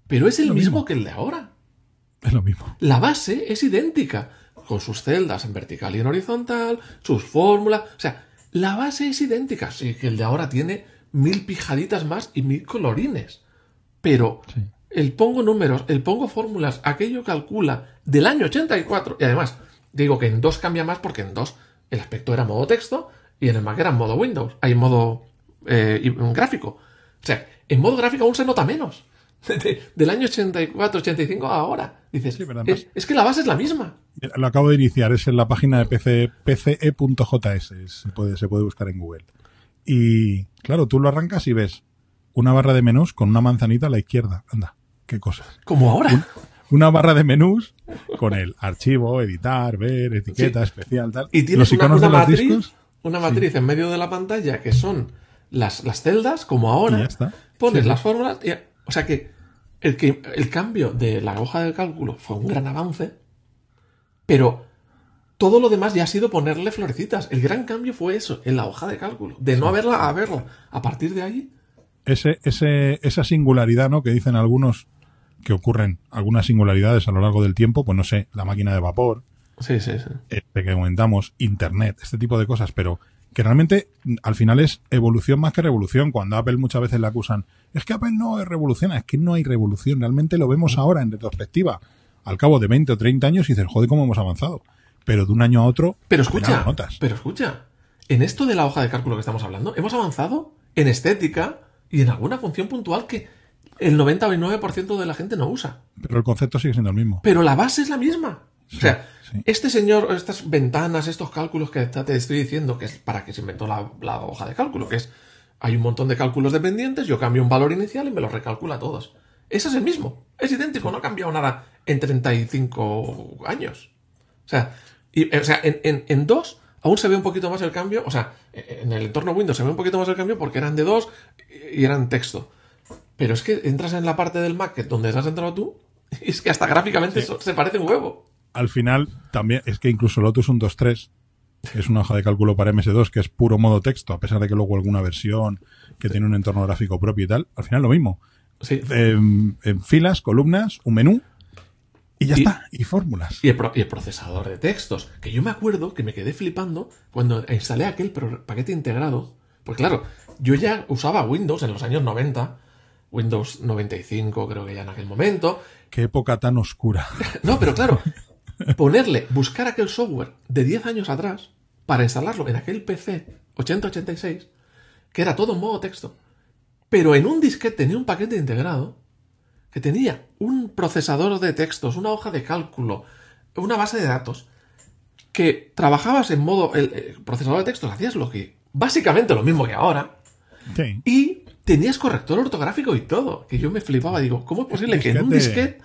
Speaker 1: Pero es el mismo
Speaker 2: mismo.
Speaker 1: que el de ahora.
Speaker 2: Es lo mismo.
Speaker 1: La base es idéntica, con sus celdas en vertical y en horizontal, sus fórmulas. O sea, la base es idéntica. Sí, que el de ahora tiene mil pijaditas más y mil colorines. Pero
Speaker 2: Sí.
Speaker 1: El pongo números, el pongo fórmulas, aquello calcula del año 84. Y además, digo que en dos cambia más porque en dos el aspecto era modo texto y en el Mac era modo Windows. Hay modo eh, y- gráfico. O sea, en modo gráfico aún se nota menos. De- del año 84, 85 a ahora. Dices,
Speaker 2: Sí,
Speaker 1: es, es que la base es la misma.
Speaker 2: Lo acabo de iniciar, es en la página de PC, pce.js, se puede, se puede buscar en Google. Y claro, tú lo arrancas y ves una barra de menús con una manzanita a la izquierda. Anda, qué cosas.
Speaker 1: Como ahora.
Speaker 2: Una barra de menús con el archivo, editar, ver, etiqueta, especial, tal.
Speaker 1: Y tienes
Speaker 2: Los
Speaker 1: una,
Speaker 2: iconos
Speaker 1: una
Speaker 2: de los
Speaker 1: matriz,
Speaker 2: discos.
Speaker 1: una matriz en medio de la pantalla que son las, las celdas, como ahora.
Speaker 2: Y ya está.
Speaker 1: Pones
Speaker 2: Sí.
Speaker 1: las fórmulas. y- o sea que el, que el cambio de la hoja de cálculo fue un gran avance, pero todo lo demás ya ha sido ponerle florecitas. El gran cambio fue eso, en la hoja de cálculo. De no haberla a verla. A partir de ahí,
Speaker 2: ese, ese, esa singularidad, ¿no? Que dicen algunos que ocurren algunas singularidades a lo largo del tiempo, pues no sé, la máquina de vapor,
Speaker 1: sí, sí, sí.
Speaker 2: este que comentamos, internet, este tipo de cosas, pero que realmente al final es evolución más que revolución. Cuando Apple muchas veces le acusan, es que Apple no es revolución, es que no hay revolución, realmente lo vemos ahora en retrospectiva, al cabo de 20 o 30 años y dices, joder, cómo hemos avanzado. Pero de un año a otro,
Speaker 1: Pero escucha,
Speaker 2: notas.
Speaker 1: pero escucha, en esto de la hoja de cálculo que estamos hablando, hemos avanzado en estética y en alguna función puntual que el 99% de la gente no usa.
Speaker 2: Pero el concepto sigue siendo el mismo.
Speaker 1: Pero la base es la misma. o sea,
Speaker 2: sí.
Speaker 1: este señor, estas ventanas, estos cálculos que te estoy diciendo, que es para que se inventó la, la hoja de cálculo, que es, hay un montón de cálculos dependientes, yo cambio un valor inicial y me los recalcula todos. Ese es el mismo, es idéntico, no ha cambiado nada en 35 años. O sea, y, o sea en, en, en dos aún se ve un poquito más el cambio, o sea, en el entorno Windows se ve un poquito más el cambio porque eran de dos y eran texto. Pero es que entras en la parte del Mac donde has entrado tú, y es que hasta gráficamente se parece un huevo.
Speaker 2: Al final, también es que incluso Lotus 1.2.3 que es una hoja de cálculo para MS2 que es puro modo texto, a pesar de que luego alguna versión que tiene un entorno gráfico propio y tal, al final lo mismo.
Speaker 1: Sí.
Speaker 2: En, en filas, columnas, un menú y ya
Speaker 1: Y-
Speaker 2: está, y fórmulas.
Speaker 1: Y el, pro- y el procesador de textos. Que yo me acuerdo que me quedé flipando cuando instalé aquel paquete integrado. Porque claro, yo ya usaba Windows en los años 90. Windows 95 creo que ya en aquel momento.
Speaker 2: Qué época tan oscura.
Speaker 1: No, pero claro, ponerle, buscar aquel software de 10 años atrás para instalarlo en aquel PC 8086, que era todo en modo texto, pero en un disquete tenía un paquete integrado que tenía un procesador de textos, una hoja de cálculo, una base de datos, que trabajabas en modo el, el procesador de textos, hacías lo que básicamente lo mismo que ahora,
Speaker 2: Sí.
Speaker 1: y tenías corrector ortográfico y todo, que yo me flipaba, digo, ¿cómo es posible que en un
Speaker 2: Disquete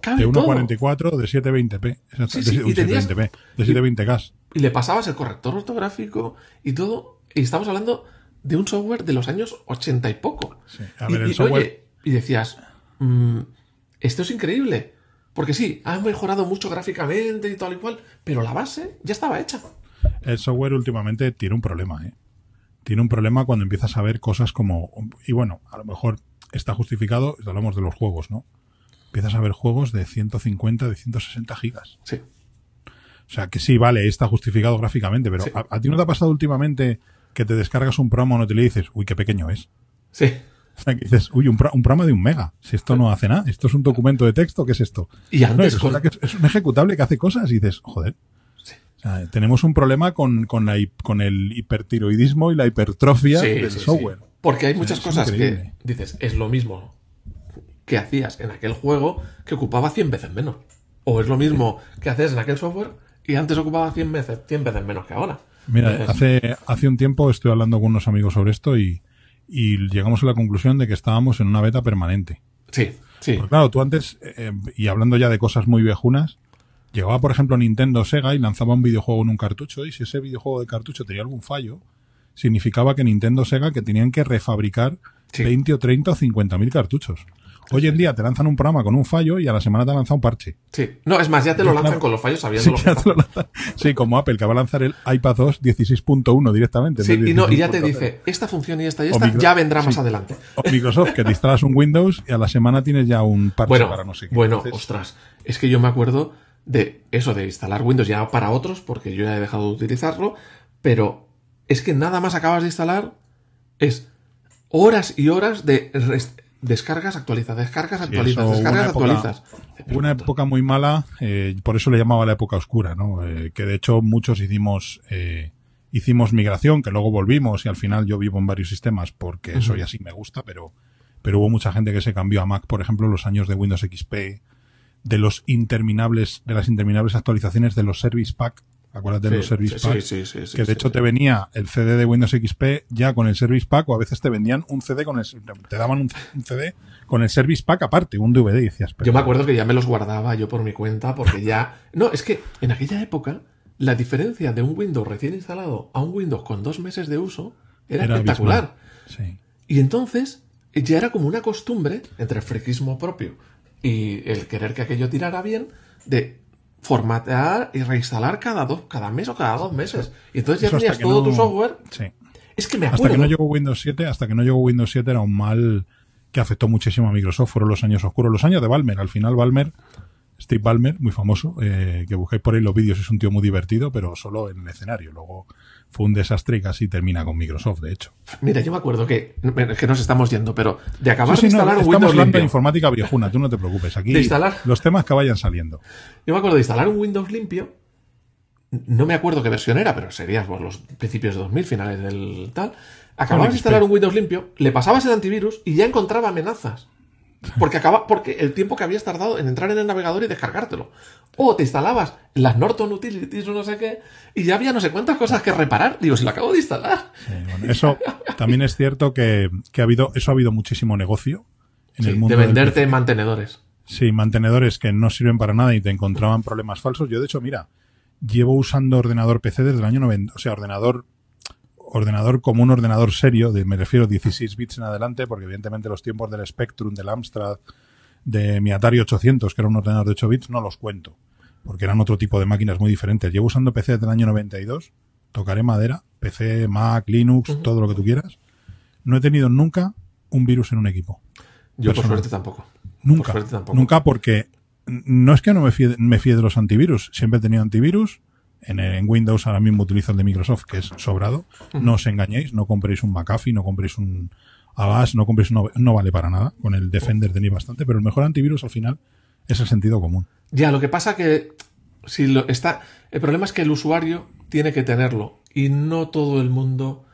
Speaker 1: cabe
Speaker 2: De
Speaker 1: todo?
Speaker 2: 1.44 de 720p. Exacto,
Speaker 1: Sí, sí,
Speaker 2: de,
Speaker 1: y tenías-
Speaker 2: 720p, de 720K.
Speaker 1: y le pasabas el corrector ortográfico y todo. Y estamos hablando de un software de los años 80 y poco.
Speaker 2: Sí, a
Speaker 1: y,
Speaker 2: ver, el
Speaker 1: y,
Speaker 2: software-
Speaker 1: oye, y decías, mm, esto es increíble. Porque sí, ha mejorado mucho gráficamente y tal y cual, pero la base ya estaba hecha.
Speaker 2: El software últimamente tiene un problema, ¿eh? Tiene un problema cuando empiezas a ver cosas como. Y bueno, a lo mejor está justificado, hablamos de los juegos, ¿no? Empiezas a ver juegos de 150, de 160 gigas.
Speaker 1: Sí.
Speaker 2: O sea, que sí, vale, está justificado gráficamente, pero
Speaker 1: Sí.
Speaker 2: ¿a, a ti no te ha pasado últimamente que te descargas un programa o no te le dices, uy, qué pequeño es?
Speaker 1: Sí.
Speaker 2: O sea, que dices, uy, un, pro- un programa de un mega. Si esto no hace nada, esto es un documento de texto, ¿qué es esto?
Speaker 1: Y
Speaker 2: No,
Speaker 1: antes
Speaker 2: resulta
Speaker 1: con-
Speaker 2: que es, es un ejecutable que hace cosas y dices, joder. O sea, tenemos un problema con, con, la, con el hipertiroidismo y la hipertrofia
Speaker 1: Sí,
Speaker 2: del
Speaker 1: sí, sí.
Speaker 2: software.
Speaker 1: Porque hay muchas
Speaker 2: Es
Speaker 1: cosas
Speaker 2: increíble.
Speaker 1: que dices, es lo mismo que hacías en aquel juego que ocupaba 100 veces menos. O es lo mismo que hacías en aquel software y antes ocupaba 100 veces, 100 veces menos que ahora.
Speaker 2: Mira,
Speaker 1: Entonces,
Speaker 2: hace, hace un tiempo estoy hablando con unos amigos sobre esto y, y llegamos a la conclusión de que estábamos en una beta permanente.
Speaker 1: Sí, sí.
Speaker 2: Porque claro, tú antes, eh, y hablando ya de cosas muy viejunas, llegaba por ejemplo Nintendo Sega y lanzaba un videojuego en un cartucho y si ese videojuego de cartucho tenía algún fallo, significaba que Nintendo Sega que tenían que refabricar
Speaker 1: Sí.
Speaker 2: 20 o 30 o 50 mil cartuchos. Hoy en día te lanzan un programa con un fallo y a la semana te han lanzado un parche.
Speaker 1: Sí. No, es más, ya te lo lanzan con los fallos sabiendo
Speaker 2: Sí,
Speaker 1: lo
Speaker 2: lo lanzan. Como Apple, que va a lanzar el iPad OS 16.1 directamente. en
Speaker 1: Sí, y, no, y ya te
Speaker 2: 16.0.
Speaker 1: dice, esta función y esta y esta
Speaker 2: micro-
Speaker 1: ya vendrá más adelante.
Speaker 2: O Microsoft, que te instalas un Windows y a la semana tienes ya un parche
Speaker 1: Bueno,
Speaker 2: para no sé qué.
Speaker 1: bueno,
Speaker 2: Entonces,
Speaker 1: ostras, es que yo me acuerdo de eso, de instalar Windows ya para otros, porque yo ya he dejado de utilizarlo, pero es que nada más acabas de instalar, es horas y horas de descargas, actualizas, descargas, actualizas,
Speaker 2: eso,
Speaker 1: descargas,
Speaker 2: época-
Speaker 1: actualizas.
Speaker 2: Una época muy mala, eh, por eso le llamaba la época oscura, ¿no? Eh, que de hecho muchos hicimos eh, hicimos migración, que luego volvimos y al final yo vivo en varios sistemas porque eso ya sí me gusta, pero pero hubo mucha gente que se cambió a Mac, por ejemplo, los años de Windows XP, de los interminables de las interminables actualizaciones de los Service Pack, acuérdate de los Service
Speaker 1: sí,
Speaker 2: Pack,
Speaker 1: sí, sí, sí,
Speaker 2: que de hecho te venía el CD de Windows XP ya con el Service Pack o a veces te vendían un CD con el te daban un, un CD con el Service Pack aparte, un DVD decías, pero
Speaker 1: Yo me acuerdo que ya me los guardaba yo por mi cuenta, porque ya... No, es que en aquella época la diferencia de un Windows recién instalado a un Windows con dos meses de uso era,
Speaker 2: Era
Speaker 1: espectacular. Y entonces ya era como una costumbre entre el friquismo propio y el querer que aquello tirara bien de formatear y reinstalar cada dos, cada mes o cada dos meses. Y entonces ya
Speaker 2: Eso
Speaker 1: tenías todo
Speaker 2: no-
Speaker 1: tu software.
Speaker 2: Sí.
Speaker 1: Es que me
Speaker 2: Hasta que no llegó Windows 7, hasta que no llegó Windows 7 era un mal que afectó muchísimo a Microsoft. Fueron los años oscuros, los años de Balmer. Al final Balmer Steve Ballmer, muy famoso, eh, que busquéis por ahí los vídeos, es un tío muy divertido, pero solo en el escenario. Luego fue un desastre y casi termina con Microsoft, de hecho.
Speaker 1: Mira, yo me acuerdo que, que nos estamos yendo, pero de acabar
Speaker 2: Sí, sí,
Speaker 1: de
Speaker 2: no,
Speaker 1: instalar un
Speaker 2: estamos
Speaker 1: Windows limpio.
Speaker 2: de informática viejuna, tú no te preocupes. Aquí
Speaker 1: De instalar.
Speaker 2: los temas que vayan saliendo.
Speaker 1: Yo me acuerdo de instalar un Windows limpio. No me acuerdo qué versión era, pero sería por los principios de 2000, finales del tal. Acababas de instalar un Windows limpio, le pasabas el antivirus y ya encontraba amenazas. Porque acaba, porque el tiempo que habías tardado en entrar en el navegador y descargártelo. O te instalabas las Norton Utilities o no sé qué, y ya había no sé cuántas cosas que reparar. Digo, si lo acabo de instalar.
Speaker 2: Bueno, eso también es cierto que, que ha habido, eso ha habido muchísimo negocio en
Speaker 1: Sí,
Speaker 2: el mundo
Speaker 1: de venderte mantenedores.
Speaker 2: Sí, mantenedores que no sirven para nada y te encontraban problemas falsos. Yo, de hecho, mira, llevo usando ordenador PC desde el año 90, o sea, ordenador ordenador como un ordenador serio, de, me refiero 16 bits en adelante, porque evidentemente los tiempos del Spectrum, del Amstrad, de mi Atari 800, que era un ordenador de 8 bits, no los cuento, porque eran otro tipo de máquinas muy diferentes. Llevo usando PC desde el año 92, tocaré madera, PC, Mac, Linux, todo lo que tú quieras. No he tenido nunca un virus en un equipo.
Speaker 1: Yo, por suerte, tampoco.
Speaker 2: Nunca.
Speaker 1: suerte tampoco.
Speaker 2: Nunca porque no es que no me fíe, me fíe de los antivirus. Siempre he tenido antivirus. En, en Windows ahora mismo utilizo el de Microsoft, que es sobrado. No os engañéis, no compréis un McAfee, no compréis un Avast, no compréis un... No vale para nada. Con el Defender tenéis bastante, pero el mejor antivirus al final es el sentido común.
Speaker 1: Ya, lo que pasa que si lo está, el problema es que el usuario tiene que tenerlo y no todo el mundo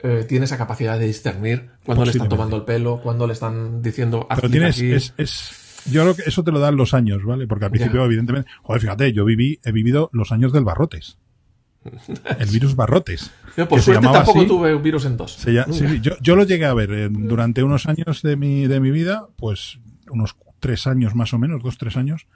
Speaker 1: eh, tiene esa capacidad de discernir cuando le están tomando el pelo, cuando le están diciendo
Speaker 2: Pero tienes,
Speaker 1: aquí.
Speaker 2: es, es, yo creo que eso te lo dan los años, ¿vale? Porque al principio,
Speaker 1: Ya.
Speaker 2: evidentemente, joder, fíjate, yo viví, he vivido los años del barrotes. El virus barrotes.
Speaker 1: Yo, por suerte tampoco
Speaker 2: así.
Speaker 1: tuve un virus en dos.
Speaker 2: Se sí, yo, yo lo llegué a ver eh, durante unos años de mi, de mi vida, pues unos tres años más o menos, dos, tres años,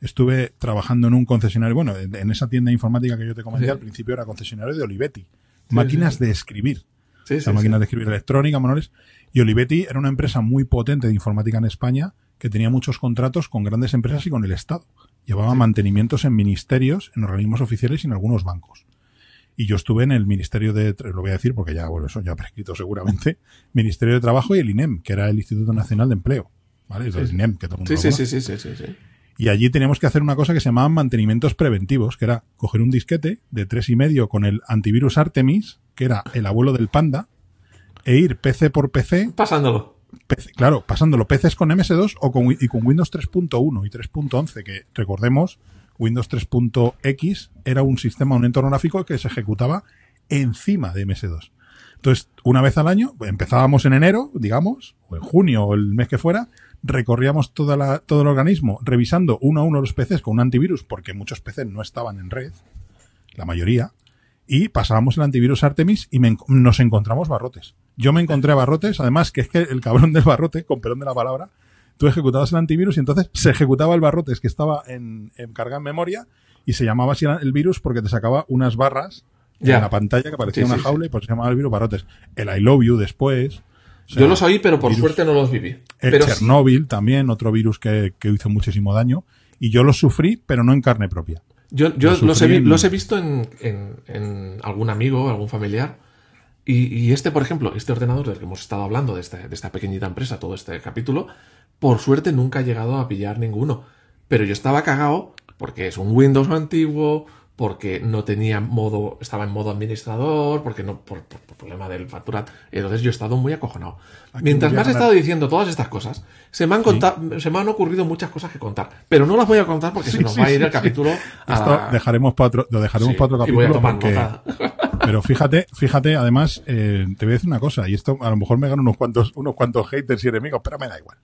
Speaker 2: estuve trabajando en un concesionario, bueno, en, esa tienda informática que yo te comenté
Speaker 1: Sí.
Speaker 2: al principio era concesionario de Olivetti, máquinas de escribir,
Speaker 1: Sí,
Speaker 2: o sea, máquinas de escribir electrónica, manuales, y Olivetti era una empresa muy potente de informática en España que tenía muchos contratos con grandes empresas y con el Estado. Llevaba mantenimientos en ministerios, en organismos oficiales y en algunos bancos. Y yo estuve en el Ministerio de, lo voy a decir porque ya, bueno, eso ya prescrito seguramente, Ministerio de Trabajo y el INEM, que era el Instituto Nacional de Empleo. ¿Vale? Es el. INEM, que todo el mundo
Speaker 1: Sí, sí, sí, sí, sí, sí.
Speaker 2: Y allí teníamos que hacer una cosa que se llamaban mantenimientos preventivos, que era coger un disquete de tres y medio con el antivirus Artemis, que era el abuelo del Panda, e ir PC por PC,
Speaker 1: Pasándolo.
Speaker 2: PC claro, pasándolo PCs con MS2 o con, y con Windows 3.1 y 3.11, que recordemos, Windows 3.x era un sistema, un entorno gráfico que se ejecutaba encima de MS2. Entonces, una vez al año, empezábamos en enero, digamos, o en junio o el mes que fuera, recorríamos todo el organismo revisando uno a uno los PCs con un antivirus, porque muchos PCs no estaban en red, la mayoría, y pasábamos el antivirus Artemis y nos encontramos barrotes. Yo me encontré barrotes, además que es que el cabrón del barrote, con perdón de la palabra, tú ejecutabas el antivirus y entonces se ejecutaba el barrotes que estaba en, en carga en memoria y se llamaba así el virus porque te sacaba unas barras
Speaker 1: Ya.
Speaker 2: en la pantalla que parecía
Speaker 1: Sí,
Speaker 2: una
Speaker 1: sí,
Speaker 2: jaula y pues se llamaba el virus barrotes. El I love you después. o sea,
Speaker 1: Yo los oí, pero por
Speaker 2: virus.
Speaker 1: suerte no los viví.
Speaker 2: El
Speaker 1: Pero sí-
Speaker 2: Chernobyl también, otro virus que, que hizo muchísimo daño. Y yo los sufrí, pero no en carne propia.
Speaker 1: Yo, yo he,
Speaker 2: en-
Speaker 1: los he visto en, en- en algún amigo, algún familiar. Y, este, por ejemplo, este ordenador del que hemos estado hablando, de, este- de esta pequeñita empresa, todo este capítulo, por suerte nunca ha llegado a pillar ninguno. Pero yo estaba cagado porque es un Windows antiguo, porque no tenía modo, estaba en modo administrador, porque no, por, por- por problema del facturat. Entonces yo he estado muy acojonado.
Speaker 2: Aquí
Speaker 1: Mientras me has
Speaker 2: ganar-
Speaker 1: estado diciendo todas estas cosas, se me han contado, se me han ocurrido muchas cosas que contar. Pero no las voy a contar porque
Speaker 2: Sí,
Speaker 1: se nos
Speaker 2: sí,
Speaker 1: va a ir
Speaker 2: sí,
Speaker 1: el
Speaker 2: sí.
Speaker 1: capítulo a
Speaker 2: Esto
Speaker 1: la-
Speaker 2: dejaremos para otro, lo dejaremos
Speaker 1: Sí,
Speaker 2: para otro
Speaker 1: y voy a
Speaker 2: capítulo
Speaker 1: tomar
Speaker 2: porque,
Speaker 1: nota.
Speaker 2: pero fíjate, fíjate, además, eh, te voy a decir una cosa, y esto a lo mejor me ganan unos cuantos, unos cuantos haters y enemigos, pero me da igual.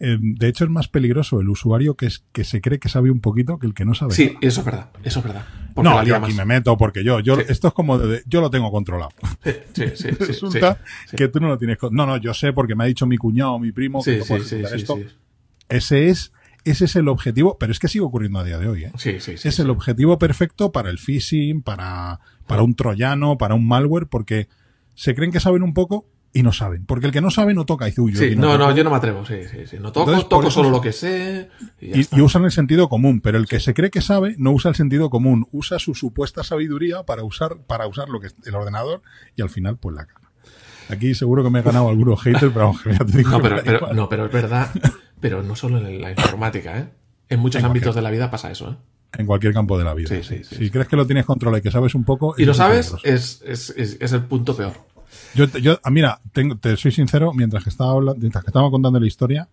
Speaker 2: Eh, de hecho, es más peligroso el usuario que, es, que se cree que sabe un poquito que el que no sabe.
Speaker 1: Sí, eso es verdad, eso es verdad. Porque
Speaker 2: No, yo aquí
Speaker 1: más.
Speaker 2: me meto porque yo, yo
Speaker 1: Sí.
Speaker 2: esto es como de, yo lo tengo controlado.
Speaker 1: Sí, sí,
Speaker 2: Resulta
Speaker 1: sí.
Speaker 2: que tú no lo tienes. No, no, yo sé porque me ha dicho mi cuñado mi primo que
Speaker 1: Sí,
Speaker 2: no
Speaker 1: sí,
Speaker 2: puedes
Speaker 1: sí,
Speaker 2: ejecutar
Speaker 1: sí,
Speaker 2: esto.
Speaker 1: sí.
Speaker 2: Ese es, ese es el objetivo, pero es que sigue ocurriendo a día de hoy. ¿eh?
Speaker 1: Sí, sí, sí,
Speaker 2: es el objetivo perfecto para el phishing, para, para un troyano, para un malware, porque se creen que saben un poco y no saben. Porque el que no sabe no toca y dice, uy, yo
Speaker 1: Sí, no, no,
Speaker 2: toco.
Speaker 1: yo no me atrevo, sí, sí, sí. No toco,
Speaker 2: Entonces,
Speaker 1: toco solo
Speaker 2: es-
Speaker 1: lo que sé y ya
Speaker 2: Y,
Speaker 1: está.
Speaker 2: y usan el sentido común, pero el que se cree que sabe no usa el sentido común, usa su supuesta sabiduría para usar, para usar lo que es el ordenador y al final pues la caga. Aquí seguro que me he ganado algunos haters, pero vamos, ya te digo
Speaker 1: No, pero, no, pero es verdad, pero no solo en la informática, ¿eh? En muchos
Speaker 2: En
Speaker 1: ámbitos de la vida pasa eso, ¿eh?
Speaker 2: En cualquier campo de la vida.
Speaker 1: Sí, sí, sí,
Speaker 2: si
Speaker 1: sí.
Speaker 2: crees que lo tienes controlado y que sabes un poco.
Speaker 1: Y lo
Speaker 2: es
Speaker 1: sabes, es, es, es el punto peor.
Speaker 2: Yo, yo ah, mira, tengo- te soy sincero, mientras que estaba hablando, mientras que estaba contando la historia,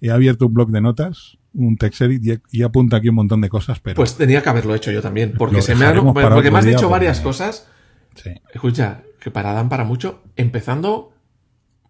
Speaker 2: he abierto un blog de notas, un text edit y, y apunta aquí un montón de cosas, pero
Speaker 1: Pues tenía que haberlo hecho yo también, porque se me porque me has dicho
Speaker 2: porque-
Speaker 1: varias cosas.
Speaker 2: sí.
Speaker 1: Escucha, que para dan para mucho. Empezando,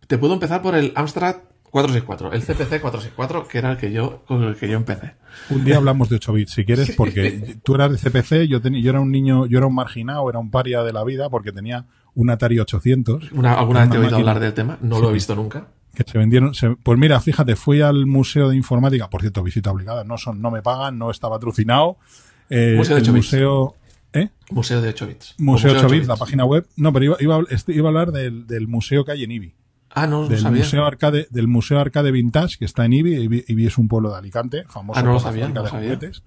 Speaker 1: te puedo empezar por el Amstrad 464, el CPC 464, que era el que yo, con el que yo empecé.
Speaker 2: Un día hablamos de 8 bits, si quieres, porque tú eras de CPC, yo, tenía, yo era un niño, yo era un marginado, era un paria de la vida, porque tenía un Atari 800.
Speaker 1: Una, ¿Alguna vez te he oído hablar del tema? No lo he visto nunca.
Speaker 2: que se vendieron. se- pues mira, fíjate, fui al Museo de Informática, por cierto, visita obligada, no son, no me pagan, no está patrocinado. Eh,
Speaker 1: Museo de
Speaker 2: el
Speaker 1: 8 bits.
Speaker 2: museo, ¿eh?
Speaker 1: Museo de 8 bits. O
Speaker 2: Museo 8
Speaker 1: de
Speaker 2: bits, la página web. No, pero iba, iba, este- iba a hablar del, del museo que hay en Ibi.
Speaker 1: Ah, no, no
Speaker 2: Del
Speaker 1: sabía.
Speaker 2: museo arcade, del museo arcade vintage que está en Ibi. Ibi, Ibi es un pueblo de Alicante, famoso
Speaker 1: Ah, no lo
Speaker 2: por
Speaker 1: sabía, no
Speaker 2: de
Speaker 1: sabía.
Speaker 2: juguetes.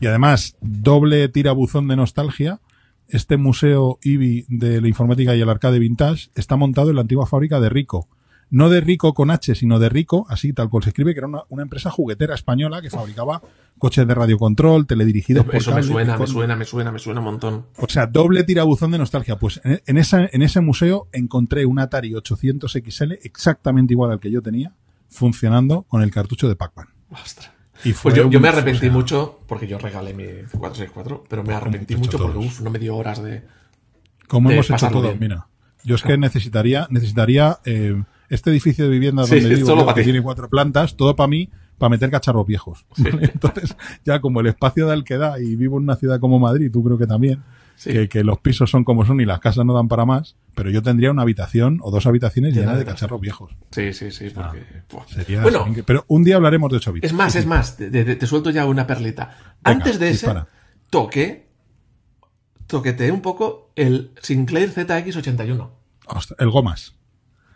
Speaker 2: Y además, doble tirabuzón de nostalgia. Este museo Ibi de la informática y el arcade vintage está montado en la antigua fábrica de Rico. No de Rico con H, sino de Rico, así tal cual se escribe, que era una, una empresa juguetera española que fabricaba coches de radiocontrol, teledirigidos por
Speaker 1: Eso me suena, me suena, me suena, me suena un montón.
Speaker 2: o sea, doble tirabuzón de nostalgia. Pues en, en esa, en ese museo encontré un Atari 800 XL exactamente igual al que yo tenía, funcionando con el cartucho de Pac-Man.
Speaker 1: Ostras.
Speaker 2: Y fue
Speaker 1: Pues yo, me arrepentí
Speaker 2: o sea,
Speaker 1: mucho, porque yo regalé mi 464, pero me arrepentí mucho porque uf, no me dio horas de...
Speaker 2: Como
Speaker 1: de
Speaker 2: hemos hecho todo,
Speaker 1: bien.
Speaker 2: mira. Yo es que necesitaría, necesitaría eh, este edificio de vivienda
Speaker 1: Sí,
Speaker 2: donde vivo,
Speaker 1: solo
Speaker 2: yo,
Speaker 1: para
Speaker 2: que
Speaker 1: ti.
Speaker 2: tiene cuatro plantas, todo para mí, para meter cacharros viejos. Entonces, ya como el espacio da el que da y vivo en una ciudad como Madrid, tú creo que también,
Speaker 1: Sí.
Speaker 2: que, que los pisos son como son y las casas no dan para más, pero yo tendría una habitación o dos habitaciones
Speaker 1: Llena
Speaker 2: llenas
Speaker 1: de
Speaker 2: de cacharros viejos.
Speaker 1: Sí, sí, sí, porque...
Speaker 2: Sería
Speaker 1: bueno,
Speaker 2: pero un día hablaremos de 8 bits.
Speaker 1: es más, es más, te, te- te suelto ya una perlita. Antes de ese,
Speaker 2: dispara.
Speaker 1: toqué, toqueteé un poco el Sinclair ZX81.
Speaker 2: Ostras, el Gomas.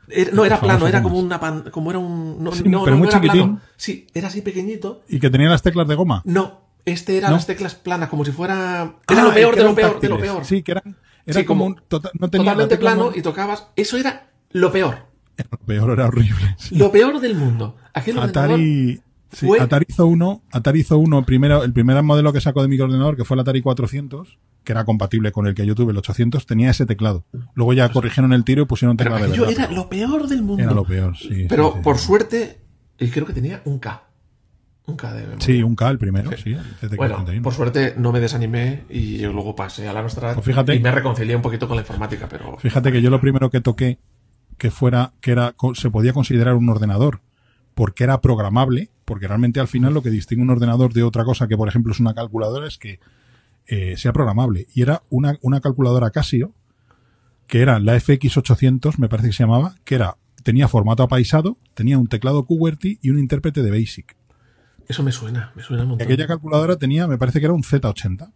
Speaker 1: Era- no, era plano, era como una pan- como era un... No,
Speaker 2: Sí,
Speaker 1: no,
Speaker 2: pero
Speaker 1: no,
Speaker 2: muy chiquitín.
Speaker 1: plano. Sí, era así pequeñito.
Speaker 2: Y que tenía las teclas de goma.
Speaker 1: No, este era
Speaker 2: ¿No?
Speaker 1: las teclas planas, como si fuera... Era
Speaker 2: Ah,
Speaker 1: lo peor de lo
Speaker 2: eran
Speaker 1: peor, de lo peor.
Speaker 2: Sí, que eran, era
Speaker 1: Sí,
Speaker 2: como, un tota- no tenía la
Speaker 1: Totalmente plano y tocabas... Eso era lo peor.
Speaker 2: Lo peor era horrible. sí.
Speaker 1: Lo peor del mundo. Aquel
Speaker 2: Atari, sí,
Speaker 1: fue-
Speaker 2: Atari hizo uno, Atari hizo uno, primero, el primer modelo que sacó de microordenador, que fue el Atari 400, que era compatible con el que yo tuve, el 800, tenía ese teclado. Luego ya corrigieron el tiro y pusieron teclado de verdad.
Speaker 1: era lo peor del mundo.
Speaker 2: Era lo peor, sí.
Speaker 1: Pero
Speaker 2: sí,
Speaker 1: por suerte, y creo que tenía un K. Un K de memoria.
Speaker 2: Sí, un K el primero, sí. el
Speaker 1: Bueno,
Speaker 2: 81.
Speaker 1: por suerte no me desanimé y yo luego pasé a la nuestra
Speaker 2: Pues fíjate.
Speaker 1: y me reconcilié un poquito con la informática, pero
Speaker 2: Fíjate que yo lo primero que toqué que fuera, que era, se podía considerar un ordenador, porque era programable, porque realmente al final lo que distingue un ordenador de otra cosa que, por ejemplo, es una calculadora, es que eh, sea programable. Y era una, una calculadora Casio, que era la FX800, me parece que se llamaba, que era, tenía formato apaisado, tenía un teclado QWERTY y un intérprete de BASIC.
Speaker 1: Eso me suena, me suena un montón.
Speaker 2: aquella calculadora tenía, me parece que era un Z80.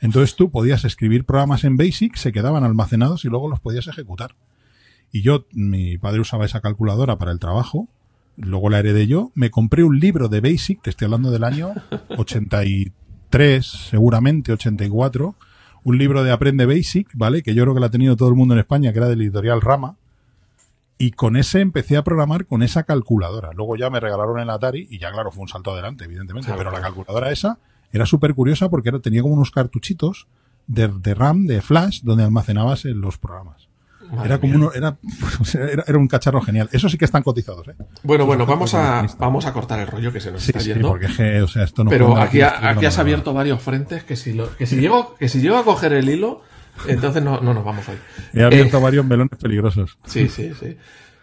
Speaker 2: Entonces tú podías escribir programas en BASIC, se quedaban almacenados y luego los podías ejecutar. Y yo, mi padre usaba esa calculadora para el trabajo, luego la heredé yo, me compré un libro de BASIC, te estoy hablando del año 83, seguramente 84, un libro de Aprende Basic, ¿vale? Que yo creo que lo ha tenido todo el mundo en España, que era del editorial Rama. Y con ese empecé a programar con esa calculadora. Luego ya me regalaron el Atari y ya, claro, fue un salto adelante, evidentemente.
Speaker 1: Claro,
Speaker 2: Pero la calculadora esa era súper curiosa porque era- tenía como unos cartuchitos de, de RAM, de flash, donde almacenabas los programas.
Speaker 1: Madre
Speaker 2: Era como uno, era, era, era un cacharro genial. Eso sí que están cotizados, ¿eh?
Speaker 1: Bueno, bueno, vamos a, vamos a cortar el rollo que se nos
Speaker 2: Sí,
Speaker 1: está
Speaker 2: sí,
Speaker 1: yendo.
Speaker 2: porque o sea, esto no
Speaker 1: pero aquí,
Speaker 2: aquí
Speaker 1: ha- aquí has abierto varios frentes que si, lo, que si llego que si llego a coger el hilo, entonces no, no nos vamos hoy.
Speaker 2: He abierto
Speaker 1: Eh,
Speaker 2: varios melones peligrosos.
Speaker 1: sí, sí, sí.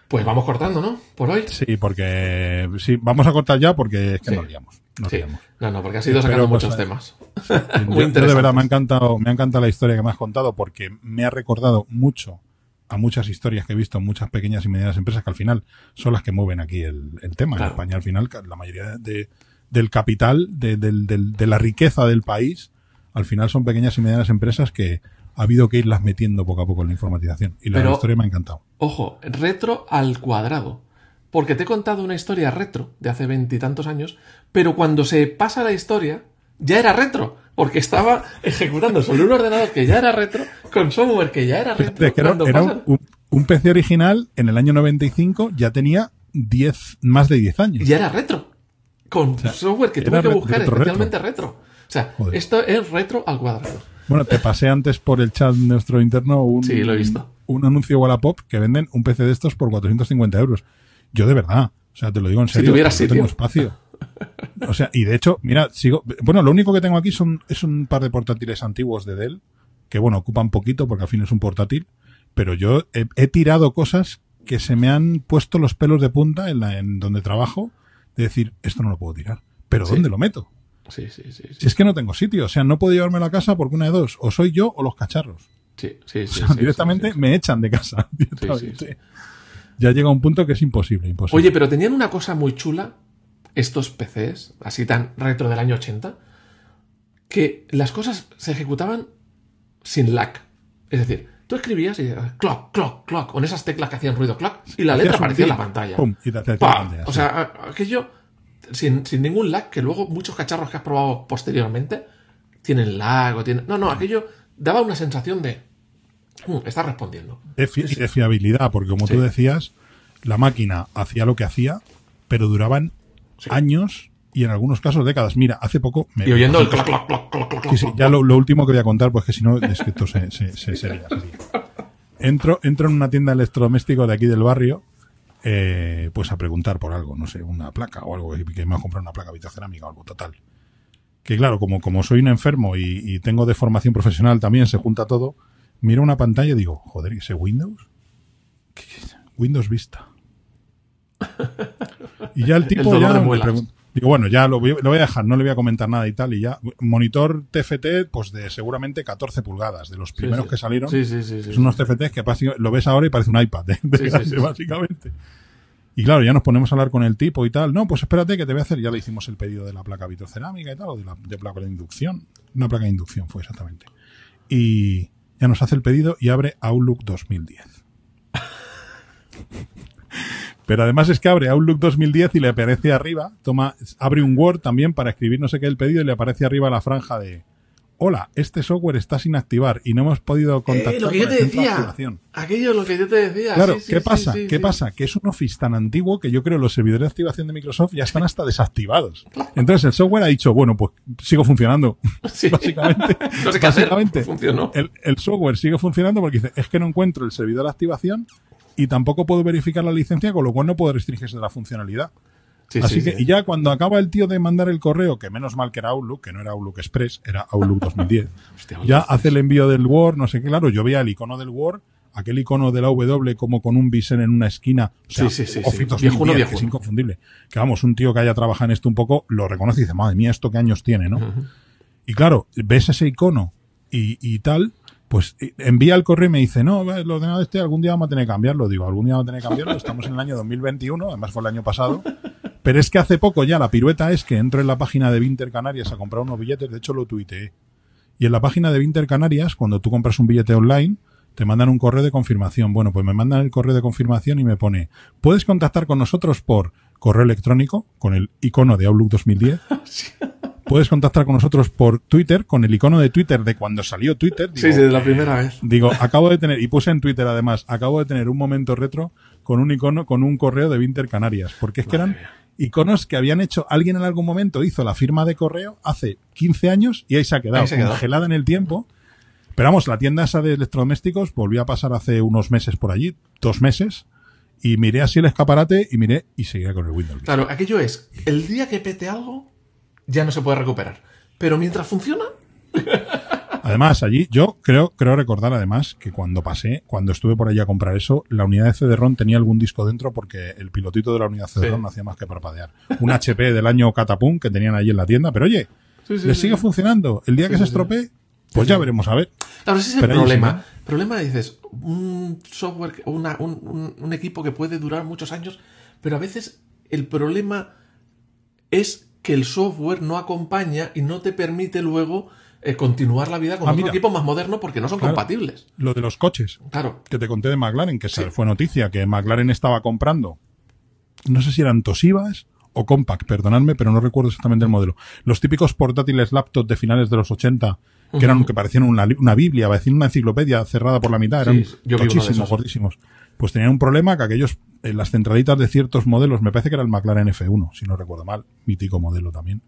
Speaker 1: Pues vamos cortando, ¿no? Por hoy.
Speaker 2: Sí, porque sí, vamos a cortar ya porque es que
Speaker 1: Sí.
Speaker 2: nos liamos. Nos
Speaker 1: Sí.
Speaker 2: liamos.
Speaker 1: No, no, porque has ido sacando
Speaker 2: pues,
Speaker 1: muchos temas.
Speaker 2: Yo-
Speaker 1: Muy
Speaker 2: yo, de
Speaker 1: interesante.
Speaker 2: verdad me ha encantado, me ha encantado la historia que me has contado porque me ha recordado mucho a muchas historias que he visto en muchas pequeñas y medianas empresas que al final son las que mueven aquí el, el tema.
Speaker 1: Claro.
Speaker 2: En España al final la mayoría de, del capital, de, del- de la riqueza del país, al final son pequeñas y medianas empresas que ha habido que irlas metiendo poco a poco en la informatización. Y la
Speaker 1: Pero-
Speaker 2: historia me ha encantado.
Speaker 1: Ojo, retro al cuadrado. Porque te he contado una historia retro de hace veintitantos años, pero cuando se pasa la historia, ya era retro. Porque estaba ejecutando sobre un ordenador que ya era retro, con software que ya era retro.
Speaker 2: Era,
Speaker 1: cuando
Speaker 2: era
Speaker 1: pasa-
Speaker 2: un, un PC original en el año 95 ya tenía 10, más de 10 años.
Speaker 1: Ya era retro. con software que tuve que buscar
Speaker 2: retro,
Speaker 1: especialmente retro. O sea,
Speaker 2: Joder.
Speaker 1: esto es retro al cuadrado.
Speaker 2: Bueno, te pasé antes por el chat nuestro interno un,
Speaker 1: Sí, lo he visto.
Speaker 2: un anuncio Wallapop que venden un PC de estos por 450 euros. Yo de verdad, o sea, te lo digo en
Speaker 1: Si
Speaker 2: serio. no tengo
Speaker 1: sitio.
Speaker 2: espacio. O sea, y de hecho, mira, sigo. Bueno, lo único que tengo aquí son es un par de portátiles antiguos de Dell que, bueno, ocupan poquito porque al fin es un portátil. Pero yo he, he tirado cosas que se me han puesto los pelos de punta en, la, en donde trabajo de decir, esto no lo puedo tirar. Pero
Speaker 1: Sí.
Speaker 2: ¿dónde lo meto?
Speaker 1: Sí, sí, sí.
Speaker 2: Si es que no tengo sitio, o sea, no puedo llevarme a la casa porque una de dos, o soy yo o los cacharros.
Speaker 1: sí, sí,
Speaker 2: O
Speaker 1: sí,
Speaker 2: sea, directamente me echan de casa.
Speaker 1: sí,
Speaker 2: directamente.
Speaker 1: sí.
Speaker 2: Ya llega un punto que es imposible, imposible.
Speaker 1: Oye, pero tenían una cosa muy chula, estos PCs, así tan retro del año 80, que las cosas se ejecutaban sin lag. Es decir, tú escribías y clock, clock, clock, con esas teclas que hacían ruido clock, y la letra aparecía en la pantalla.
Speaker 2: pum, y te
Speaker 1: O sea, aquello sin, sin ningún lag, que luego muchos cacharros que has probado posteriormente tienen lag o tienen... No, no, aquello daba una sensación de... "Mm, está respondiendo.
Speaker 2: de, fi- y de fiabilidad, porque como
Speaker 1: Sí.
Speaker 2: tú decías, la máquina hacía lo que hacía, pero duraban años y en algunos casos décadas. Mira, hace poco... me-
Speaker 1: Y oyendo el clock, clock, clock, clock,
Speaker 2: Sí, sí, ya lo, lo último que voy a contar, pues que si no, es que esto se, se, se sería, sería. Entro, entro en una tienda de electrodomésticos de aquí del barrio, eh, pues a preguntar por algo, no sé, una placa o algo, que, me ha comprado una placa vitrocerámica o algo total. Que claro, como, como soy un enfermo y, y tengo de formación profesional también, se junta todo, miro una pantalla y digo, joder, ¿y ese Windows? ¿Qué es? Windows Vista. Y ya el tipo ya me pregun- Digo, bueno, ya lo voy, lo voy a dejar, no le voy a comentar nada y tal. Y ya, monitor TFT, pues de seguramente 14 pulgadas, de los primeros
Speaker 1: sí.
Speaker 2: que salieron.
Speaker 1: Sí, sí, sí. sí,
Speaker 2: Son unos TFTs que lo ves ahora y parece un iPad de, de
Speaker 1: Sí, sí,
Speaker 2: grande, básicamente. Y claro, ya nos ponemos a hablar con el tipo y tal. No, pues espérate que te voy a hacer. Ya le hicimos el pedido de la placa vitrocerámica y tal, o de la de placa de inducción. Una placa de inducción fue exactamente. Y ya nos hace el pedido y abre Outlook 2010. Pero además es que abre Outlook 2010 y le aparece arriba, toma, abre un Word también para escribir no sé qué el pedido y le aparece arriba la franja de Hola, este software está sin activar y no hemos podido contactar
Speaker 1: Eh, lo que yo te decía.
Speaker 2: activación".
Speaker 1: Aquello es lo que yo te decía.
Speaker 2: Claro,
Speaker 1: sí, sí,
Speaker 2: ¿qué
Speaker 1: sí,
Speaker 2: pasa? ¿Qué pasa? Que es un Office tan antiguo que yo creo los servidores de activación de Microsoft ya están hasta desactivados. Entonces el software ha dicho, bueno, pues sigo funcionando.
Speaker 1: Sí.
Speaker 2: Básicamente,
Speaker 1: No sé qué hacer.
Speaker 2: básicamente
Speaker 1: Funcionó.
Speaker 2: el, el software sigue funcionando porque dice, es que no encuentro el servidor de activación y tampoco puedo verificar la licencia, con lo cual no puedo restringirse de la funcionalidad.
Speaker 1: Sí,
Speaker 2: Así
Speaker 1: sí,
Speaker 2: que,
Speaker 1: sí.
Speaker 2: y ya cuando acaba el tío de mandar el correo, que menos mal que era Outlook, que no era Outlook Express, era Outlook 2010,
Speaker 1: Hostia,
Speaker 2: ya hace el envío del Word, no sé qué, claro, yo veía el icono del Word, aquel icono de la W como con un bisen en una esquina, o sea,
Speaker 1: Sí, sí, sí,
Speaker 2: Office
Speaker 1: sí.
Speaker 2: 2010,
Speaker 1: Viejuno,
Speaker 2: que es inconfundible. Que vamos, un tío que haya trabajado en esto un poco, lo reconoce y dice, madre mía, ¿esto qué años tiene, no? Y claro, ves ese icono y, y tal, pues eh, envía el correo y me dice, no, el ordenador este algún día vamos a tener que cambiarlo. Digo, algún día vamos a tener que cambiarlo. Estamos en el año 2021, además fue el año pasado. Pero es que hace poco ya la pirueta es que entro en la página de Vinter Canarias a comprar unos billetes, de hecho lo tuiteé. Y en la página de Vinter Canarias, cuando tú compras un billete online, te mandan un correo de confirmación. Bueno, pues me mandan el correo de confirmación y me pone, puedes contactar con nosotros por correo electrónico, con el icono de Outlook 2010. Puedes contactar con nosotros por Twitter, con el icono de Twitter de cuando salió Twitter.
Speaker 1: Sí,
Speaker 2: Digo,
Speaker 1: sí, de la primera vez.
Speaker 2: Digo, acabo de tener, y puse en Twitter además, acabo de tener un momento retro con un icono, con un correo de Vinter Canarias, porque es que eran
Speaker 1: mía.
Speaker 2: iconos que habían hecho, alguien en algún momento hizo la firma de correo hace 15 años y ahí se ha quedado,
Speaker 1: Ahí se ha quedado.
Speaker 2: congelada en el tiempo. Pero vamos, la tienda esa de electrodomésticos volvió a pasar hace unos meses por allí, dos meses, y miré así el escaparate y miré y seguía con el Windows.
Speaker 1: Claro, aquello es, el día que pete algo, ya no se puede recuperar. Pero mientras funciona,
Speaker 2: Además, allí yo creo, creo recordar además que cuando pasé, cuando estuve por allí a comprar eso, la unidad de CD-ROM tenía algún disco dentro porque el pilotito de la unidad CD-ROM
Speaker 1: Sí.
Speaker 2: no hacía más que parpadear. Un HP del año Catapum que tenían allí en la tienda, pero oye,
Speaker 1: Sí,
Speaker 2: sigue funcionando. El día que se estropee, pues ya veremos a ver.
Speaker 1: Claro, ese es el
Speaker 2: Pero
Speaker 1: problema. problema dices, un software, una- un, un- un equipo que puede durar muchos años, pero a veces el problema es que el software no acompaña y no te permite luego eh, continuar la vida con
Speaker 2: Ah,
Speaker 1: otro
Speaker 2: mira.
Speaker 1: equipo más moderno porque no son
Speaker 2: Claro.
Speaker 1: compatibles.
Speaker 2: Lo de los coches
Speaker 1: Claro.
Speaker 2: que te conté de McLaren, que
Speaker 1: Sí.
Speaker 2: fue noticia, que McLaren estaba comprando, no sé si eran Toshibas o Compaq, perdonadme, pero no recuerdo exactamente el modelo. Los típicos portátiles laptop de finales de los 80, que eran
Speaker 1: Ujú.
Speaker 2: que parecían una, una Biblia, parecían una enciclopedia cerrada por la mitad, eran
Speaker 1: Sí, yo
Speaker 2: gordísimos. Pues tenían un problema que aquellos en las centralitas de ciertos modelos, me parece que era el McLaren F1, si no recuerdo mal, mítico modelo también,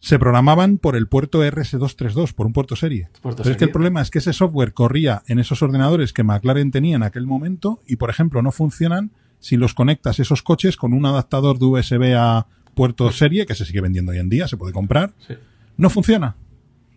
Speaker 2: se programaban por el puerto RS232, por un puerto serie.
Speaker 1: Puerto
Speaker 2: Pero es que el problema es que ese software corría en esos ordenadores que McLaren tenía en aquel momento y, por ejemplo, no funcionan si los conectas esos coches con un adaptador de USB a puerto serie, que se sigue vendiendo hoy en día, se puede comprar.
Speaker 1: Sí.
Speaker 2: No funciona.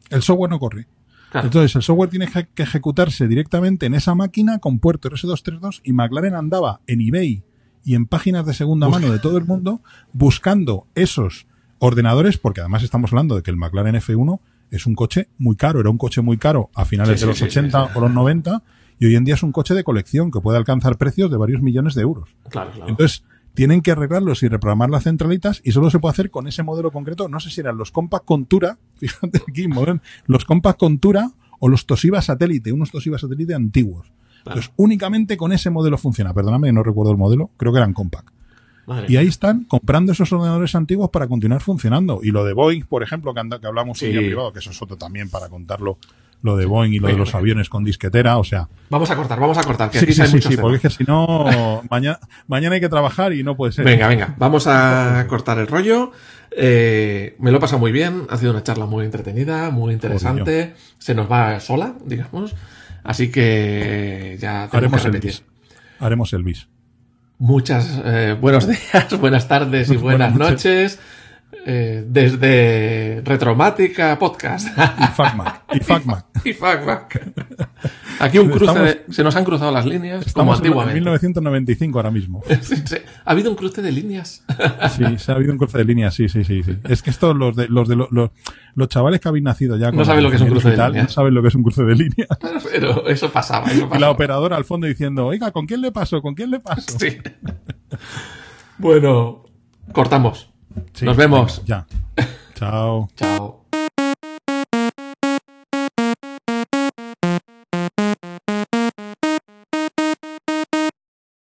Speaker 2: El software no corre.
Speaker 1: Claro.
Speaker 2: Entonces, el software tiene que ejecutarse directamente en esa máquina con puerto RS232 y McLaren andaba en eBay y en páginas de segunda mano de todo el mundo buscando esos ordenadores, porque además estamos hablando de que el McLaren F1 es un coche muy caro, era un coche muy caro a finales
Speaker 1: Sí,
Speaker 2: de los
Speaker 1: sí,
Speaker 2: 80
Speaker 1: sí, sí.
Speaker 2: o los 90 y hoy en día es un coche de colección que puede alcanzar precios de varios millones de euros.
Speaker 1: Claro, claro.
Speaker 2: Entonces, tienen que arreglarlos y reprogramar las centralitas y solo se puede hacer con ese modelo concreto. No sé si eran los Compact Contura, fíjate aquí, modern, los Compact Contura o los Toshiba Satélite, unos Toshiba Satélite antiguos. Entonces, únicamente con ese modelo funciona. Perdóname, no recuerdo el modelo, creo que eran Compact. Y ahí están comprando esos ordenadores antiguos para continuar funcionando. Y lo de Boeing, por ejemplo, que, anda- que hablamos
Speaker 1: Sí.
Speaker 2: un día privado, que eso es otro también para contarlo, lo de Boeing y lo de los aviones con disquetera, o sea,
Speaker 1: Vamos a cortar, vamos a cortar, que
Speaker 2: sí,
Speaker 1: aquí
Speaker 2: sí,
Speaker 1: hay
Speaker 2: sí, porque es que si no, mañana, mañana hay que trabajar y no puede ser.
Speaker 1: Venga, venga, vamos a cortar el rollo. Eh, me lo he pasado muy bien, ha sido una charla muy entretenida, muy interesante. Se nos va sola, digamos. Así que ya
Speaker 2: Haremos
Speaker 1: que
Speaker 2: el bis. Haremos el bis.
Speaker 1: Muchas eh, buenos días, buenas tardes y buenas
Speaker 2: Buenas
Speaker 1: noches. Eh, desde Retromática Podcast
Speaker 2: Y FacMac. Y FacMac.
Speaker 1: y FacMac. Aquí un cruce
Speaker 2: Estamos-
Speaker 1: de- se nos han cruzado las líneas como
Speaker 2: Estamos en
Speaker 1: antiguamente.
Speaker 2: 1995 ahora mismo.
Speaker 1: Sí, sí. Ha habido un cruce de líneas.
Speaker 2: Sí, se ha habido un cruce de líneas, sí, sí, sí, sí. Es que estos, los de, los de los, los, los chavales que habéis nacido ya con
Speaker 1: No saben lo que es un cruce de líneas.
Speaker 2: No saben lo que es un cruce de líneas.
Speaker 1: Pero eso pasaba, eso
Speaker 2: Y la
Speaker 1: pasaba.
Speaker 2: operadora al fondo diciendo, oiga, ¿con quién le paso? ¿Con quién le paso?
Speaker 1: Sí. Bueno, cortamos.
Speaker 2: Sí,
Speaker 1: Nos vemos.
Speaker 2: venga, ya. Chao.
Speaker 1: Chao.